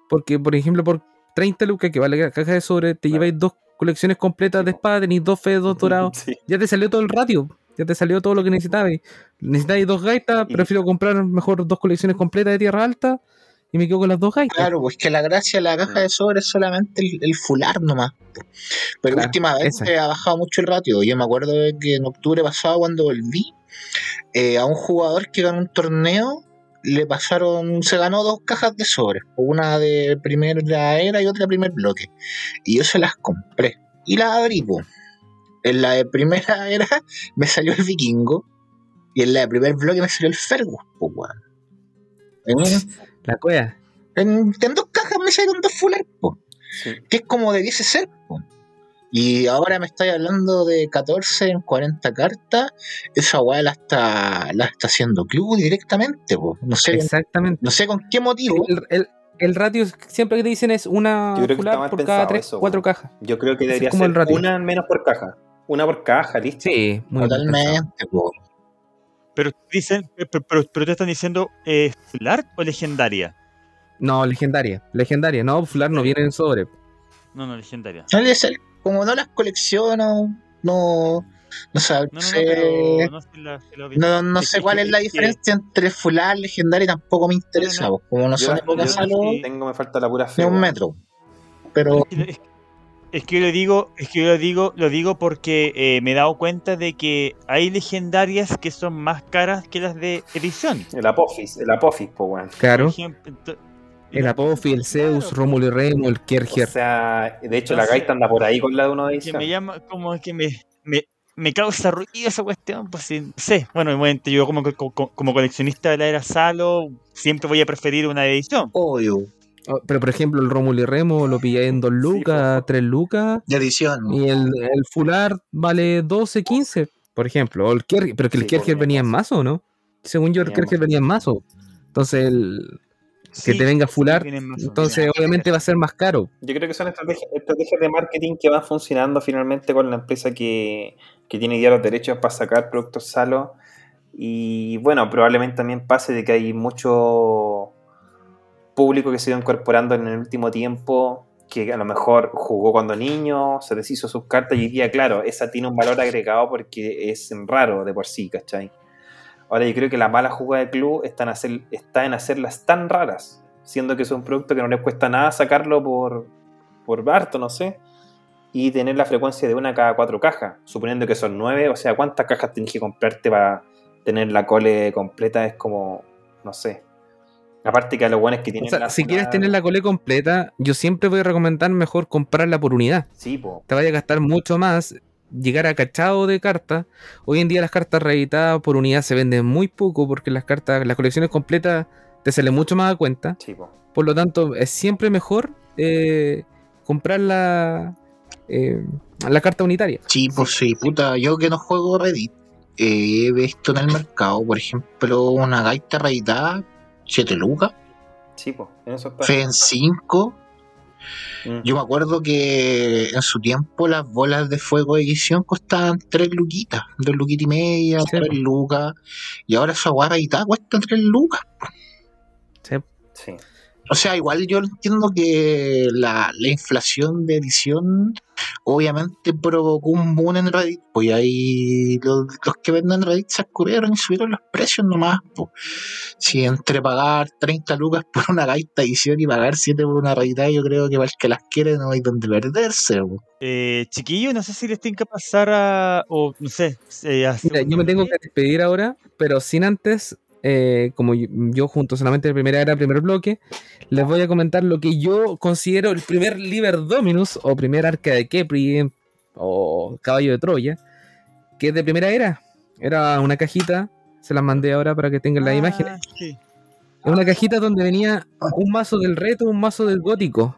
Speaker 1: Porque, por ejemplo, por 30 lucas que vale la caja de sobre, te
Speaker 2: Claro.
Speaker 1: lleváis dos colecciones completas de espada, tenéis dos feos, dos [laughs] dorados.
Speaker 2: Sí.
Speaker 1: Ya te salió todo el ratio. Ya te salió todo lo que necesitabais. Necesitáis dos gaitas, prefiero comprar mejor dos colecciones completas de tierra alta y me quedo con las dos gaitas.
Speaker 4: Claro, pues que la gracia de la caja de sobre es solamente el, el fular nomás. Pero
Speaker 1: Claro,
Speaker 4: últimamente
Speaker 1: esa.
Speaker 4: ha bajado mucho el ratio. Yo me acuerdo de que en octubre pasado, cuando volví, eh, a un jugador que ganó un torneo, le pasaron, se ganó dos cajas de sobre, una de primera era y otra de primer bloque. Y yo se las compré. Y las abrí. En la de primera era me salió el vikingo. Y en la de primer bloque me salió el Fergus, po, weón. En, [laughs]
Speaker 1: La cueva.
Speaker 4: en, en dos cajas me salieron dos fuller, po.
Speaker 2: Sí.
Speaker 4: Que es como debiese ser, po. Y ahora me estáis hablando de 14 en 40 cartas. Esa weá la está, la está haciendo club directamente, po. No sé,
Speaker 1: Exactamente.
Speaker 4: no sé con qué motivo.
Speaker 1: El, el- el ratio siempre que te dicen es una
Speaker 2: mal
Speaker 1: por cada 3,
Speaker 2: eso,
Speaker 1: 4
Speaker 2: weón.
Speaker 1: cajas.
Speaker 2: Yo creo que debería
Speaker 1: como
Speaker 2: ser
Speaker 1: el ratio.
Speaker 2: una menos por caja. Una por caja, listo.
Speaker 1: Sí, muy.
Speaker 4: Totalmente.
Speaker 3: Pero dicen, pero, pero, pero te están diciendo eh, full art o legendaria.
Speaker 1: No, legendaria. Legendaria. No, fular no viene en sobre.
Speaker 3: No, no, legendaria.
Speaker 4: No debe ser. Como no las colecciono, no. No sé.
Speaker 3: No, no, no,
Speaker 4: sé-
Speaker 3: pero no sé la.
Speaker 4: No, sé cuál es la diferencia entre fular, legendario y tampoco me interesa.
Speaker 3: No, no.
Speaker 4: po. Como no
Speaker 2: Yo,
Speaker 4: son épocas
Speaker 3: no-
Speaker 4: salvo,
Speaker 3: sí.
Speaker 2: tengo, me falta la pura fe.
Speaker 4: ni un metro. Pero
Speaker 3: Es, es- es que yo lo digo, es que yo lo digo, lo digo porque eh, me he dado cuenta de que hay legendarias que son más caras que las de edición.
Speaker 2: El Apophis, el Apophis, pues, weón.
Speaker 1: Claro. El Apophis, el Zeus,
Speaker 3: Claro,
Speaker 1: Rómulo y Remo, el
Speaker 2: O
Speaker 1: Kerger.
Speaker 2: sea, de hecho, la
Speaker 3: Entonces-
Speaker 2: gaita anda por ahí con la de uno de
Speaker 3: que
Speaker 2: edición.
Speaker 3: me llama como que me, me, me causa ruido esa cuestión, pues sí, sé. Bueno, yo como, como, como coleccionista de la era Salo siempre voy a preferir una edición.
Speaker 4: obvio.
Speaker 1: Oh, Pero por ejemplo, el Rómulo y Remo lo pillé en 2
Speaker 2: Sí,
Speaker 1: lucas,
Speaker 2: po.
Speaker 1: 3 lucas.
Speaker 4: De edición.
Speaker 1: Y el, el Fular vale 12, 15, por ejemplo. O el Kerger, pero que el
Speaker 2: Sí,
Speaker 1: Kerger venía en mazo, ¿no? Según yo, el Kerger venía en mazo. Entonces, el, que
Speaker 3: Sí,
Speaker 1: te venga Fular, entonces obviamente va a ser más caro.
Speaker 2: Yo creo que son estrategias, estrategias de marketing que van funcionando finalmente con la empresa que, que tiene ya los derechos para sacar productos Salo. Y bueno, probablemente también pase de que hay mucho público que se ha ido incorporando en el último tiempo, que a lo mejor jugó cuando niño, se deshizo sus cartas y hoy día, claro, esa tiene un valor agregado porque es raro de por sí, ¿cachai? Ahora yo creo que la mala jugada de club está en, hacer, está en hacerlas tan raras, siendo que es un producto que no les cuesta nada sacarlo por, por harto, no sé, y tener la frecuencia de una cada cuatro cajas, suponiendo que son nueve, o sea, ¿cuántas cajas tienes que comprarte para tener la cole completa? Es como, no sé. Aparte que a los buenos que
Speaker 1: O
Speaker 2: tienen
Speaker 1: sea,
Speaker 2: la
Speaker 1: si quieres tener la cole completa, yo siempre voy a recomendar mejor comprarla por unidad.
Speaker 2: Sí, po.
Speaker 1: Te vaya a gastar mucho más, llegar a cachado de cartas. Hoy en día las cartas reeditadas por unidad se venden muy poco porque las cartas, las colecciones completas te salen mucho más a cuenta.
Speaker 2: Sí, po.
Speaker 1: Por lo tanto, es siempre mejor eh, comprar la, eh, la carta unitaria.
Speaker 4: Sí, pues sí, puta. Yo que no juego Reddit, eh, he visto en el mercado, por ejemplo, una gaita reeditada, 7 lucas,
Speaker 2: Sí, po. En eso está.
Speaker 4: fe en 5.
Speaker 2: Mm.
Speaker 4: Yo me acuerdo que en su tiempo las bolas de fuego de edición costaban 3 luquitas, 2 luquitas y media,
Speaker 1: Sí,
Speaker 4: 3
Speaker 1: po.
Speaker 4: lucas. Y ahora esa guarra reeditada cuesta 3 lucas.
Speaker 1: Sí.
Speaker 2: Sí.
Speaker 4: O sea, igual yo entiendo que la, la inflación de edición obviamente provocó un boom en Reddit, pues y ahí los, los que venden en Reddit se escurrieron y subieron los precios nomás, pues. Si entre pagar 30 lucas por una gaita edición y pagar 7 por una rarita, yo creo que para el que las quiere no hay donde perderse, pues.
Speaker 3: Eh, chiquillo, no sé si les tienen que pasar a. O no sé. eh, a
Speaker 1: Mira, yo me tengo que despedir ahora, pero sin antes, eh, como yo, yo junto solamente la primera era primer bloque, les voy a comentar lo que yo considero el primer Liber Dominus o primer arca de Kepri o caballo de Troya, que es de primera era. Era una cajita, se las mandé ahora para que tengan las
Speaker 3: Ah,
Speaker 1: imágenes.
Speaker 3: sí.
Speaker 1: Es una cajita donde venía un mazo del reto, un mazo del gótico.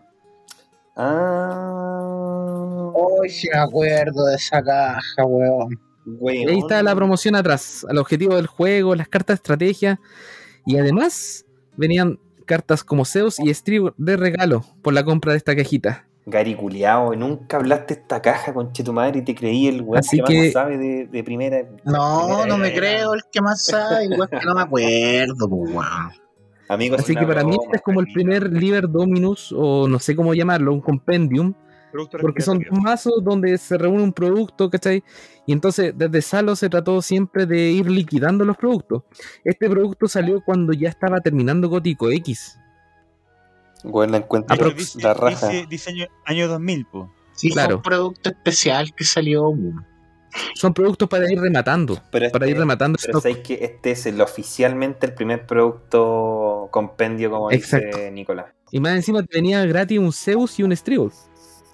Speaker 2: Ah.
Speaker 4: Hoy sí me acuerdo de esa caja, weón.
Speaker 2: weón.
Speaker 1: Y ahí está la promoción atrás, al objetivo del juego, las cartas de estrategia. Y además venían cartas como Zeus y Strib de regalo por la compra de esta cajita.
Speaker 2: Gary culiao, nunca hablaste esta caja con tu madre y te creí el weón
Speaker 1: Así
Speaker 2: que,
Speaker 1: que-
Speaker 2: más sabe de, de primera.
Speaker 4: No,
Speaker 2: primera
Speaker 4: no me creo el que más sabe, igual que no me acuerdo, pues, weón.
Speaker 2: Amigos,
Speaker 1: Así que para mí este es como el primer Liber Dominus, o no sé cómo llamarlo, un compendium, porque son dos mazos donde se reúne un producto, ¿cachai? Y entonces desde Salo se trató siempre de ir liquidando los productos. Este producto salió cuando ya estaba terminando Gótico X.
Speaker 2: Weón, la encuentro
Speaker 3: dice,
Speaker 2: la raja.
Speaker 3: dice- dice año, año 2000, po.
Speaker 4: Sí,
Speaker 1: Claro.
Speaker 4: un producto especial que salió.
Speaker 1: Son productos para ir rematando,
Speaker 2: Pero
Speaker 1: para
Speaker 2: este-
Speaker 1: ir rematando
Speaker 2: Pero sabéis que este es el oficialmente el primer producto compendio, como
Speaker 1: Exacto.
Speaker 2: dice Nicolás.
Speaker 1: Y más encima te venía gratis un Zeus y un Stribble.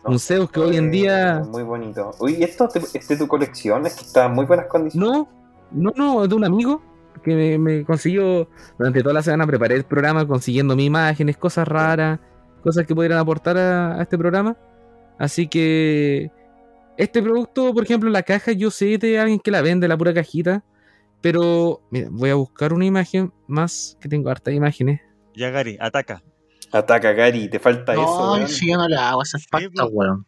Speaker 1: Un Zeus que hoy en día.
Speaker 2: Muy bonito. Uy, ¿y esto te- es de tu colección? Es que está en muy buenas condiciones.
Speaker 1: No, no, no, es de un amigo que me, me consiguió durante toda la semana preparé el programa consiguiéndome imágenes, cosas raras, cosas que pudieran aportar a, a este programa. Así que este producto, por ejemplo, la caja, yo sé de alguien que la vende, la pura cajita. Pero, mira, voy a buscar una imagen más, que tengo hartas imágenes.
Speaker 3: Ya, Gary, ataca.
Speaker 2: Ataca, Gary, te falta eso,
Speaker 4: No, si yo no le hago esas pastas,
Speaker 3: pues.
Speaker 4: weón.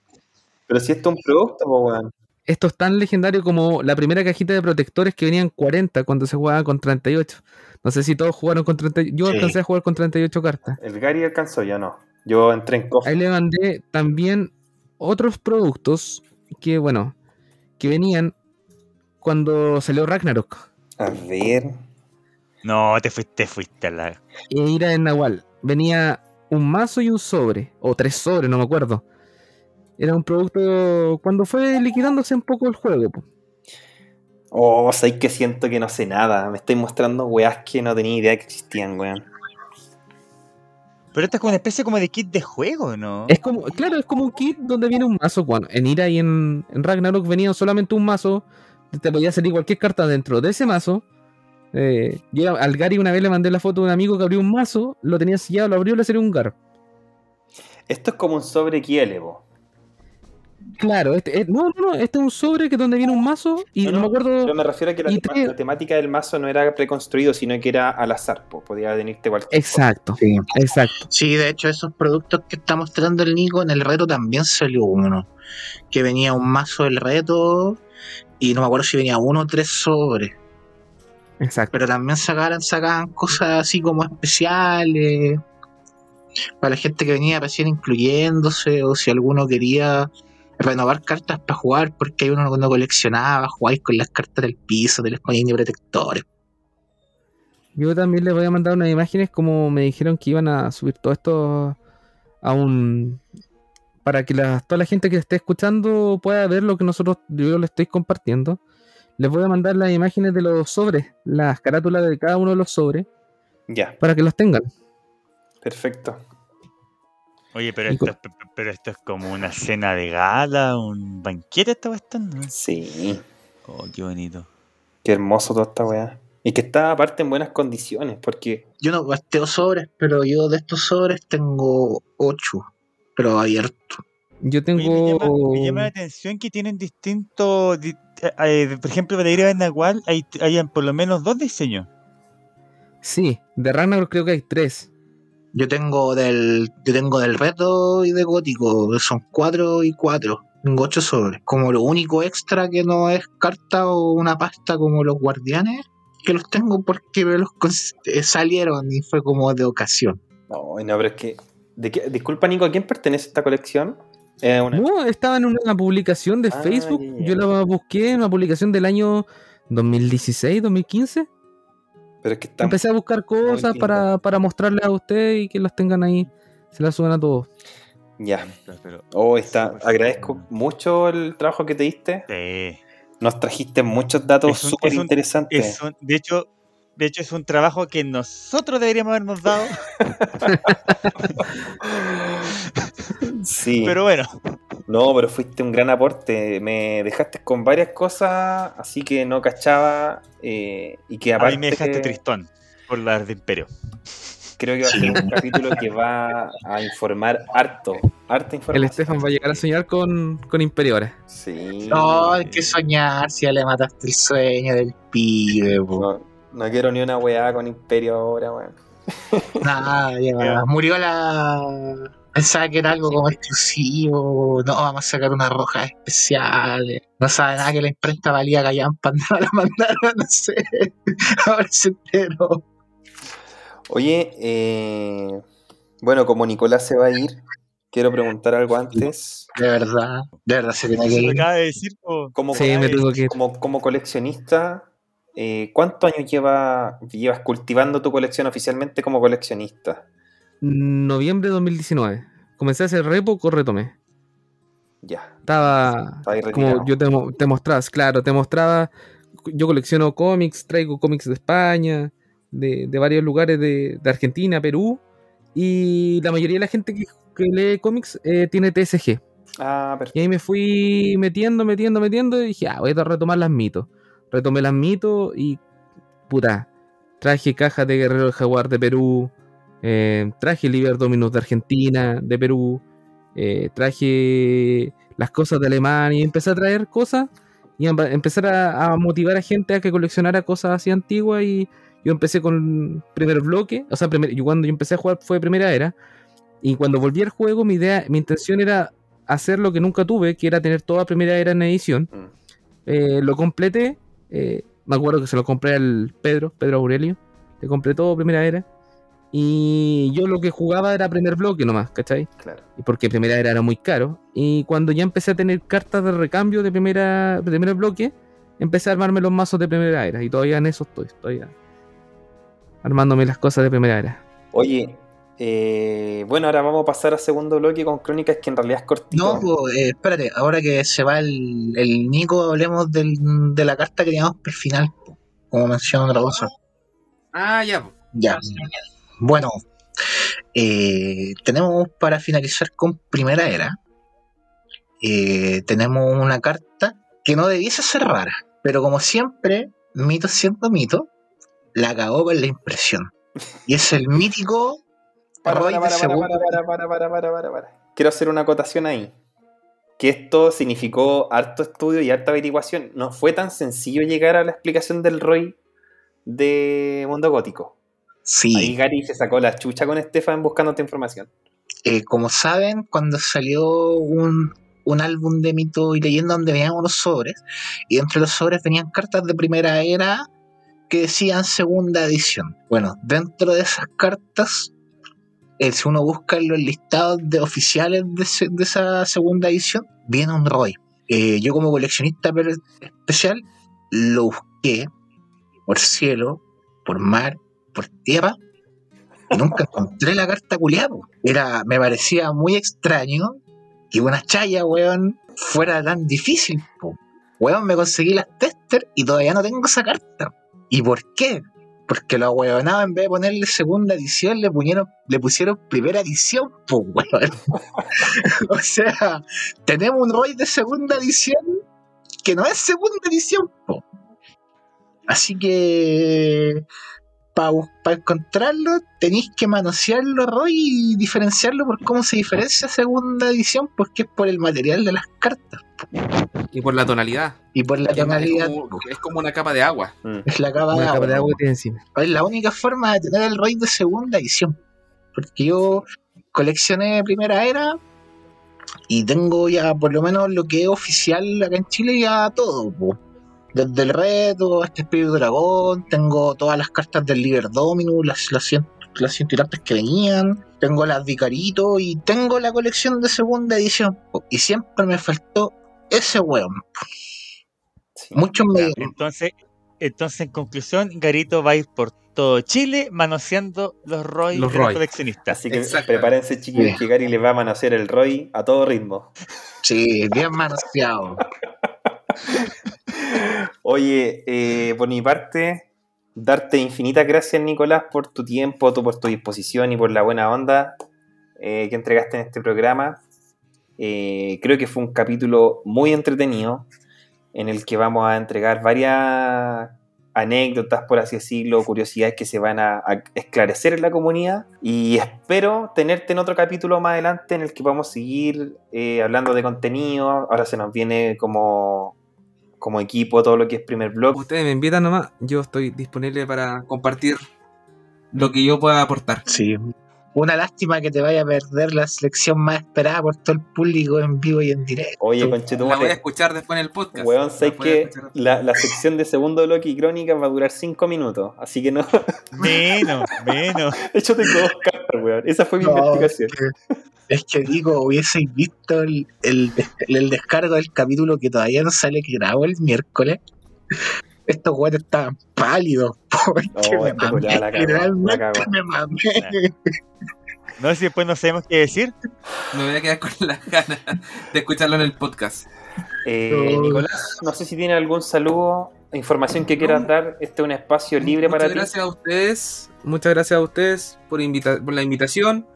Speaker 2: Pero si esto es un producto, weón.
Speaker 1: Esto es tan legendario como la primera cajita de protectores que venían 40 cuando se jugaba con 38. No sé si todos jugaron con 38. Yo
Speaker 4: Sí.
Speaker 1: alcancé a jugar con 38 cartas.
Speaker 2: El Gary alcanzó, yo no. Yo entré en cofre.
Speaker 1: Ahí le mandé también otros productos que, bueno, que venían cuando salió Ragnarok.
Speaker 2: A ver.
Speaker 3: No, te fuiste, te fuiste a la.
Speaker 1: E Ira en Nahual. Venía un mazo y un sobre. O tres sobres, no me acuerdo. Era un producto cuando fue liquidándose un poco el juego. po.
Speaker 2: Oh, sabéis que siento que no sé nada. Me estáis mostrando weas que no tenía idea que existían, weón.
Speaker 3: Pero esta es como una especie como de kit de juego, ¿no?
Speaker 1: Es como, claro, es como un kit donde viene un mazo. Bueno, en Ira y en, en Ragnarok venía solamente un mazo. Te podía salir cualquier carta dentro de ese mazo. Eh, yo al Gary una vez le mandé la foto de un amigo que abrió un mazo, lo tenía sellado, lo abrió y le salió un Gar.
Speaker 2: Esto es como un sobre Kielevo.
Speaker 1: Claro, este, eh, no, no, no, este es un sobre que donde viene un mazo y
Speaker 2: No,
Speaker 1: no,
Speaker 2: no,
Speaker 1: me acuerdo.
Speaker 2: Pero me refiero a que la,
Speaker 1: Y
Speaker 2: tema-
Speaker 1: te-
Speaker 2: la temática del mazo no era preconstruido, sino que era al azar. po. Podía venirte cualquier
Speaker 1: Exacto,
Speaker 4: Sí.
Speaker 1: exacto.
Speaker 4: Sí, de hecho, esos productos que está mostrando el Nico en el reto también salió uno. Que venía un mazo del reto y no me acuerdo si venía uno o tres sobres.
Speaker 1: Exacto.
Speaker 4: Pero también sacaban, sacaban cosas así como especiales. Para la gente que venía recién incluyéndose o si alguno quería renovar cartas para jugar porque hay uno que no coleccionaba, jugáis con las cartas del piso, te les ponían protectores.
Speaker 1: Yo también les voy a mandar unas imágenes como me dijeron que iban a subir todo esto a un... Para que la- toda la gente que esté escuchando pueda ver lo que nosotros, yo le estoy compartiendo. Les voy a mandar las imágenes de los sobres, las carátulas de cada uno de los sobres,
Speaker 2: Ya,
Speaker 1: para que los tengan.
Speaker 2: perfecto.
Speaker 3: Oye, pero esto, es- pero esto es como una cena de gala, un banquete esta cuestión, ¿no?
Speaker 2: Sí,
Speaker 3: Oh, qué bonito.
Speaker 2: qué hermoso toda esta wea. Y que está aparte en buenas condiciones, porque
Speaker 4: Yo no gasteo sobres, pero yo de estos sobres tengo ocho, pero abiertos.
Speaker 1: Yo
Speaker 3: Oye, me,
Speaker 1: tengo...
Speaker 3: llama, me llama la atención que tienen distintos. di- eh, eh, por ejemplo, para ir a Nahual hay, hay por lo menos dos diseños.
Speaker 1: Sí, de Ragnarok creo que hay tres.
Speaker 4: Yo tengo del, yo tengo del reto y de gótico, que son cuatro y cuatro. Tengo ocho sobres. Como lo único extra que no es carta o una pasta como los guardianes, que los tengo porque me los eh, salieron y fue como de ocasión.
Speaker 2: No, no, pero es que. ¿de qué- Disculpa, Nico, ¿a quién pertenece esta colección? Una-
Speaker 1: No, estaba en una publicación de
Speaker 2: Ah,
Speaker 1: Facebook. Yo la busqué en una publicación del año 2016, 2015.
Speaker 2: Pero es que está
Speaker 1: Empecé a buscar cosas para, para mostrarles a ustedes y que las tengan ahí. Se las suban a todos.
Speaker 2: Ya. Oh, está. Agradezco mucho el trabajo que te diste.
Speaker 3: sí.
Speaker 2: Nos trajiste muchos datos súper interesantes.
Speaker 3: De hecho, de hecho es un trabajo que nosotros deberíamos habernos dado, [laughs]
Speaker 2: Sí. [laughs]
Speaker 3: pero bueno,
Speaker 2: No, pero fuiste un gran aporte. Me dejaste con varias cosas, así que no cachaba. eh, y que
Speaker 3: a
Speaker 2: aparte
Speaker 3: mí me dejaste tristón por las de Imperio.
Speaker 2: creo que va a ser un capítulo que va a informar harto. Harta información.
Speaker 1: El Estefan va a llegar a soñar con, con Imperiores.
Speaker 2: Sí.
Speaker 4: No, hay que soñar si ya le mataste el sueño del pibe, po.
Speaker 2: No, no quiero ni una weá con Imperio ahora, weón.
Speaker 4: Nada, ya,
Speaker 3: Ya.
Speaker 4: murió la. Pensaba que era algo como exclusivo. No, vamos a sacar unas rojas especiales. No sabe nada que la imprenta valía callampa. [laughs] No la mandaron, no sé. Ahora se enteró.
Speaker 2: Oye, eh, bueno, como Nicolás se va a ir, quiero preguntar algo antes.
Speaker 4: De verdad, de verdad se tiene que ir.
Speaker 3: acaba de decir.
Speaker 2: Como,
Speaker 1: Sí, me tengo que ir.
Speaker 2: como, como coleccionista, eh, ¿cuántos años lleva, llevas cultivando tu colección oficialmente como coleccionista?
Speaker 1: Noviembre de 2019. Comencé a hacer re poco, retomé.
Speaker 2: Ya,
Speaker 1: Estaba. Como yo te, te claro, te mostraba. Yo colecciono cómics, traigo cómics de España, de, de varios lugares de, de Argentina, Perú. Y la mayoría de la gente que, que lee cómics eh, tiene TSG.
Speaker 2: Ah,
Speaker 1: Y
Speaker 2: perfecto.
Speaker 1: ahí me fui metiendo, metiendo, metiendo. Y dije, ah, voy a retomar las mitos. Retomé las mitos y. Puta. Traje cajas de Guerrero del Jaguar de Perú. Eh, traje Liber Dominus de Argentina, de Perú. eh, traje las cosas de Alemania. Y empecé a traer cosas. Y a empe- empezar a, a motivar a gente a que coleccionara cosas así antiguas. Y yo empecé con primer bloque. O sea, primer, yo cuando yo empecé a jugar fue primera era. Y cuando volví al juego, mi idea, mi intención era hacer lo que nunca tuve, que era tener toda primera era en edición.
Speaker 2: Mm.
Speaker 1: Eh, lo completé. eh, me acuerdo que se lo compré al Pedro, Pedro Aurelio. Le compré todo primera era. Y yo lo que jugaba era primer bloque nomás, ¿cachai?
Speaker 2: Claro.
Speaker 1: Y porque primera era era muy caro. Y cuando ya empecé a tener cartas de recambio de primera de primer bloque, empecé a armarme los mazos de primera era. Y todavía en eso estoy, todavía armándome las cosas de primera era.
Speaker 2: Oye, eh, bueno, ahora vamos a pasar a segundo bloque con crónicas que en realidad es cortito.
Speaker 4: No, po, eh, espérate, ahora que se va el, el Nico, hablemos del, de la carta que teníamos por final, po, como mencionó otra cosa.
Speaker 1: Ah, ya.
Speaker 4: Ya. Bueno, eh, tenemos para finalizar con Primera Era. eh, tenemos una carta que no debiese ser rara, pero como siempre, mito siendo mito, la cagó con la impresión. Y es el mítico
Speaker 2: Para, para, para, para, para, para, para. Quiero hacer una acotación ahí. Que esto significó harto estudio y harta averiguación. No fue tan sencillo llegar a la explicación del Roy de Mundo Gótico.
Speaker 4: Sí.
Speaker 2: Ahí Gary se sacó la chucha con Stefan buscando esta información.
Speaker 4: Eh, como saben, cuando salió un, un álbum de mito y leyenda donde venían unos sobres, y entre los sobres venían cartas de primera era que decían segunda edición. Bueno, dentro de esas cartas, eh, si uno busca en los listados de oficiales de, esa segunda edición, viene un Roy. Eh, yo como coleccionista especial lo busqué por cielo, por mar, por tierra, nunca encontré la carta culiada. Era, me parecía muy extraño que una chaya, weón, fuera tan difícil. po. Weón, me conseguí las tester y todavía no tengo esa carta. ¿Y por qué? Porque los weonados en vez de ponerle segunda edición le pusieron, le pusieron primera edición, weón. [laughs] o sea, tenemos un Roy de segunda edición que no es segunda edición. Así que para encontrarlo tenéis que manosearlo, Roy, y diferenciarlo por cómo se diferencia segunda edición, porque es por el material de las cartas
Speaker 1: Y por la tonalidad.
Speaker 4: y por la
Speaker 1: Que
Speaker 4: tonalidad.
Speaker 1: Es como, es como una capa de agua.
Speaker 2: Mm.
Speaker 4: Es la capa de
Speaker 1: capa
Speaker 4: agua.
Speaker 1: de agua que tiene encima.
Speaker 4: Es la única forma de tener el Roy de segunda edición. Porque yo coleccioné primera era y tengo ya por lo menos lo que es oficial acá en Chile ya todo. po. Desde el reto, este espíritu dragón, tengo todas las cartas del Liber Dominus, las, las 100 las cintilantes que venían, tengo las Vicarito y tengo la colección de segunda edición. Y siempre me faltó ese weón.
Speaker 2: Sí.
Speaker 4: Muchos me
Speaker 3: Entonces, entonces, en conclusión, Garito va a ir por todo Chile manoseando los ROI
Speaker 1: Los
Speaker 3: de los
Speaker 1: ROI.
Speaker 3: coleccionistas.
Speaker 2: Así que prepárense, chiquillos, que Gary les va a manosear el ROI a todo ritmo.
Speaker 4: Sí, bien manoseado. [laughs]
Speaker 2: Oye, eh, por mi parte, darte infinitas gracias, Nicolás, por tu tiempo, por tu disposición y por la buena onda eh, que entregaste en este programa. Eh, creo que fue un capítulo muy entretenido en el que vamos a entregar varias anécdotas, por así decirlo, curiosidades que se van a, esclarecer en la comunidad. Y espero tenerte en otro capítulo más adelante en el que vamos a seguir hablando de contenido. Ahora se nos viene como, como equipo todo lo que es primer blog.
Speaker 1: Ustedes me invitan nomás, yo estoy disponible para compartir lo que yo pueda aportar.
Speaker 4: Sí. Una lástima que te vaya a perder la selección más esperada por todo el público en vivo y en directo.
Speaker 2: Oye,
Speaker 1: La voy a
Speaker 2: conchetumare,
Speaker 1: escuchar después en el podcast.
Speaker 2: weón, sé que la, la sección de segundo bloque y crónicas va a durar 5 minutos, así que no. [laughs]
Speaker 3: Menos, menos.
Speaker 2: De hecho, tengo dos cartas, weón. Esa fue mi
Speaker 4: No,
Speaker 2: investigación.
Speaker 4: es que- Es que digo, hubieseis visto el, el, el descargo del capítulo que todavía no sale, que grabó el miércoles. Estos güeyes estaban pálidos. [laughs] Porque
Speaker 2: Oh,
Speaker 4: me mamé,
Speaker 2: culiao la cagó,
Speaker 4: literalmente
Speaker 2: la cagó.
Speaker 4: me mamé.
Speaker 3: No sé si después no sabemos qué decir.
Speaker 1: Me voy a quedar con las ganas de escucharlo en el podcast.
Speaker 2: Eh. Nicolás, no sé si tiene algún saludo, información que quieras
Speaker 1: No.
Speaker 2: dar. Este es un espacio libre
Speaker 1: Muchas
Speaker 2: para ti.
Speaker 1: gracias a ustedes. Muchas gracias a ustedes por, invita- por la invitación.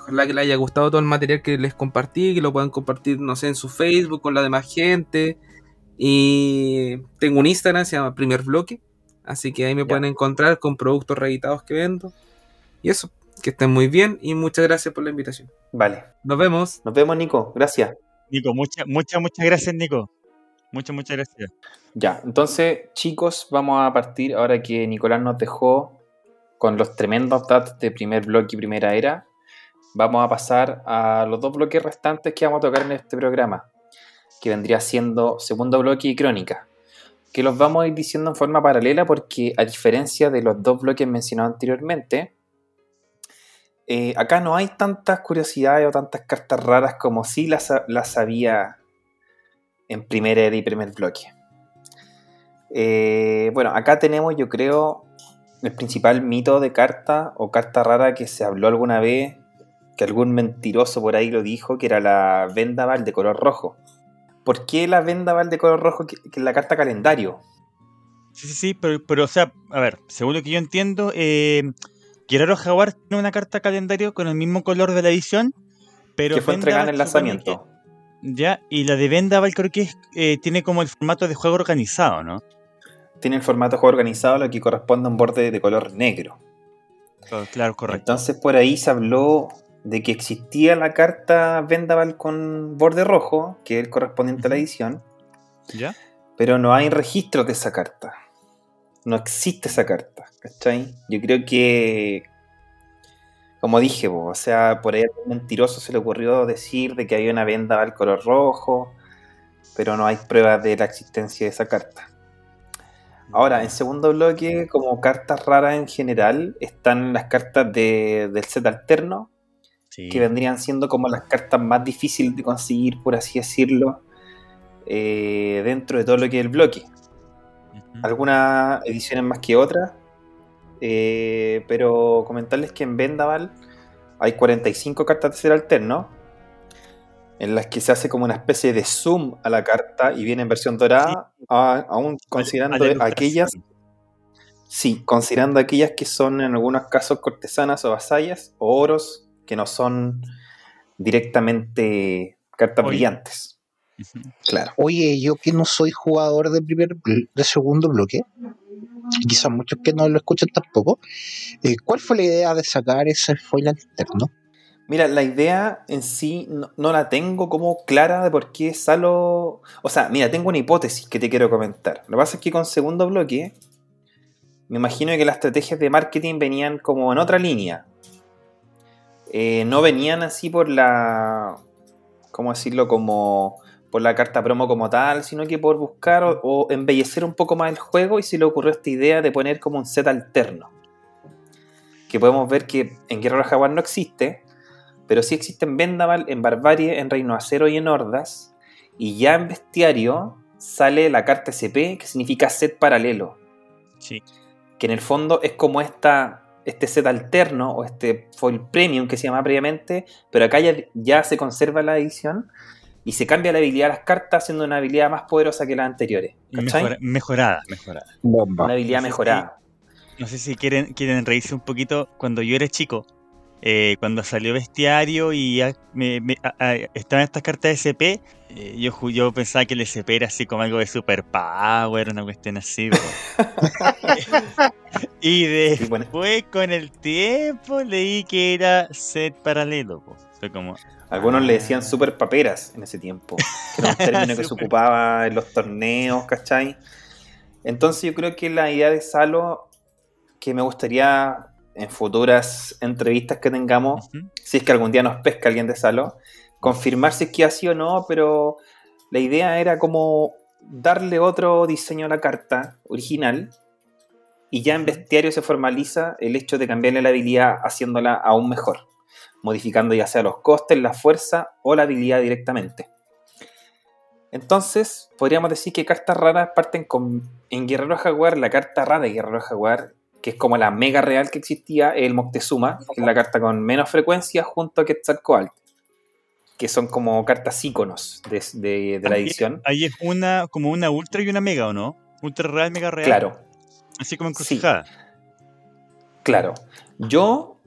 Speaker 1: Ojalá que les haya gustado todo el material que les compartí, que lo puedan compartir, no sé, en su Facebook con la demás gente. Y tengo un Instagram, se llama Primer Bloque. Así que ahí me
Speaker 2: Ya.
Speaker 1: pueden encontrar con productos reeditados que vendo. Y eso, que estén muy bien y muchas gracias por la invitación.
Speaker 2: Vale.
Speaker 1: Nos vemos.
Speaker 2: Nos vemos, Nico. Gracias.
Speaker 3: Nico, muchas, muchas, muchas gracias, Nico. Muchas, muchas gracias.
Speaker 2: Ya, entonces, chicos, vamos a partir ahora que Nicolás nos dejó con los tremendos datos de primer bloque y primera era. Vamos a pasar a los dos bloques restantes que vamos a tocar en este programa, que vendría siendo segundo bloque y crónica, que los vamos a ir diciendo en forma paralela porque a diferencia de los dos bloques mencionados anteriormente, eh, acá no hay tantas curiosidades o tantas cartas raras como si las, las había en primera era y primer bloque. Eh, bueno, acá tenemos, yo creo, el principal mito de carta o carta rara que se habló alguna vez, que algún mentiroso por ahí lo dijo, que era la vendaval de color rojo. ¿Por qué la vendaval de color rojo que, que la carta calendario?
Speaker 3: Sí, sí, sí, pero, pero o sea, a ver, según lo que yo entiendo, eh, Guerrero Jaguar tiene una carta calendario con el mismo color de la edición, pero
Speaker 2: que fue entregada en el lanzamiento.
Speaker 3: que- ya, y la de Vendaval creo que es, eh, tiene como el formato de juego organizado, ¿no?
Speaker 2: Tiene el formato de juego organizado, lo que corresponde a un borde de color negro.
Speaker 3: Oh, Claro, correcto.
Speaker 2: Entonces por ahí se habló de que existía la carta Vendaval con borde rojo, que es el correspondiente a la edición,
Speaker 3: ¿Ya?
Speaker 2: pero no hay registros de esa carta. No existe esa carta, ¿cachai? Yo creo que, como dije, po, o sea, por ahí a algún mentiroso se le ocurrió decir de que había una venda al color rojo, pero no hay pruebas de la existencia de esa carta. Ahora, en segundo bloque, como cartas raras en general, están las cartas de- del set alterno,
Speaker 3: Sí.
Speaker 2: que vendrían siendo como las cartas más difíciles de conseguir, por así decirlo, eh, dentro de todo lo que es el bloque. Algunas ediciones más que otras, eh, pero comentarles que en Vendaval hay 45 cartas de ser alterno, en las que se hace como una especie de zoom a la carta y viene en versión dorada, aún considerando
Speaker 3: A
Speaker 2: aquellas Sí, considerando aquellas que son en algunos casos cortesanas o vasallas o oros que no son directamente cartas
Speaker 3: Oye.
Speaker 2: brillantes. Claro.
Speaker 4: Oye, yo que no soy jugador de primer de segundo bloque, y quizás muchos que no lo escuchan tampoco, eh, ¿cuál fue la idea de sacar ese foil alterno?
Speaker 2: Mira, la idea en sí no, no la tengo como clara de por qué Salo. O sea, mira, tengo una hipótesis que te quiero comentar. Lo que pasa es que con segundo bloque, me imagino que las estrategias de marketing venían como en otra línea. Eh, no venían así por la. ¿Cómo decirlo? Como por la carta promo como tal, sino que por buscar o, o embellecer un poco más el juego y se le ocurrió esta idea de poner como un set alterno. que podemos ver que en Guerrero Jaguar no existe, pero sí existe en Vendaval, en Barbarie, en Reino Acero y en Hordas. Y ya en Bestiario sale la carta SP, que significa set paralelo.
Speaker 3: Sí.
Speaker 2: Que en el fondo es como esta, este set alterno o este foil premium que se llama previamente, pero acá ya, ya se conserva la edición y se cambia la habilidad de las cartas, haciendo una habilidad más poderosa que las anteriores. ¿cachai?
Speaker 3: Mejora- mejorada, mejorada.
Speaker 4: Bomba.
Speaker 2: Una habilidad mejorada.
Speaker 3: No sé si quieren, quieren reírse un poquito. Cuando yo era chico, eh, cuando salió Bestiario y ya me- me- a- a- estaban estas cartas de SP, eh, yo, yo pensaba que el SP era así como algo de superpower, una cuestión así. [laughs] y
Speaker 2: bueno.
Speaker 3: después, con el tiempo, leí que era set paralelo. Fue como,
Speaker 2: Algunos le decían super paperas en ese tiempo. Que era un [laughs] término que se ocupaba en los torneos, ¿cachai? Entonces yo creo que la idea de Salo, que me gustaría en futuras entrevistas que tengamos, si es que algún día nos pesca alguien de Salo, confirmar si es que así o no, pero la idea era como darle otro diseño a la carta original y ya en bestiario se formaliza el hecho de cambiarle la habilidad haciéndola aún mejor, modificando ya sea los costes, la fuerza o la habilidad directamente. Entonces, podríamos decir que cartas raras parten con. En Guerrero Jaguar, la carta rara de Guerrero Jaguar, que es como la mega real que existía, el Moctezuma, que es la carta con menos frecuencia junto a Quetzalcoatl, que son como cartas íconos de, de- de la
Speaker 3: Ahí-
Speaker 2: edición.
Speaker 3: Ahí es una, como una ultra y una mega, ¿o no? Ultra real, mega real.
Speaker 2: Claro,
Speaker 3: Así como
Speaker 2: Sí.
Speaker 3: encrucijada.
Speaker 2: claro. Yo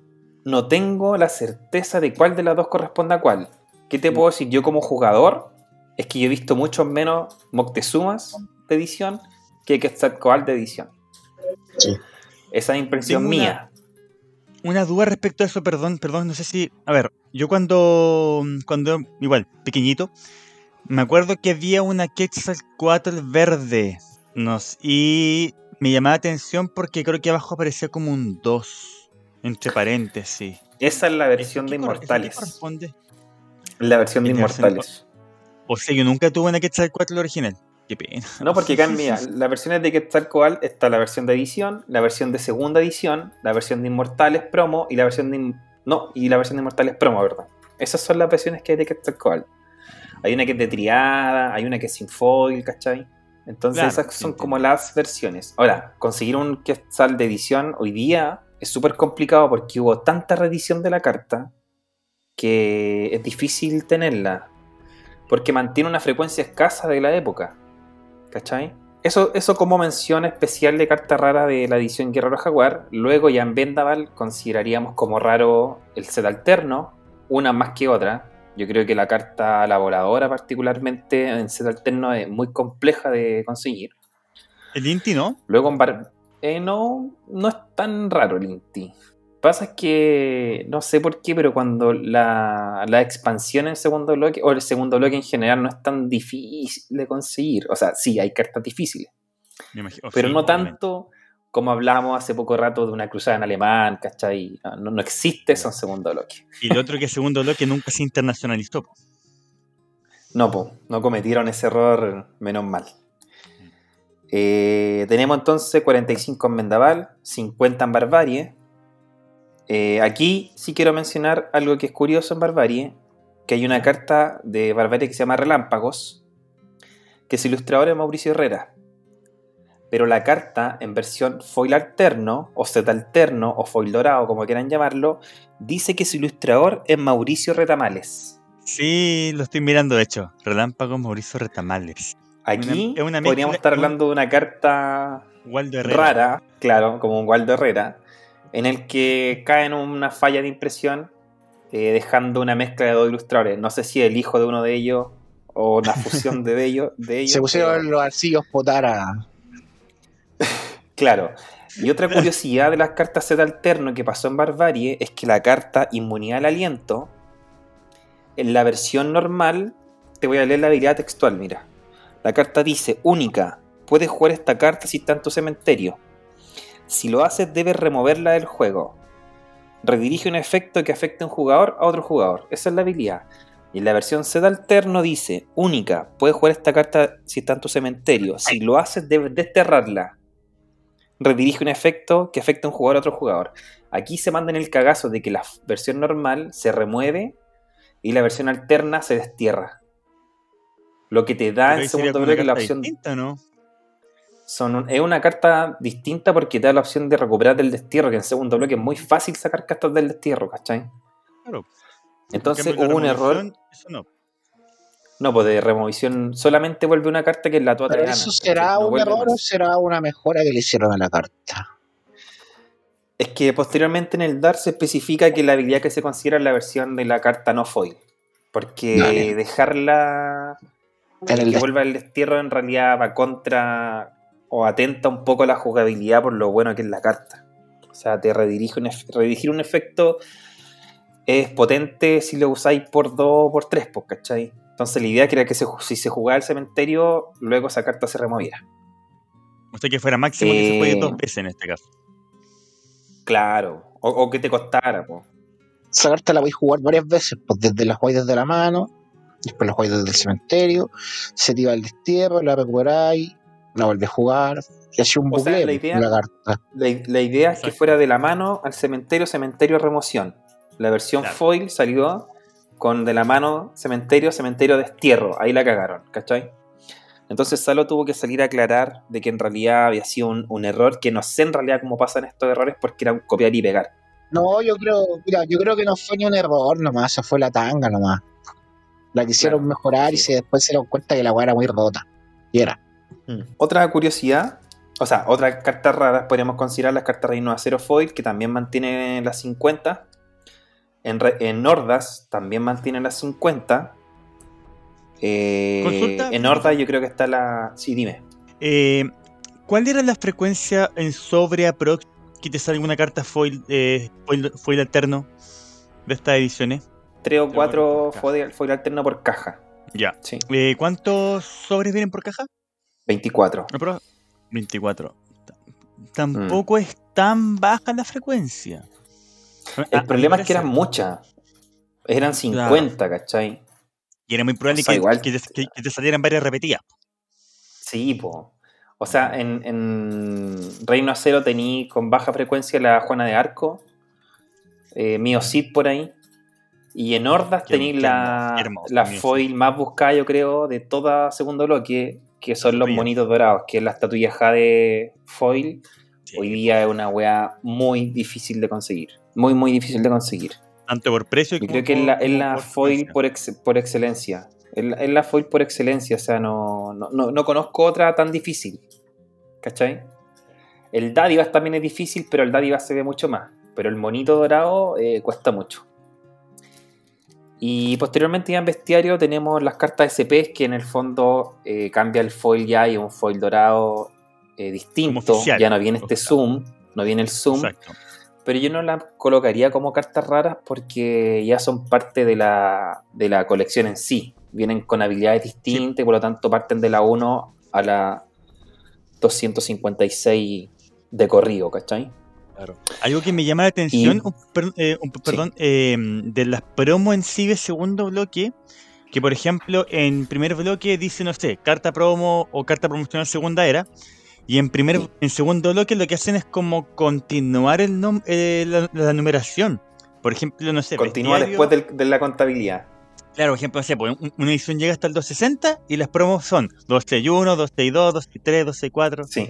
Speaker 2: no tengo la certeza de cuál de las dos corresponde a cuál. ¿Qué te puedo decir? Yo como jugador, es que yo he visto muchos menos Moctezumas de edición que Quetzalcoatl de edición.
Speaker 4: Sí.
Speaker 2: Esa es impresión
Speaker 3: Tengo una-
Speaker 2: mía.
Speaker 3: Una duda respecto a eso, perdón, perdón, no sé si. A ver, yo cuando. cuando igual, pequeñito, me acuerdo que había una Quetzalcoatl verde. Nos, y me llamaba la atención porque creo que abajo aparecía como un 2. Entre paréntesis.
Speaker 2: Esa es la versión
Speaker 3: ¿Qué
Speaker 2: de Inmortales.
Speaker 3: corresponde?
Speaker 2: La versión de. Inmortales.
Speaker 3: O sea, yo nunca tuve una Quetzalcoatl original. Qué pena.
Speaker 2: No, porque cambia. Las [laughs] versiones de Quetzalcoatl está la versión de edición, la versión de segunda edición, la versión de Inmortales promo y la versión de. No, y la versión de Inmortales promo, ¿verdad? Esas son las versiones que hay de Quetzalcoatl. Hay una que es de triada, hay una que es sin foil, ¿cachai? Entonces
Speaker 3: Claro,
Speaker 2: esas son
Speaker 3: entiendo.
Speaker 2: como las versiones. Ahora, conseguir un Quetzal de edición hoy día es súper complicado porque hubo tanta reedición de la carta que es difícil tenerla. Porque mantiene una frecuencia escasa de la época. ¿Cachai? Eso, eso como mención especial de carta rara de la edición Guerrero Jaguar. Luego ya en Vendaval consideraríamos como raro el set alterno, una más que otra. Yo creo que la carta la voladora particularmente en set alterno es muy compleja de conseguir.
Speaker 3: El Inti, ¿no?
Speaker 2: Luego en Bar... eh, no, no es tan raro el Inti. Pasa es que no sé por qué, pero cuando la, la expansión en segundo bloque, o el segundo bloque en general, no es tan difícil de conseguir. O sea, sí, hay cartas difíciles,
Speaker 3: Me imagino.
Speaker 2: pero
Speaker 3: Sí,
Speaker 2: no
Speaker 3: obviamente.
Speaker 2: tanto como hablábamos hace poco rato de una cruzada en alemán, ¿cachai? No, existe eso en segundo bloque.
Speaker 3: Y lo otro que segundo bloque nunca se internacionalizó.
Speaker 2: No, po, no cometieron ese error, menos mal. Eh, tenemos entonces 45 en Vendaval, 50 en Barbarie. Eh, aquí sí quiero mencionar algo que es curioso en Barbarie, que hay una carta de Barbarie que se llama Relámpagos, que su ilustrador es Mauricio Herrera. Pero la carta en versión foil alterno, o set alterno, o foil dorado, como quieran llamarlo, dice que su ilustrador es Mauricio Retamales.
Speaker 3: Sí, lo estoy mirando, de hecho. Relámpagos Mauricio Retamales.
Speaker 2: Aquí
Speaker 3: Una- es una
Speaker 2: podríamos estar hablando de una carta
Speaker 3: Waldo
Speaker 2: rara, claro, como un Waldo Herrera, en el que cae en una falla de impresión, eh, dejando una mezcla de dos ilustradores. No sé si el hijo de uno de ellos o una fusión de [laughs] ellos. De ellos
Speaker 4: Se pusieron
Speaker 2: pero-
Speaker 4: los arcillos potara. [laughs]
Speaker 2: Claro. Y otra curiosidad de las cartas Z alterno que pasó en Barbarie es que la carta Inmunidad al Aliento, en la versión normal, te voy a leer la habilidad textual, mira. La carta dice, única, puedes jugar esta carta si está en tu cementerio. Si lo haces, debes removerla del juego. Redirige un efecto que afecte a un jugador a otro jugador. Esa es la habilidad. Y en la versión Z alterno dice, única, puedes jugar esta carta si está en tu cementerio. Si lo haces, debes desterrarla. redirige un efecto que afecta a un jugador a otro jugador. Aquí se manda en el cagazo de que la versión normal se remueve y la versión alterna se destierra. Lo que te da
Speaker 3: Pero
Speaker 2: en segundo bloque la opción.
Speaker 3: distinta, ¿no?
Speaker 2: Son un- es una carta distinta porque te da la opción de recuperar del destierro, que en segundo bloque es muy fácil sacar cartas del destierro, ¿cachai?
Speaker 3: Claro.
Speaker 2: Entonces hubo un error.
Speaker 3: Eso no.
Speaker 2: No, pues de removisión solamente vuelve una carta que es la tuata
Speaker 4: Pero eso
Speaker 2: gana,
Speaker 4: será un error o será una mejora que le hicieron a la carta.
Speaker 2: Es que posteriormente en el DAR se especifica que la habilidad que se considera es la versión de la carta no foil. Porque
Speaker 4: Dale.
Speaker 2: dejarla
Speaker 4: En el
Speaker 2: que vuelva el destierro en realidad va contra o atenta un poco a la jugabilidad por lo bueno que es la carta. O sea, te redirige un ef- redirigir un efecto es potente si lo usáis por 2 o por 3, pues, ¿cachai? Entonces la idea que era que se si se jugaba el cementerio, luego esa carta se removiera.
Speaker 3: O sea que fuera máximo que se juegue
Speaker 2: Eh,
Speaker 3: dos veces en este caso.
Speaker 2: Claro. O, o que te costara, pues.
Speaker 4: Esa carta la voy a jugar varias veces, pues desde la jugáis desde la mano, después la jugáis desde el cementerio, se tira al destierro, la recuperáis, la volví a jugar, y así un
Speaker 2: O sea,
Speaker 4: bucle
Speaker 2: la idea-
Speaker 4: la carta.
Speaker 2: La, la idea es que fuera de la mano al cementerio, cementerio, remoción. La versión
Speaker 3: Claro.
Speaker 2: foil salió con de la mano, cementerio, cementerio, destierro. Ahí la cagaron, ¿cachai? Entonces Salo tuvo que salir a aclarar de que en realidad había sido un, un error, que no sé en realidad cómo pasan estos errores porque era un copiar y pegar.
Speaker 4: No, yo creo, mira, yo creo que no fue ni un error nomás, esa fue la tanga nomás. La quisieron
Speaker 2: Claro,
Speaker 4: mejorar y se después se dieron cuenta que la weá era muy rota. Y era.
Speaker 2: Otra curiosidad, o sea, otras cartas raras podríamos considerar las cartas Reino de Acero Foil, que también mantienen las 50. En, re- en Hordas también mantienen las 50. Eh,
Speaker 3: Consulta.
Speaker 2: en Hordas yo creo que está la... Sí, dime.
Speaker 3: Eh, ¿Cuál era la frecuencia en sobre aprox que te sale alguna carta foil, eh, foil, foil alterno de estas ediciones?
Speaker 2: 3 o
Speaker 3: Pero
Speaker 2: 4
Speaker 3: bueno, por caja.
Speaker 2: foil, foil alterno por caja.
Speaker 3: Ya.
Speaker 2: Sí,
Speaker 3: Eh, ¿Cuántos sobres vienen por caja?
Speaker 2: 24.
Speaker 3: Apro- 24. T- Tampoco es tan baja la frecuencia. A
Speaker 2: El problema es que eran muchas. Eran 50, ¿cachai?
Speaker 3: Y era muy probable
Speaker 2: O sea,
Speaker 3: que,
Speaker 2: igual-
Speaker 3: que te, que- que te salieran varias repetidas.
Speaker 2: Sí, po. O sea, en, en Reino Acero tení con baja frecuencia la Juana de Arco, eh, Mio Cid por ahí. Y en Hordas tení la,
Speaker 3: hermoso,
Speaker 2: la foil más buscada, yo creo, de toda segundo bloque, que son los monitos dorados, que es la estatuilla Jade foil.
Speaker 3: Sí.
Speaker 2: Hoy día es una weá muy difícil de conseguir. Muy, muy difícil de conseguir.
Speaker 3: Tanto por precio
Speaker 2: Yo
Speaker 3: como
Speaker 2: creo que es la, es
Speaker 3: como
Speaker 2: la
Speaker 3: por
Speaker 2: foil por, ex- por excelencia. Es la, es la foil por excelencia. O sea, no, no, no, no conozco otra tan difícil. ¿Cachai? El Dadivas también es difícil, pero el Dadivas se ve mucho más. Pero el monito dorado eh, cuesta mucho. Y posteriormente ya en bestiario tenemos las cartas SP que en el fondo eh, cambia el foil ya y un foil dorado eh, distinto.
Speaker 3: oficial.
Speaker 2: Ya no viene este
Speaker 3: Oficial.
Speaker 2: zoom, no viene el zoom
Speaker 3: Exacto.
Speaker 2: pero yo no las colocaría como cartas raras porque ya son parte de la, de la colección en sí. Vienen con habilidades distintas y por lo tanto parten de la 1 a la 256 de corrido, ¿cachai?
Speaker 3: Algo que me llama la atención,
Speaker 2: Y-
Speaker 3: un per- eh, un- perdón, eh, de las promos en sí de segundo bloque, que por ejemplo en primer bloque dice, no sé, carta promo o carta promocional segunda era, y en primer,
Speaker 2: Sí.
Speaker 3: en segundo bloque lo que hacen es como continuar el nom- eh, la, la numeración. Por ejemplo, no sé,
Speaker 2: Continúa
Speaker 3: bestiario-
Speaker 2: después del- de la contabilidad.
Speaker 3: Claro, por ejemplo, no sé, pues, un- una edición llega hasta el 260 y las promos son 261, 262, 263, 264.
Speaker 2: Sí.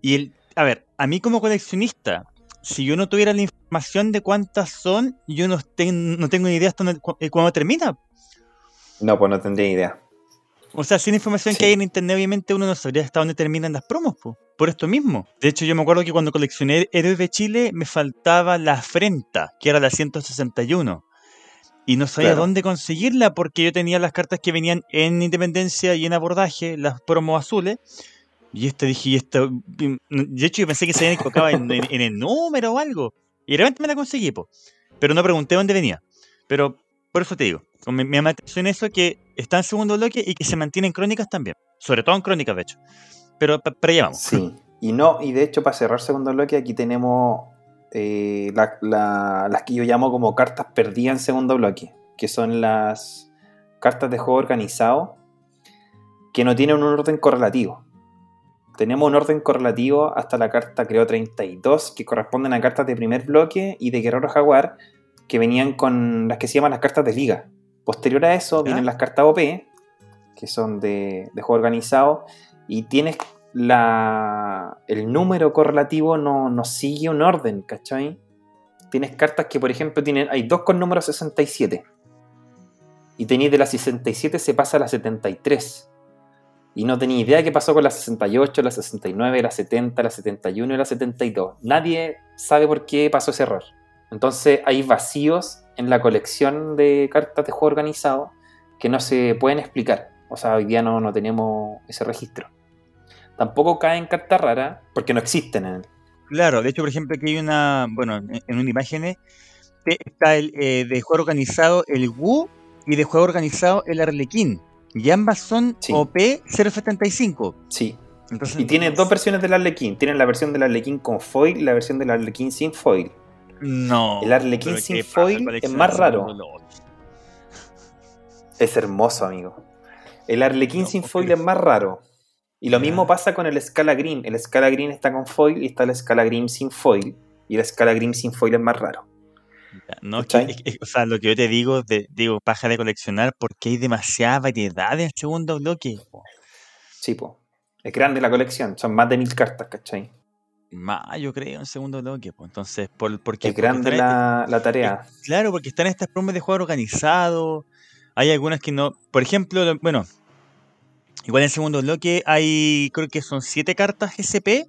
Speaker 3: Y el, a ver, a mí como coleccionista, si yo no tuviera la información de cuántas son, yo no, ten- no tengo ni idea hasta eh, cuándo termina.
Speaker 2: No, pues no tendría idea.
Speaker 3: O sea, sin información
Speaker 2: Sí.
Speaker 3: que hay en internet, obviamente uno no sabría hasta dónde terminan las promos, po, por esto mismo. De hecho, yo me acuerdo que cuando coleccioné Héroes de Chile me faltaba la afrenta, que era la 161. Y no sabía
Speaker 2: Claro.
Speaker 3: dónde conseguirla porque yo tenía las cartas que venían en Independencia y en Abordaje, las promos azules. Y esta dije, y esta. De hecho, yo pensé que se habían equivocado en, el número o algo. Y realmente me la conseguí, po. Pero no pregunté dónde venía. Pero por eso te digo, me, me atención eso que está en segundo bloque y que se mantiene en crónicas también. Sobre todo en crónicas, de hecho. Pero pa- para allá vamos.
Speaker 2: Sí. Y no, y de hecho, para cerrar segundo bloque, aquí tenemos eh, la- la- las que yo llamo como cartas perdidas en segundo bloque, que son las cartas de juego organizado que no tienen un orden correlativo. Tenemos un orden correlativo hasta la carta, creo, 32, que corresponden a cartas de primer bloque y de Guerrero Jaguar, que venían con las que se llaman las cartas de liga. Posterior a eso vienen las cartas OP, que son de, de juego organizado, y tienes la, el número correlativo no, no sigue un orden, ¿cachai? Tienes cartas que, por ejemplo, tienen, hay dos con número 67. Y tenéis de la 67 se pasa a la 73. Y no tenía idea qué pasó con la 68, la 69, la 70, la 71 y la 72. Nadie sabe por qué pasó ese error. Entonces hay vacíos en la colección de cartas de juego organizado que no se pueden explicar. O sea, hoy día no, no tenemos ese registro. Tampoco caen cartas raras porque no existen en él.
Speaker 3: Claro, de hecho, por ejemplo, aquí hay una, bueno, en en una imagen eh, está el eh, de juego organizado el Wu y de juego organizado el Arlequín. Y ambas son
Speaker 2: Sí.
Speaker 3: OP 075.
Speaker 2: Sí.
Speaker 3: Entonces,
Speaker 2: Y tiene dos versiones del Arlequín. Tienen la versión del Arlequín con foil y la versión del Arlequín sin foil.
Speaker 3: No.
Speaker 2: El Arlequín sin foil es más raro. Es hermoso, amigo. El Arlequín
Speaker 3: No,
Speaker 2: sin
Speaker 3: ¿por
Speaker 2: foil es más raro. Y lo mismo pasa con el Scala Green. El Scala Green está con foil y está el Scala Green sin foil. Y el Scala Green sin foil es más raro.
Speaker 3: No, es que-
Speaker 2: ¿Cachai?
Speaker 3: es- es- o sea, lo que yo te digo, de- digo, paja de coleccionar porque hay demasiada variedad en el segundo bloque. po.
Speaker 2: Sí, po. Es grande la colección. Son más de mil cartas, ¿cachai?
Speaker 3: Más, yo creo, en segundo bloque. pues. Entonces, por, porque,
Speaker 2: Es grande la, la tarea.
Speaker 3: Claro, porque están estas promos de juego organizado. Hay algunas que no. Por ejemplo, lo- bueno, igual en segundo bloque hay, creo que son siete cartas GCP,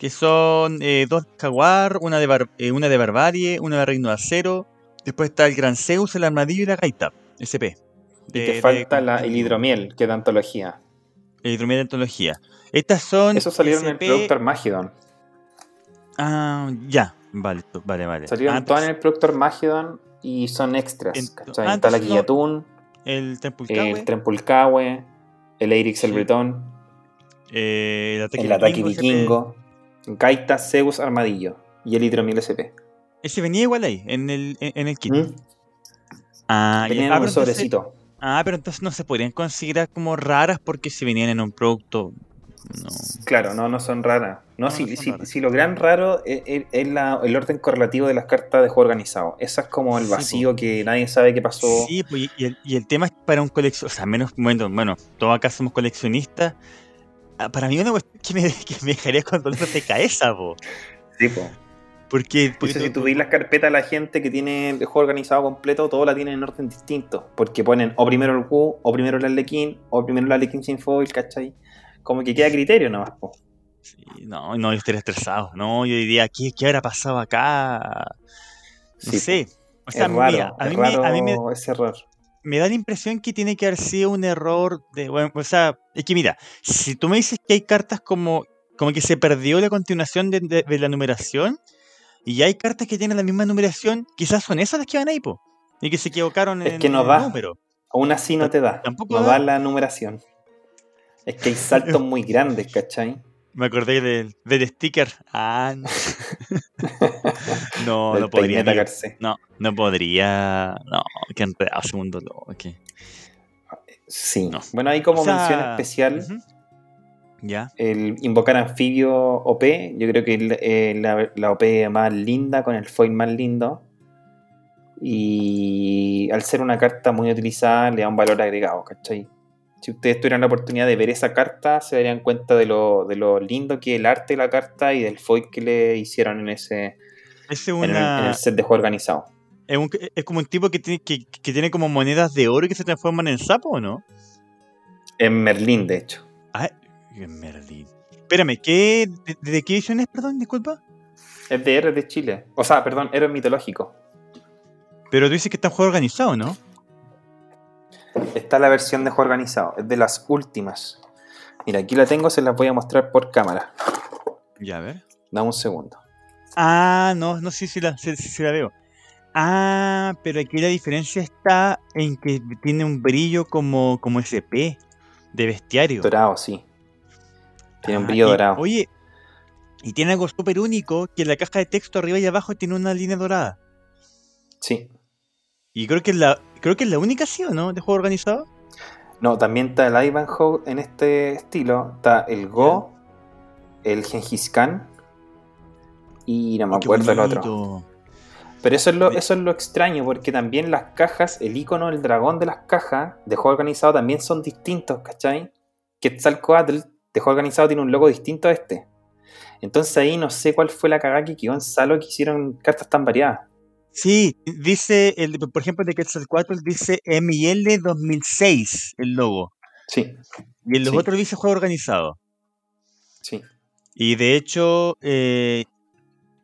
Speaker 3: que son eh, dos de Jaguar, una de, bar- eh, una de Barbarie, una de Reino de Acero. Después está el Gran Zeus, el Armadillo y la Gaita, SP.
Speaker 2: Y te
Speaker 3: de-
Speaker 2: falta la, el hidromiel, que es de antología.
Speaker 3: El hidromiel de antología. Estas son.
Speaker 2: Eso salieron en el
Speaker 3: SP
Speaker 2: producto Armageddon.
Speaker 3: Ah, ya. Vale, vale, vale.
Speaker 2: Salieron
Speaker 3: Ah,
Speaker 2: todas en el producto Armageddon y son extras.
Speaker 3: Ent-
Speaker 2: ¿cachai?
Speaker 3: ah,
Speaker 2: Está la
Speaker 3: entonces no-
Speaker 2: Guillatún,
Speaker 3: El Tempulcahue,
Speaker 2: el Trempulcahue, el Eirix el. Bretón,
Speaker 3: eh, el ataque
Speaker 2: el.
Speaker 3: Vikingo,
Speaker 2: Gaita, Zeus, Armadillo y el Hidromiel SP.
Speaker 3: Ese venía igual ahí, en el, en, el kit.
Speaker 2: ¿Mm?
Speaker 3: Ah, ya.
Speaker 2: Venían
Speaker 3: Ah,
Speaker 2: en un
Speaker 3: entonces-
Speaker 2: sobrecito.
Speaker 3: ah, pero entonces no se podrían considerar como raras porque si venían en un producto. No.
Speaker 2: Claro, no, no son raras. No,
Speaker 3: No,
Speaker 2: si,
Speaker 3: no
Speaker 2: si-
Speaker 3: raras.
Speaker 2: si lo gran raro es, la- el orden correlativo de las cartas de juego organizado. Eso es como el
Speaker 3: Sí,
Speaker 2: vacío que nadie sabe qué pasó.
Speaker 3: Sí, pues, y, el, y el tema es para un coleccionista, o sea, menos, bueno, bueno, todos acá somos coleccionistas. Ah, Para mí una cuestión que me, [laughs] que me dejaría con dolor de cabeza, po.
Speaker 2: Sí, po.
Speaker 3: Porque,
Speaker 2: Por
Speaker 3: porque
Speaker 2: si
Speaker 3: tú-
Speaker 2: veis las carpetas de la gente que tiene el juego organizado completo, todo la tienen en orden distinto. Porque ponen o primero el Wu, o primero el Arlequín, o primero el Arlequín sin foil, ¿cachai? Como que queda criterio nomás, po.
Speaker 3: Sí, no, no, yo estaría estresado. No, yo diría, ¿qué, qué habrá pasado acá? No
Speaker 2: Sí,
Speaker 3: sé. O sea,
Speaker 2: es raro,
Speaker 3: mira, a
Speaker 2: es
Speaker 3: mí, me, a mí me,
Speaker 2: raro ese error.
Speaker 3: Me da la impresión que tiene que haber sido un error de, bueno, o sea, es que mira, si tú me dices que hay cartas como, como que se perdió la continuación de, de- de la numeración y hay cartas que tienen la misma numeración, quizás son esas las que van ahí, po, y que se equivocaron
Speaker 2: Es
Speaker 3: en
Speaker 2: que no
Speaker 3: el
Speaker 2: da.
Speaker 3: número.
Speaker 2: Aún así no te da.
Speaker 3: Tampoco
Speaker 2: no
Speaker 3: da.
Speaker 2: da la numeración. Es que hay saltos muy grandes, ¿cachai? [laughs]
Speaker 3: Me acordé del, del sticker. Ah, no. [laughs] no, [laughs] no podría.
Speaker 2: Garcés.
Speaker 3: No, no podría. No, que enredado segundo.
Speaker 2: Sí.
Speaker 3: No.
Speaker 2: Bueno, ahí como
Speaker 3: O sea,
Speaker 2: mención especial.
Speaker 3: Ya.
Speaker 2: el invocar anfibio OP, yo creo que es eh, la, la OP más linda, con el foil más lindo. Y al ser una carta muy utilizada, le da un valor agregado, ¿cachai? Si ustedes tuvieran la oportunidad de ver esa carta, se darían cuenta de lo, de lo lindo que es el arte de la carta y del foil que le hicieron en ese
Speaker 3: Es
Speaker 2: en el, en
Speaker 3: una.
Speaker 2: el set de juego organizado.
Speaker 3: Es, un- es como un tipo que tiene, que, que tiene como monedas de oro y que se transforman en sapo, ¿o no?
Speaker 2: En Merlín, de hecho.
Speaker 3: Ah, en Merlín. Espérame, ¿qué, de, de qué edición es, perdón? Disculpa.
Speaker 2: Es de Héroes de Chile. O sea, perdón, Héroes Mitológico.
Speaker 3: Pero tú dices que está en juego organizado, ¿no?
Speaker 2: Está la versión de juego organizado. Es de las últimas. Mira, aquí la tengo, se las voy a mostrar por cámara.
Speaker 3: Ya, a ver.
Speaker 2: Dame un segundo.
Speaker 3: Ah, no, no sé si la, sí, sí, sí la veo. Ah, pero aquí la diferencia está en que tiene un brillo como, como SP de bestiario.
Speaker 2: Dorado, sí. Tiene un
Speaker 3: Ah,
Speaker 2: brillo
Speaker 3: y-
Speaker 2: dorado.
Speaker 3: Oye, y tiene algo súper único que en la caja de texto arriba y abajo tiene una línea dorada.
Speaker 2: Sí.
Speaker 3: Y creo que es la, creo que es la única, ¿sí o no? De juego organizado.
Speaker 2: No, también está el Ivanhoe en este estilo. Está el Go, el Gengis Khan y no me acuerdo el otro. Pero eso es, lo, eso es lo extraño, porque también las cajas, el icono del dragón de las cajas de juego organizado también son distintos, ¿cachai? Quetzalcoatl de juego organizado tiene un logo distinto a este. Entonces ahí no sé cuál fue la cagada que quedó en Salo que hicieron cartas tan variadas.
Speaker 3: Sí, dice, el, por ejemplo, de Quetzalcoatl dice MIL 2006, el logo.
Speaker 2: Sí,
Speaker 3: Y los
Speaker 2: Sí.
Speaker 3: otros dice juego organizado.
Speaker 2: sí.
Speaker 3: Y de hecho, eh,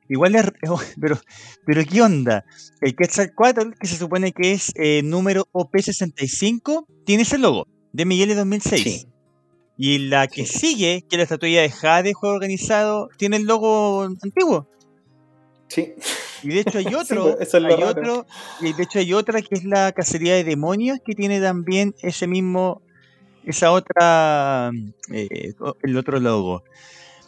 Speaker 3: igual es. [laughs] Pero, pero ¿qué onda? El Quetzalcoatl, que se supone que es eh, número OP65, tiene ese logo de Miguel 2006.
Speaker 2: Sí.
Speaker 3: Y la que
Speaker 2: Sí.
Speaker 3: sigue, que es la estatuilla de Jade, juego organizado, tiene el logo antiguo.
Speaker 2: Sí.
Speaker 3: Y de hecho hay [laughs] otro,
Speaker 2: pues, es lo
Speaker 3: hay otro, y de hecho hay otra que es la cacería de demonios, que tiene también ese mismo, esa otra, eh, el otro logo.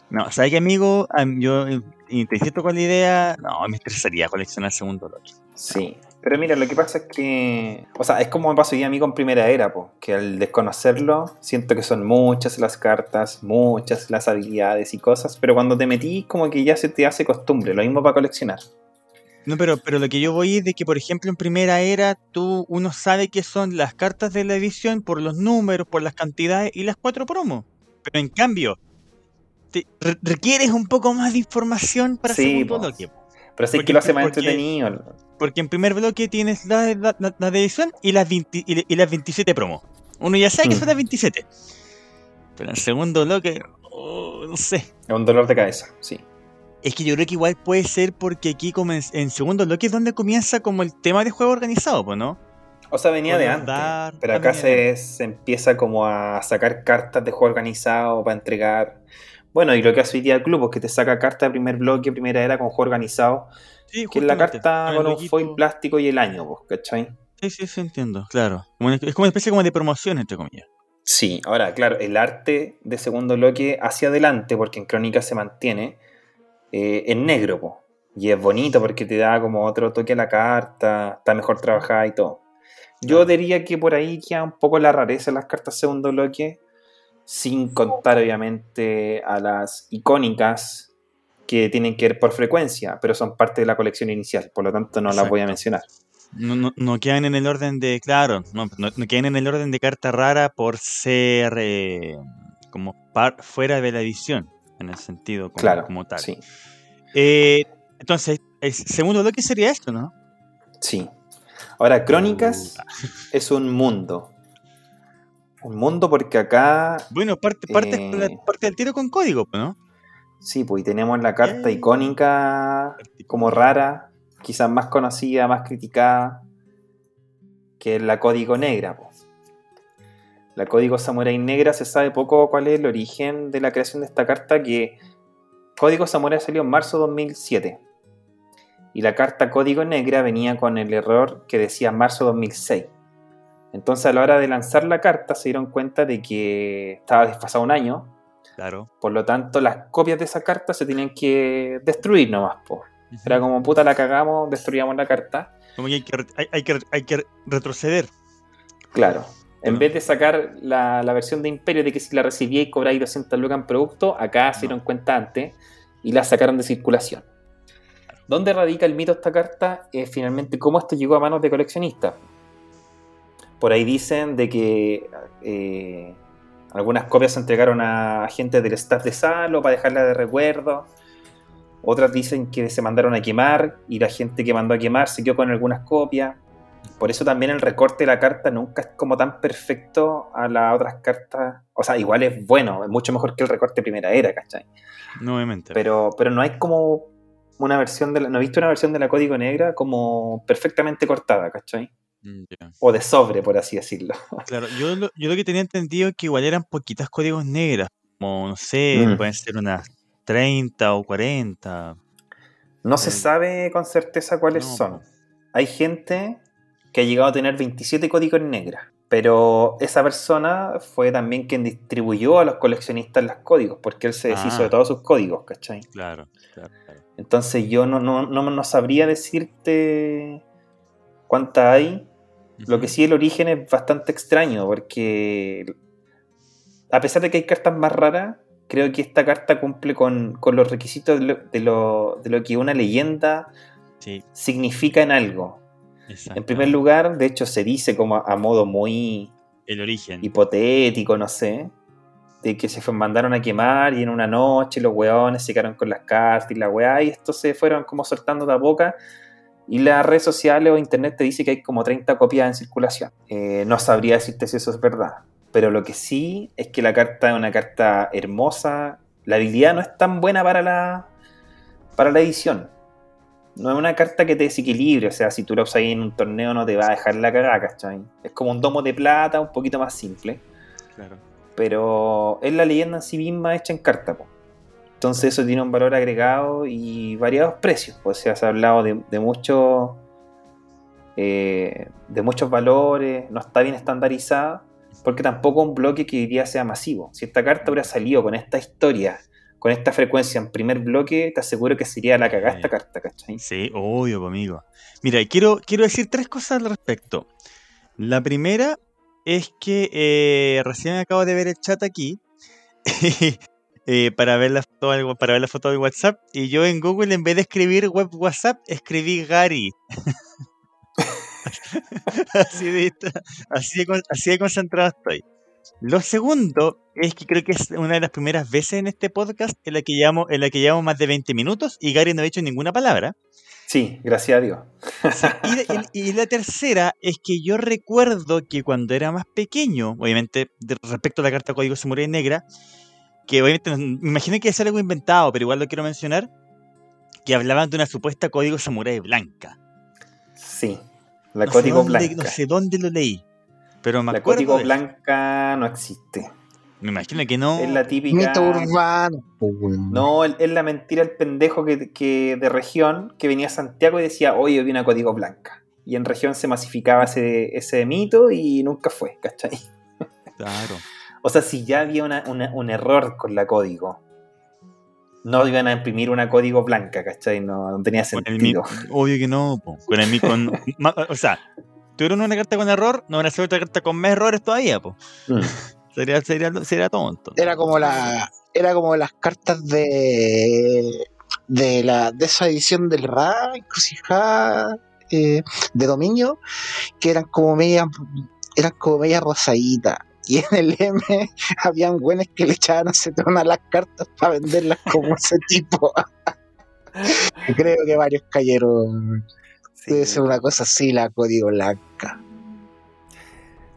Speaker 3: No, ¿sabes qué, amigo? Am- Yo eh, intento con la idea, no, me estresaría coleccionar segundo lote.
Speaker 2: Sí. Pero mira, lo que pasa es que. O sea, es como me pasó hoy a mí con Primera Era, po, que al desconocerlo, siento que son muchas las cartas, muchas las habilidades y cosas, pero cuando te metí, como que ya se te hace costumbre. Lo mismo para coleccionar.
Speaker 3: No, pero, pero lo que yo voy es de que, por ejemplo, en primera era, tú, uno sabe qué son las cartas de la edición por los números, por las cantidades y las cuatro promos. Pero en cambio, te, re- requieres un poco más de información para
Speaker 2: Sí,
Speaker 3: segundo
Speaker 2: po.
Speaker 3: bloque.
Speaker 2: Pero sí
Speaker 3: Porque-
Speaker 2: que lo hace más
Speaker 3: porque-
Speaker 2: entretenido.
Speaker 3: Porque en primer bloque tienes la, la, la- la de edición y las, 20 y, y las 27 promos. Uno ya sabe que
Speaker 2: Mm.
Speaker 3: son las 27. Pero en segundo bloque, oh, no sé.
Speaker 2: Es un dolor de cabeza, sí.
Speaker 3: Es que yo creo que igual puede ser porque aquí en, segundo bloque es donde comienza como el tema de juego organizado, pues, ¿no?
Speaker 2: O sea, venía de antes. pero acá se empieza como a sacar cartas de juego organizado para entregar. Bueno, y lo que hace hoy día el club es que te saca carta de primer bloque, primera era con juego organizado,
Speaker 3: Sí,
Speaker 2: que es la carta
Speaker 3: con
Speaker 2: un foil plástico y el año, pues, ¿cachai?
Speaker 3: Sí, sí, sí, entiendo, claro. Como una- es como una especie como de promoción, entre comillas.
Speaker 2: Sí, ahora, claro, el arte de segundo bloque hacia adelante, porque en Crónica se mantiene, eh, en negro, po. y es bonito porque te da como otro toque a la carta, está mejor trabajada y todo. Yo diría que por ahí queda un poco la rareza en las cartas segundo bloque, sin contar obviamente a las icónicas que tienen que ver por frecuencia, pero son parte de la colección inicial, por lo tanto no las voy a mencionar.
Speaker 3: No, no, no quedan en el orden de, claro, no, quedan en el orden de carta rara por ser eh, como par, fuera de la edición, en el sentido como,
Speaker 2: Claro,
Speaker 3: como tal.
Speaker 2: sí,
Speaker 3: Eh, entonces, el segundo bloque sería esto, ¿no?
Speaker 2: sí. Ahora, Crónicas es un mundo. Un mundo porque acá,
Speaker 3: Bueno, parte, parte,
Speaker 2: Eh.
Speaker 3: parte del tiro con código, ¿no?
Speaker 2: sí, pues y tenemos la carta icónica como rara, quizás más conocida, más criticada, que es la Código Negra. pues. La Código Samurai Negra se sabe poco cuál es el origen de la creación de esta carta, que Código Samurai salió en marzo de 2007. Y la carta Código Negra venía con el error que decía marzo 2006. Entonces a la hora de lanzar la carta se dieron cuenta de que estaba desfasado un año,
Speaker 3: Claro.
Speaker 2: por lo tanto las copias de esa carta se tenían que destruir nomás. po. Era como puta la cagamos, destruíamos la carta.
Speaker 3: Como que hay que, re- hay, hay que, hay que retroceder.
Speaker 2: Claro. En
Speaker 3: Bueno.
Speaker 2: vez de sacar la, la versión de Imperio de que si la recibíais cobráis 200 lucas en producto, acá se dieron cuenta antes y la sacaron de circulación. ¿Dónde radica el mito de esta carta? Es finalmente cómo esto llegó a manos de coleccionistas. Por ahí dicen de que eh, algunas copias se entregaron a gente del staff de Salo para dejarla de recuerdo. Otras dicen que se mandaron a quemar y la gente que mandó a quemar se quedó con algunas copias. Por eso también el recorte de la carta nunca es como tan perfecto a las otras cartas. O sea, igual es bueno, es mucho mejor que el recorte primera era, ¿cachai?
Speaker 3: Nuevamente.
Speaker 2: Pero, pero no hay como una versión de la, no he visto una versión de la Código Negra como perfectamente cortada, ¿cachai?
Speaker 3: Mm.
Speaker 2: O de sobre, por así decirlo.
Speaker 3: Claro, yo lo, yo lo que tenía entendido es que igual eran poquitas códigos negras. Como, no sé,
Speaker 2: Mm.
Speaker 3: pueden ser unas 30 o 40.
Speaker 2: No se
Speaker 3: Eh,
Speaker 2: sabe con certeza cuáles
Speaker 3: no,
Speaker 2: son. Hay gente que ha llegado a tener 27 códigos negras, pero esa persona fue también quien distribuyó a los coleccionistas los códigos, porque él se deshizo
Speaker 3: Ah.
Speaker 2: de todos sus códigos, ¿cachai?
Speaker 3: Claro, claro, claro.
Speaker 2: Entonces yo no, no, no, no sabría decirte cuántas hay. Lo que sí el origen es bastante extraño, porque a pesar de que hay cartas más raras, creo que esta carta cumple con, con los requisitos de lo, de, lo, de lo que una leyenda
Speaker 3: Sí,
Speaker 2: significa en algo. En primer lugar, de hecho, se dice como a, a modo muy
Speaker 3: el origen.
Speaker 2: hipotético, no sé, de que se fue- mandaron a quemar y en una noche los weones se quedaron con las cartas y la weá, y estos se fueron como soltando de a boca. Y las redes sociales o internet te dice que hay como 30 copias en circulación. Eh, no sabría decirte si eso es verdad. Pero lo que sí es que la carta es una carta hermosa. La habilidad no es tan buena para la, para la edición. No es una carta que te desequilibre. O sea, si tú la usas ahí en un torneo no te va a dejar la cagada, ¿cachai? Es como un domo de plata, un poquito más simple
Speaker 3: Claro.
Speaker 2: pero es la leyenda en sí misma hecha en carta. po. Entonces eso tiene un valor agregado y variados precios. O sea, se ha hablado de, de mucho, eh, de muchos valores, no está bien estandarizada, porque tampoco un bloque que hoy día sea masivo. Si esta carta hubiera salido con esta historia, con esta frecuencia en primer bloque, te aseguro que sería la cagada esta
Speaker 3: Sí.
Speaker 2: carta, ¿cachai?
Speaker 3: Sí, obvio, amigo. Mira, quiero, quiero decir tres cosas al respecto. La primera es que eh, recién acabo de ver el chat aquí [laughs] eh, para, ver la foto, para ver la foto de WhatsApp y yo en Google en vez de escribir web WhatsApp escribí Gary. [laughs] así, de, así, de, así de concentrado estoy. Lo segundo es que creo que es una de las primeras veces en este podcast en la que llevamos, en la que llevamos más de 20 minutos y Gary no ha dicho ninguna palabra.
Speaker 2: Sí, gracias a Dios.
Speaker 3: Y la, y- y la tercera es que yo recuerdo que cuando era más pequeño, obviamente respecto a la carta Código Samurai Negra, que obviamente me imagino que es algo inventado, pero igual lo quiero mencionar, que hablaban de una supuesta Código Samurai blanca.
Speaker 2: Sí, la
Speaker 3: no
Speaker 2: código
Speaker 3: dónde-
Speaker 2: blanca.
Speaker 3: No sé dónde lo leí, pero me
Speaker 2: la
Speaker 3: acuerdo
Speaker 2: código
Speaker 3: de
Speaker 2: blanca no existe.
Speaker 3: Me imagino que no.
Speaker 2: Es la típica...
Speaker 4: Mito urbano.
Speaker 2: No, es la mentira el pendejo que, que de región que venía a Santiago y decía, oye, vi una código blanca. Y en región se masificaba ese, ese mito y nunca fue, ¿cachai?
Speaker 3: Claro.
Speaker 2: O sea, si ya había una- una- un error con la código, no iban a imprimir una código blanca, ¿cachai? No, no tenía
Speaker 3: Con el mi-
Speaker 2: sentido.
Speaker 3: obvio que no. po. Con el mi- con, [laughs] o sea, tuvieron una carta con error, no van a hacer otra carta con más errores todavía, po.
Speaker 2: Mm. [laughs]
Speaker 3: Sería, sería, sería tonto.
Speaker 4: Era como la. Era como las cartas de. de la. de esa edición del Ra, encrucijada, eh, de dominio, que eran como media. eran como media rosaditas. Y en el M [laughs] habían güenes que le echaban acetona a las cartas para venderlas como ese tipo. [laughs] Creo que varios cayeron.
Speaker 2: Sí.
Speaker 4: Debe ser una cosa así, la código blanca.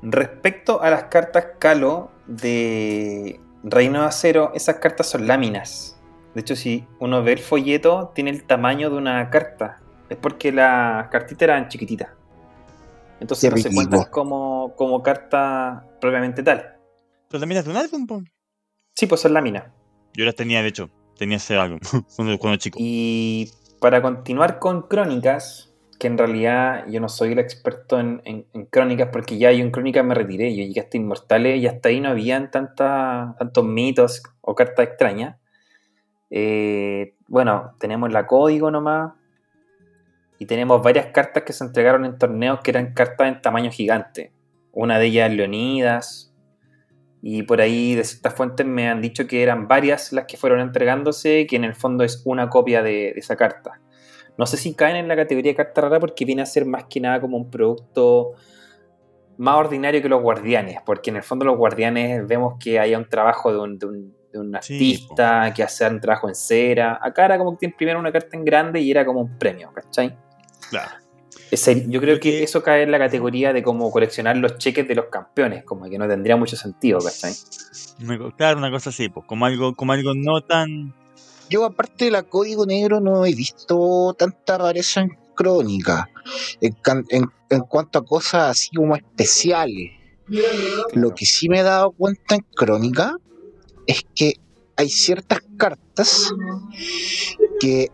Speaker 2: Respecto a las cartas Calo de Reino de Acero, esas cartas son láminas. De hecho, si uno ve el folleto, tiene el tamaño de una carta. Es porque las cartitas eran chiquititas. Entonces no se cuentan como, como carta propiamente tal.
Speaker 3: Pero también es de un álbum, po.
Speaker 2: Sí, pues son láminas.
Speaker 3: Yo las tenía, de hecho. Tenía ese álbum [laughs] cuando, cuando chico.
Speaker 2: Y para continuar con crónicas, que en realidad yo no soy el experto en, en- en crónicas, porque ya yo en crónicas me retiré, yo llegué hasta Inmortales y hasta ahí no habían tanta, tantos mitos o cartas extrañas. Eh, bueno, tenemos la código nomás, y tenemos varias cartas que se entregaron en torneos que eran cartas en tamaño gigante. Una de ellas Leonidas, y por ahí de ciertas fuentes me han dicho que eran varias las que fueron entregándose, que en el fondo es una copia de, de esa carta. No sé si caen en la categoría de carta rara porque viene a ser más que nada como un producto más ordinario que los guardianes, porque en el fondo los guardianes vemos que hay un trabajo de un, de un- de un
Speaker 3: Sí,
Speaker 2: artista que hace un trabajo en cera. Acá era como que te imprimieron una carta en grande y era como un premio, ¿cachai?
Speaker 3: Claro.
Speaker 2: Ese- yo creo que eso cae en la categoría de como coleccionar los cheques de los campeones, como que no tendría mucho sentido, ¿cachai?
Speaker 3: Claro, una cosa así, pues, como algo, como algo no tan.
Speaker 4: Yo, aparte de la código negro, no he visto tanta rareza en crónica. En, can- en- en cuanto a cosas así como especiales. Lo que sí me he dado cuenta en crónica es que hay ciertas cartas que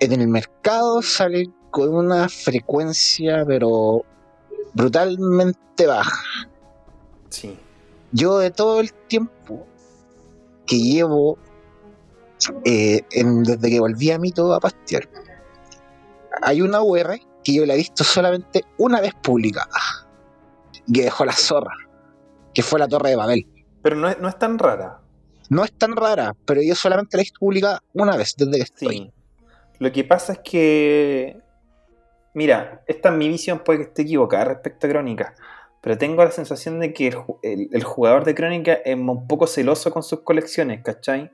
Speaker 4: en el mercado salen con una frecuencia, pero brutalmente baja.
Speaker 2: Sí.
Speaker 4: Yo de todo el tiempo que llevo eh, en- desde que volví a Mito a pastear, hay una UR que yo la he visto solamente una vez publicada, que dejó la zorra, que fue la Torre de Babel.
Speaker 2: Pero no es, no es tan rara.
Speaker 4: No es tan rara, pero yo solamente la he visto publicada una vez desde que estoy.
Speaker 2: Sí. Lo que pasa es que. Mira, esta es mi visión, puede que esté equivocada respecto a Crónica. Pero tengo la sensación de que el, ju- el- el jugador de Crónica es un poco celoso con sus colecciones, ¿cachai?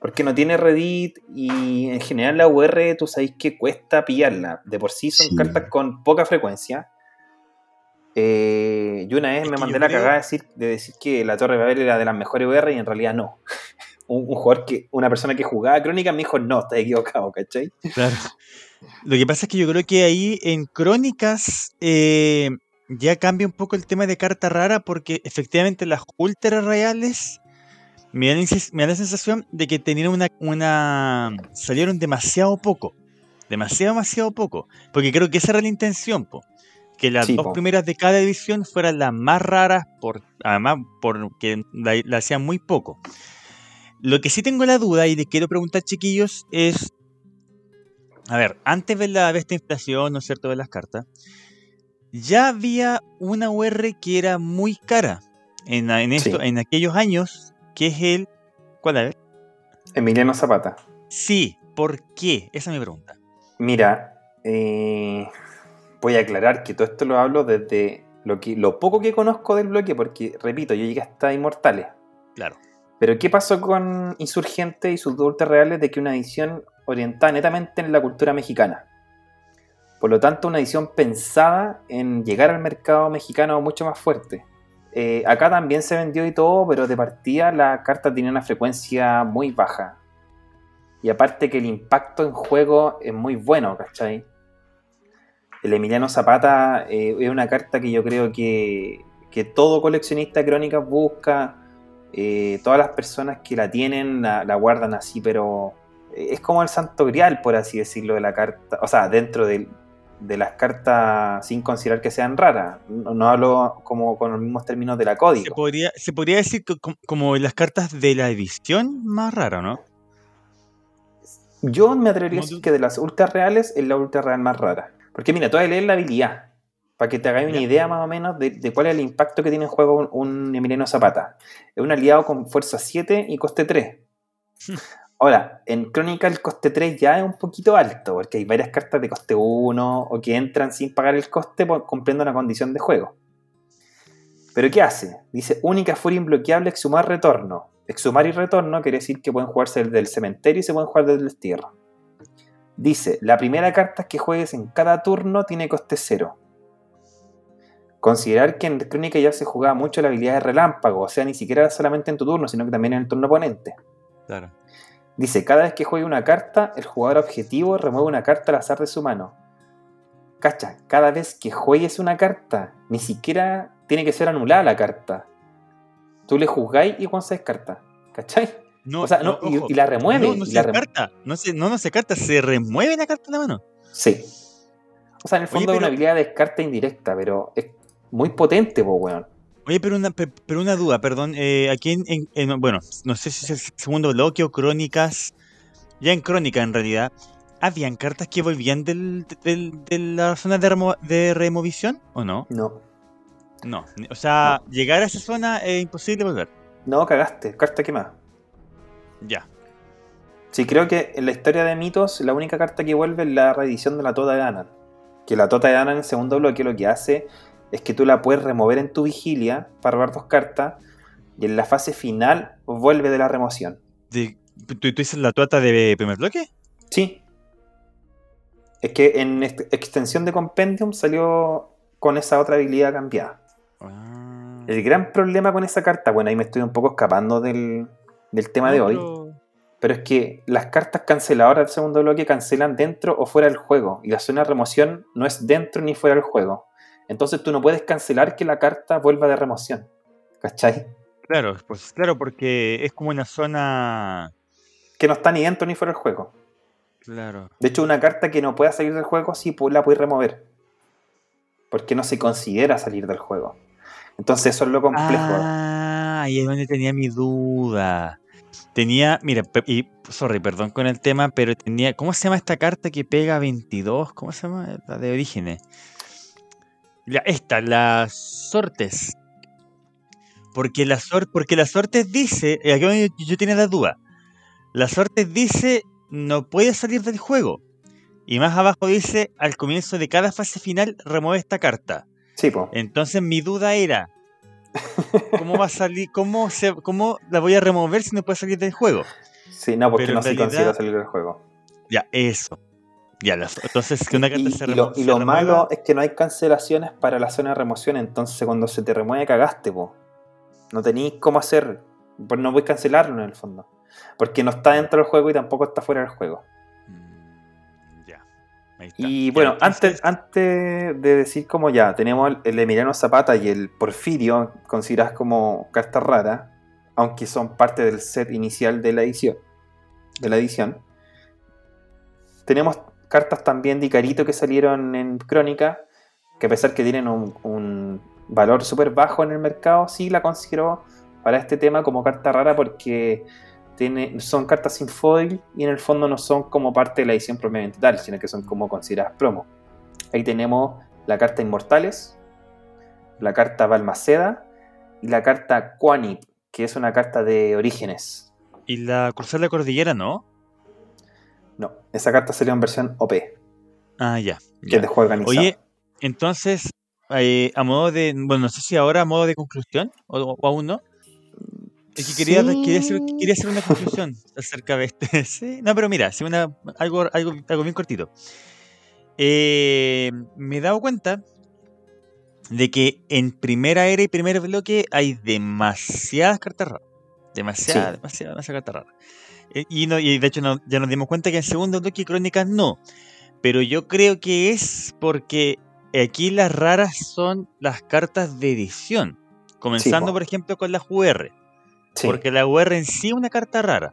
Speaker 2: Porque no tiene Reddit y en general la UR tú sabéis que cuesta pillarla. De por sí son
Speaker 4: Sí.
Speaker 2: cartas con poca frecuencia. Eh, yo una vez
Speaker 3: Es
Speaker 2: me mandé la
Speaker 3: creo-
Speaker 2: cagada de decir, de decir que la Torre de Babel era de las mejores UR y en realidad no. [laughs] un, un jugador que, una persona que jugaba Crónica me dijo, no, estás equivocado, ¿cachai?
Speaker 3: Claro. Lo que pasa es que yo creo que ahí en Crónicas eh, ya cambia un poco el tema de carta rara porque efectivamente las ultra reales me da, me da la sensación de que tenían una, una... salieron demasiado poco. Demasiado, demasiado poco. Porque creo que esa era la intención, po. Que las
Speaker 2: Sí,
Speaker 3: dos
Speaker 2: po.
Speaker 3: primeras de cada edición fueran las más raras, por, además porque la, la hacían muy poco. Lo que sí tengo la duda y les quiero preguntar, chiquillos, es a ver, antes de, la, de esta inflación, ¿no es cierto?, de las cartas, ya había una UR que era muy cara en, en, esto,
Speaker 2: Sí.
Speaker 3: en aquellos años, que es el... ¿Cuál? A ver.
Speaker 2: Emiliano Zapata.
Speaker 3: Sí, ¿por qué? Esa es mi pregunta.
Speaker 2: Mira, eh, voy a aclarar que todo esto lo hablo desde lo, que, lo poco que conozco del bloque, porque, repito, yo llegué hasta Inmortales.
Speaker 3: Claro.
Speaker 2: Pero, ¿qué pasó con Insurgente y sus dos reales de que una edición orientada netamente en la cultura mexicana? Por lo tanto, una edición pensada en llegar al mercado mexicano mucho más fuerte. Eh, acá también se vendió y todo, pero de partida la carta tenía una frecuencia muy baja. Y aparte que el impacto en juego es muy bueno, ¿cachai? El Emiliano Zapata eh, es una carta que yo creo que, que todo coleccionista de crónicas busca. eh, todas las personas que la tienen la, guardan así, pero es como el santo grial, por así decirlo, de la carta. O sea, dentro del- de las cartas sin considerar que sean raras. No, no hablo como con los mismos términos de la
Speaker 3: Se
Speaker 2: código.
Speaker 3: podría, se podría decir que com- como las cartas de la edición más rara, ¿no?
Speaker 2: Yo me atrevería a decir que de las ultras reales es la ultra real más rara. Porque mira, tú vas a leer la habilidad. Para que te hagáis una idea más o menos de, de cuál es el impacto que tiene en juego un, un Emiliano Zapata. Es un aliado con fuerza 7 y coste 3. [laughs] Ahora, en Crónica el coste 3 ya es un poquito alto, porque hay varias cartas de coste 1 o que entran sin pagar el coste cumpliendo una condición de juego. Pero ¿qué hace? Dice única furia imbloqueable, exhumar retorno. Exhumar y retorno quiere decir que pueden jugarse desde el cementerio y se pueden jugar desde el destierro. Dice, la primera carta que juegues en cada turno tiene coste 0. Considerar que en Crónica ya se jugaba mucho la habilidad de relámpago, o sea, ni siquiera solamente en tu turno, sino que también en el turno oponente.
Speaker 3: Claro.
Speaker 2: Dice, cada vez que juegue una carta, el jugador objetivo remueve una carta al azar de su mano. Cacha, cada vez que juegues una carta, ni siquiera tiene que ser anulada la carta. Tú le juzgáis y cuando se descarta. ¿Cachai?
Speaker 3: No,
Speaker 2: o sea, no, y- la remueve.
Speaker 3: No, no se descarta. No, se, no, no se carta, se remueve la carta en la mano.
Speaker 2: Sí. O sea, en el
Speaker 3: Oye,
Speaker 2: fondo es una habilidad de descarta indirecta, pero es muy potente, po, weón.
Speaker 3: Oye, pero una, pe- pero una duda, perdón. eh, aquí en, en- en- Bueno, no sé si es el segundo bloque o crónicas. Ya en crónica, en realidad. ¿Habían cartas que volvían del, del- de la zona de, remo- de removisión o no?
Speaker 2: No.
Speaker 3: No. O sea, llegar a esa zona es imposible volver.
Speaker 2: No, cagaste. Carta quemada.
Speaker 3: Ya.
Speaker 2: Sí, creo que en la historia de mitos, la única carta que vuelve es la reedición de la Tota de Danan. Que la Tota de Danan en el segundo bloque lo que hace es que tú la puedes remover en tu vigilia para robar dos cartas y en la fase final vuelve de la remoción.
Speaker 3: ¿tú, tú dices la tuata de primer bloque?
Speaker 2: Sí. Es que en extensión de Compendium salió con esa otra habilidad cambiada.
Speaker 3: Ah.
Speaker 2: El gran problema con esa carta, bueno, ahí me estoy un poco escapando del, del tema
Speaker 3: No,
Speaker 2: de hoy.
Speaker 3: pero-
Speaker 2: Pero es que las cartas canceladoras del segundo bloque cancelan dentro o fuera del juego. Y la zona de remoción no es dentro ni fuera del juego. Entonces tú no puedes cancelar que la carta vuelva de remoción. ¿Cachai?
Speaker 3: Claro, pues claro, porque es como una zona.
Speaker 2: Que no está ni dentro ni fuera del juego.
Speaker 3: Claro.
Speaker 2: De hecho, una carta que no pueda salir del juego sí la puedes remover. Porque no se considera salir del juego. Entonces eso es lo complejo.
Speaker 3: Ah, ahí es donde tenía mi duda. Tenía, mira, y sorry, perdón con el tema, pero tenía, ¿cómo se llama esta carta que pega 22? ¿Cómo se llama? La de orígenes. Ya, esta, las sortes. porque la, porque la suerte dice, aquí yo, yo tenía la duda, la suerte dice no puede salir del juego. Y más abajo dice, al comienzo de cada fase final remueve esta carta.
Speaker 2: Sí, po.
Speaker 3: Entonces mi duda era, [laughs] ¿cómo va a salir, cómo, se, cómo la voy a remover si no puede salir del juego?
Speaker 2: Sí, no, porque
Speaker 3: Pero
Speaker 2: no se
Speaker 3: realidad-
Speaker 2: considera salir del juego.
Speaker 3: Ya, eso. Ya, entonces que una carta
Speaker 2: Y,
Speaker 3: se,
Speaker 2: y
Speaker 3: remo-
Speaker 2: lo, y malo es que no hay cancelaciones para la zona de remoción, entonces cuando se te remueve cagaste, po. No tenéis cómo hacer, pues no voy a cancelarlo en el fondo. Porque no está dentro del juego y tampoco está fuera del juego.
Speaker 3: Mm, Ya. Ahí está.
Speaker 2: Y
Speaker 3: Ya,
Speaker 2: bueno,
Speaker 3: entonces-
Speaker 2: antes, antes de decir como ya, tenemos el, el Emiliano Zapata y el Porfirio, consideradas como cartas raras, aunque son parte del set inicial de la edición. De la edición. Tenemos cartas también de Icarito que salieron en Crónica, que a pesar que tienen un, valor súper bajo en el mercado, sí la considero para este tema como carta rara porque tiene, son cartas sin foil y en el fondo no son como parte de la edición propiamente tal, sino que son como consideradas promo. Ahí tenemos la carta Inmortales, la carta Balmaceda y la carta Quanip, que es una carta de orígenes.
Speaker 3: Y la cruzar la cordillera, ¿no?
Speaker 2: No, esa carta sería en versión OP, que
Speaker 3: Ah, ya.
Speaker 2: es
Speaker 3: ya.
Speaker 2: de juego organizado.
Speaker 3: Oye, entonces, eh, a modo de, bueno, no sé si ahora a modo de conclusión o, o aún no. Es que quería,
Speaker 2: Sí.
Speaker 3: quería, hacer, quería hacer una conclusión [laughs] acerca de este. [laughs] Sí, no, pero mira, una, algo, algo, algo bien cortito. Eh, me he dado cuenta de que en primera era y primer bloque hay demasiadas cartas raras. Demasiadas,
Speaker 2: Sí.
Speaker 3: demasiadas, demasiadas cartas raras. Eh, Y, no, y de hecho no- ya nos dimos cuenta que en segundo bloque crónicas no. Pero yo creo que es porque aquí las raras son las cartas de edición. Comenzando,
Speaker 2: po.
Speaker 3: por ejemplo, con las UR.
Speaker 2: Sí.
Speaker 3: Porque la UR en sí es una carta rara.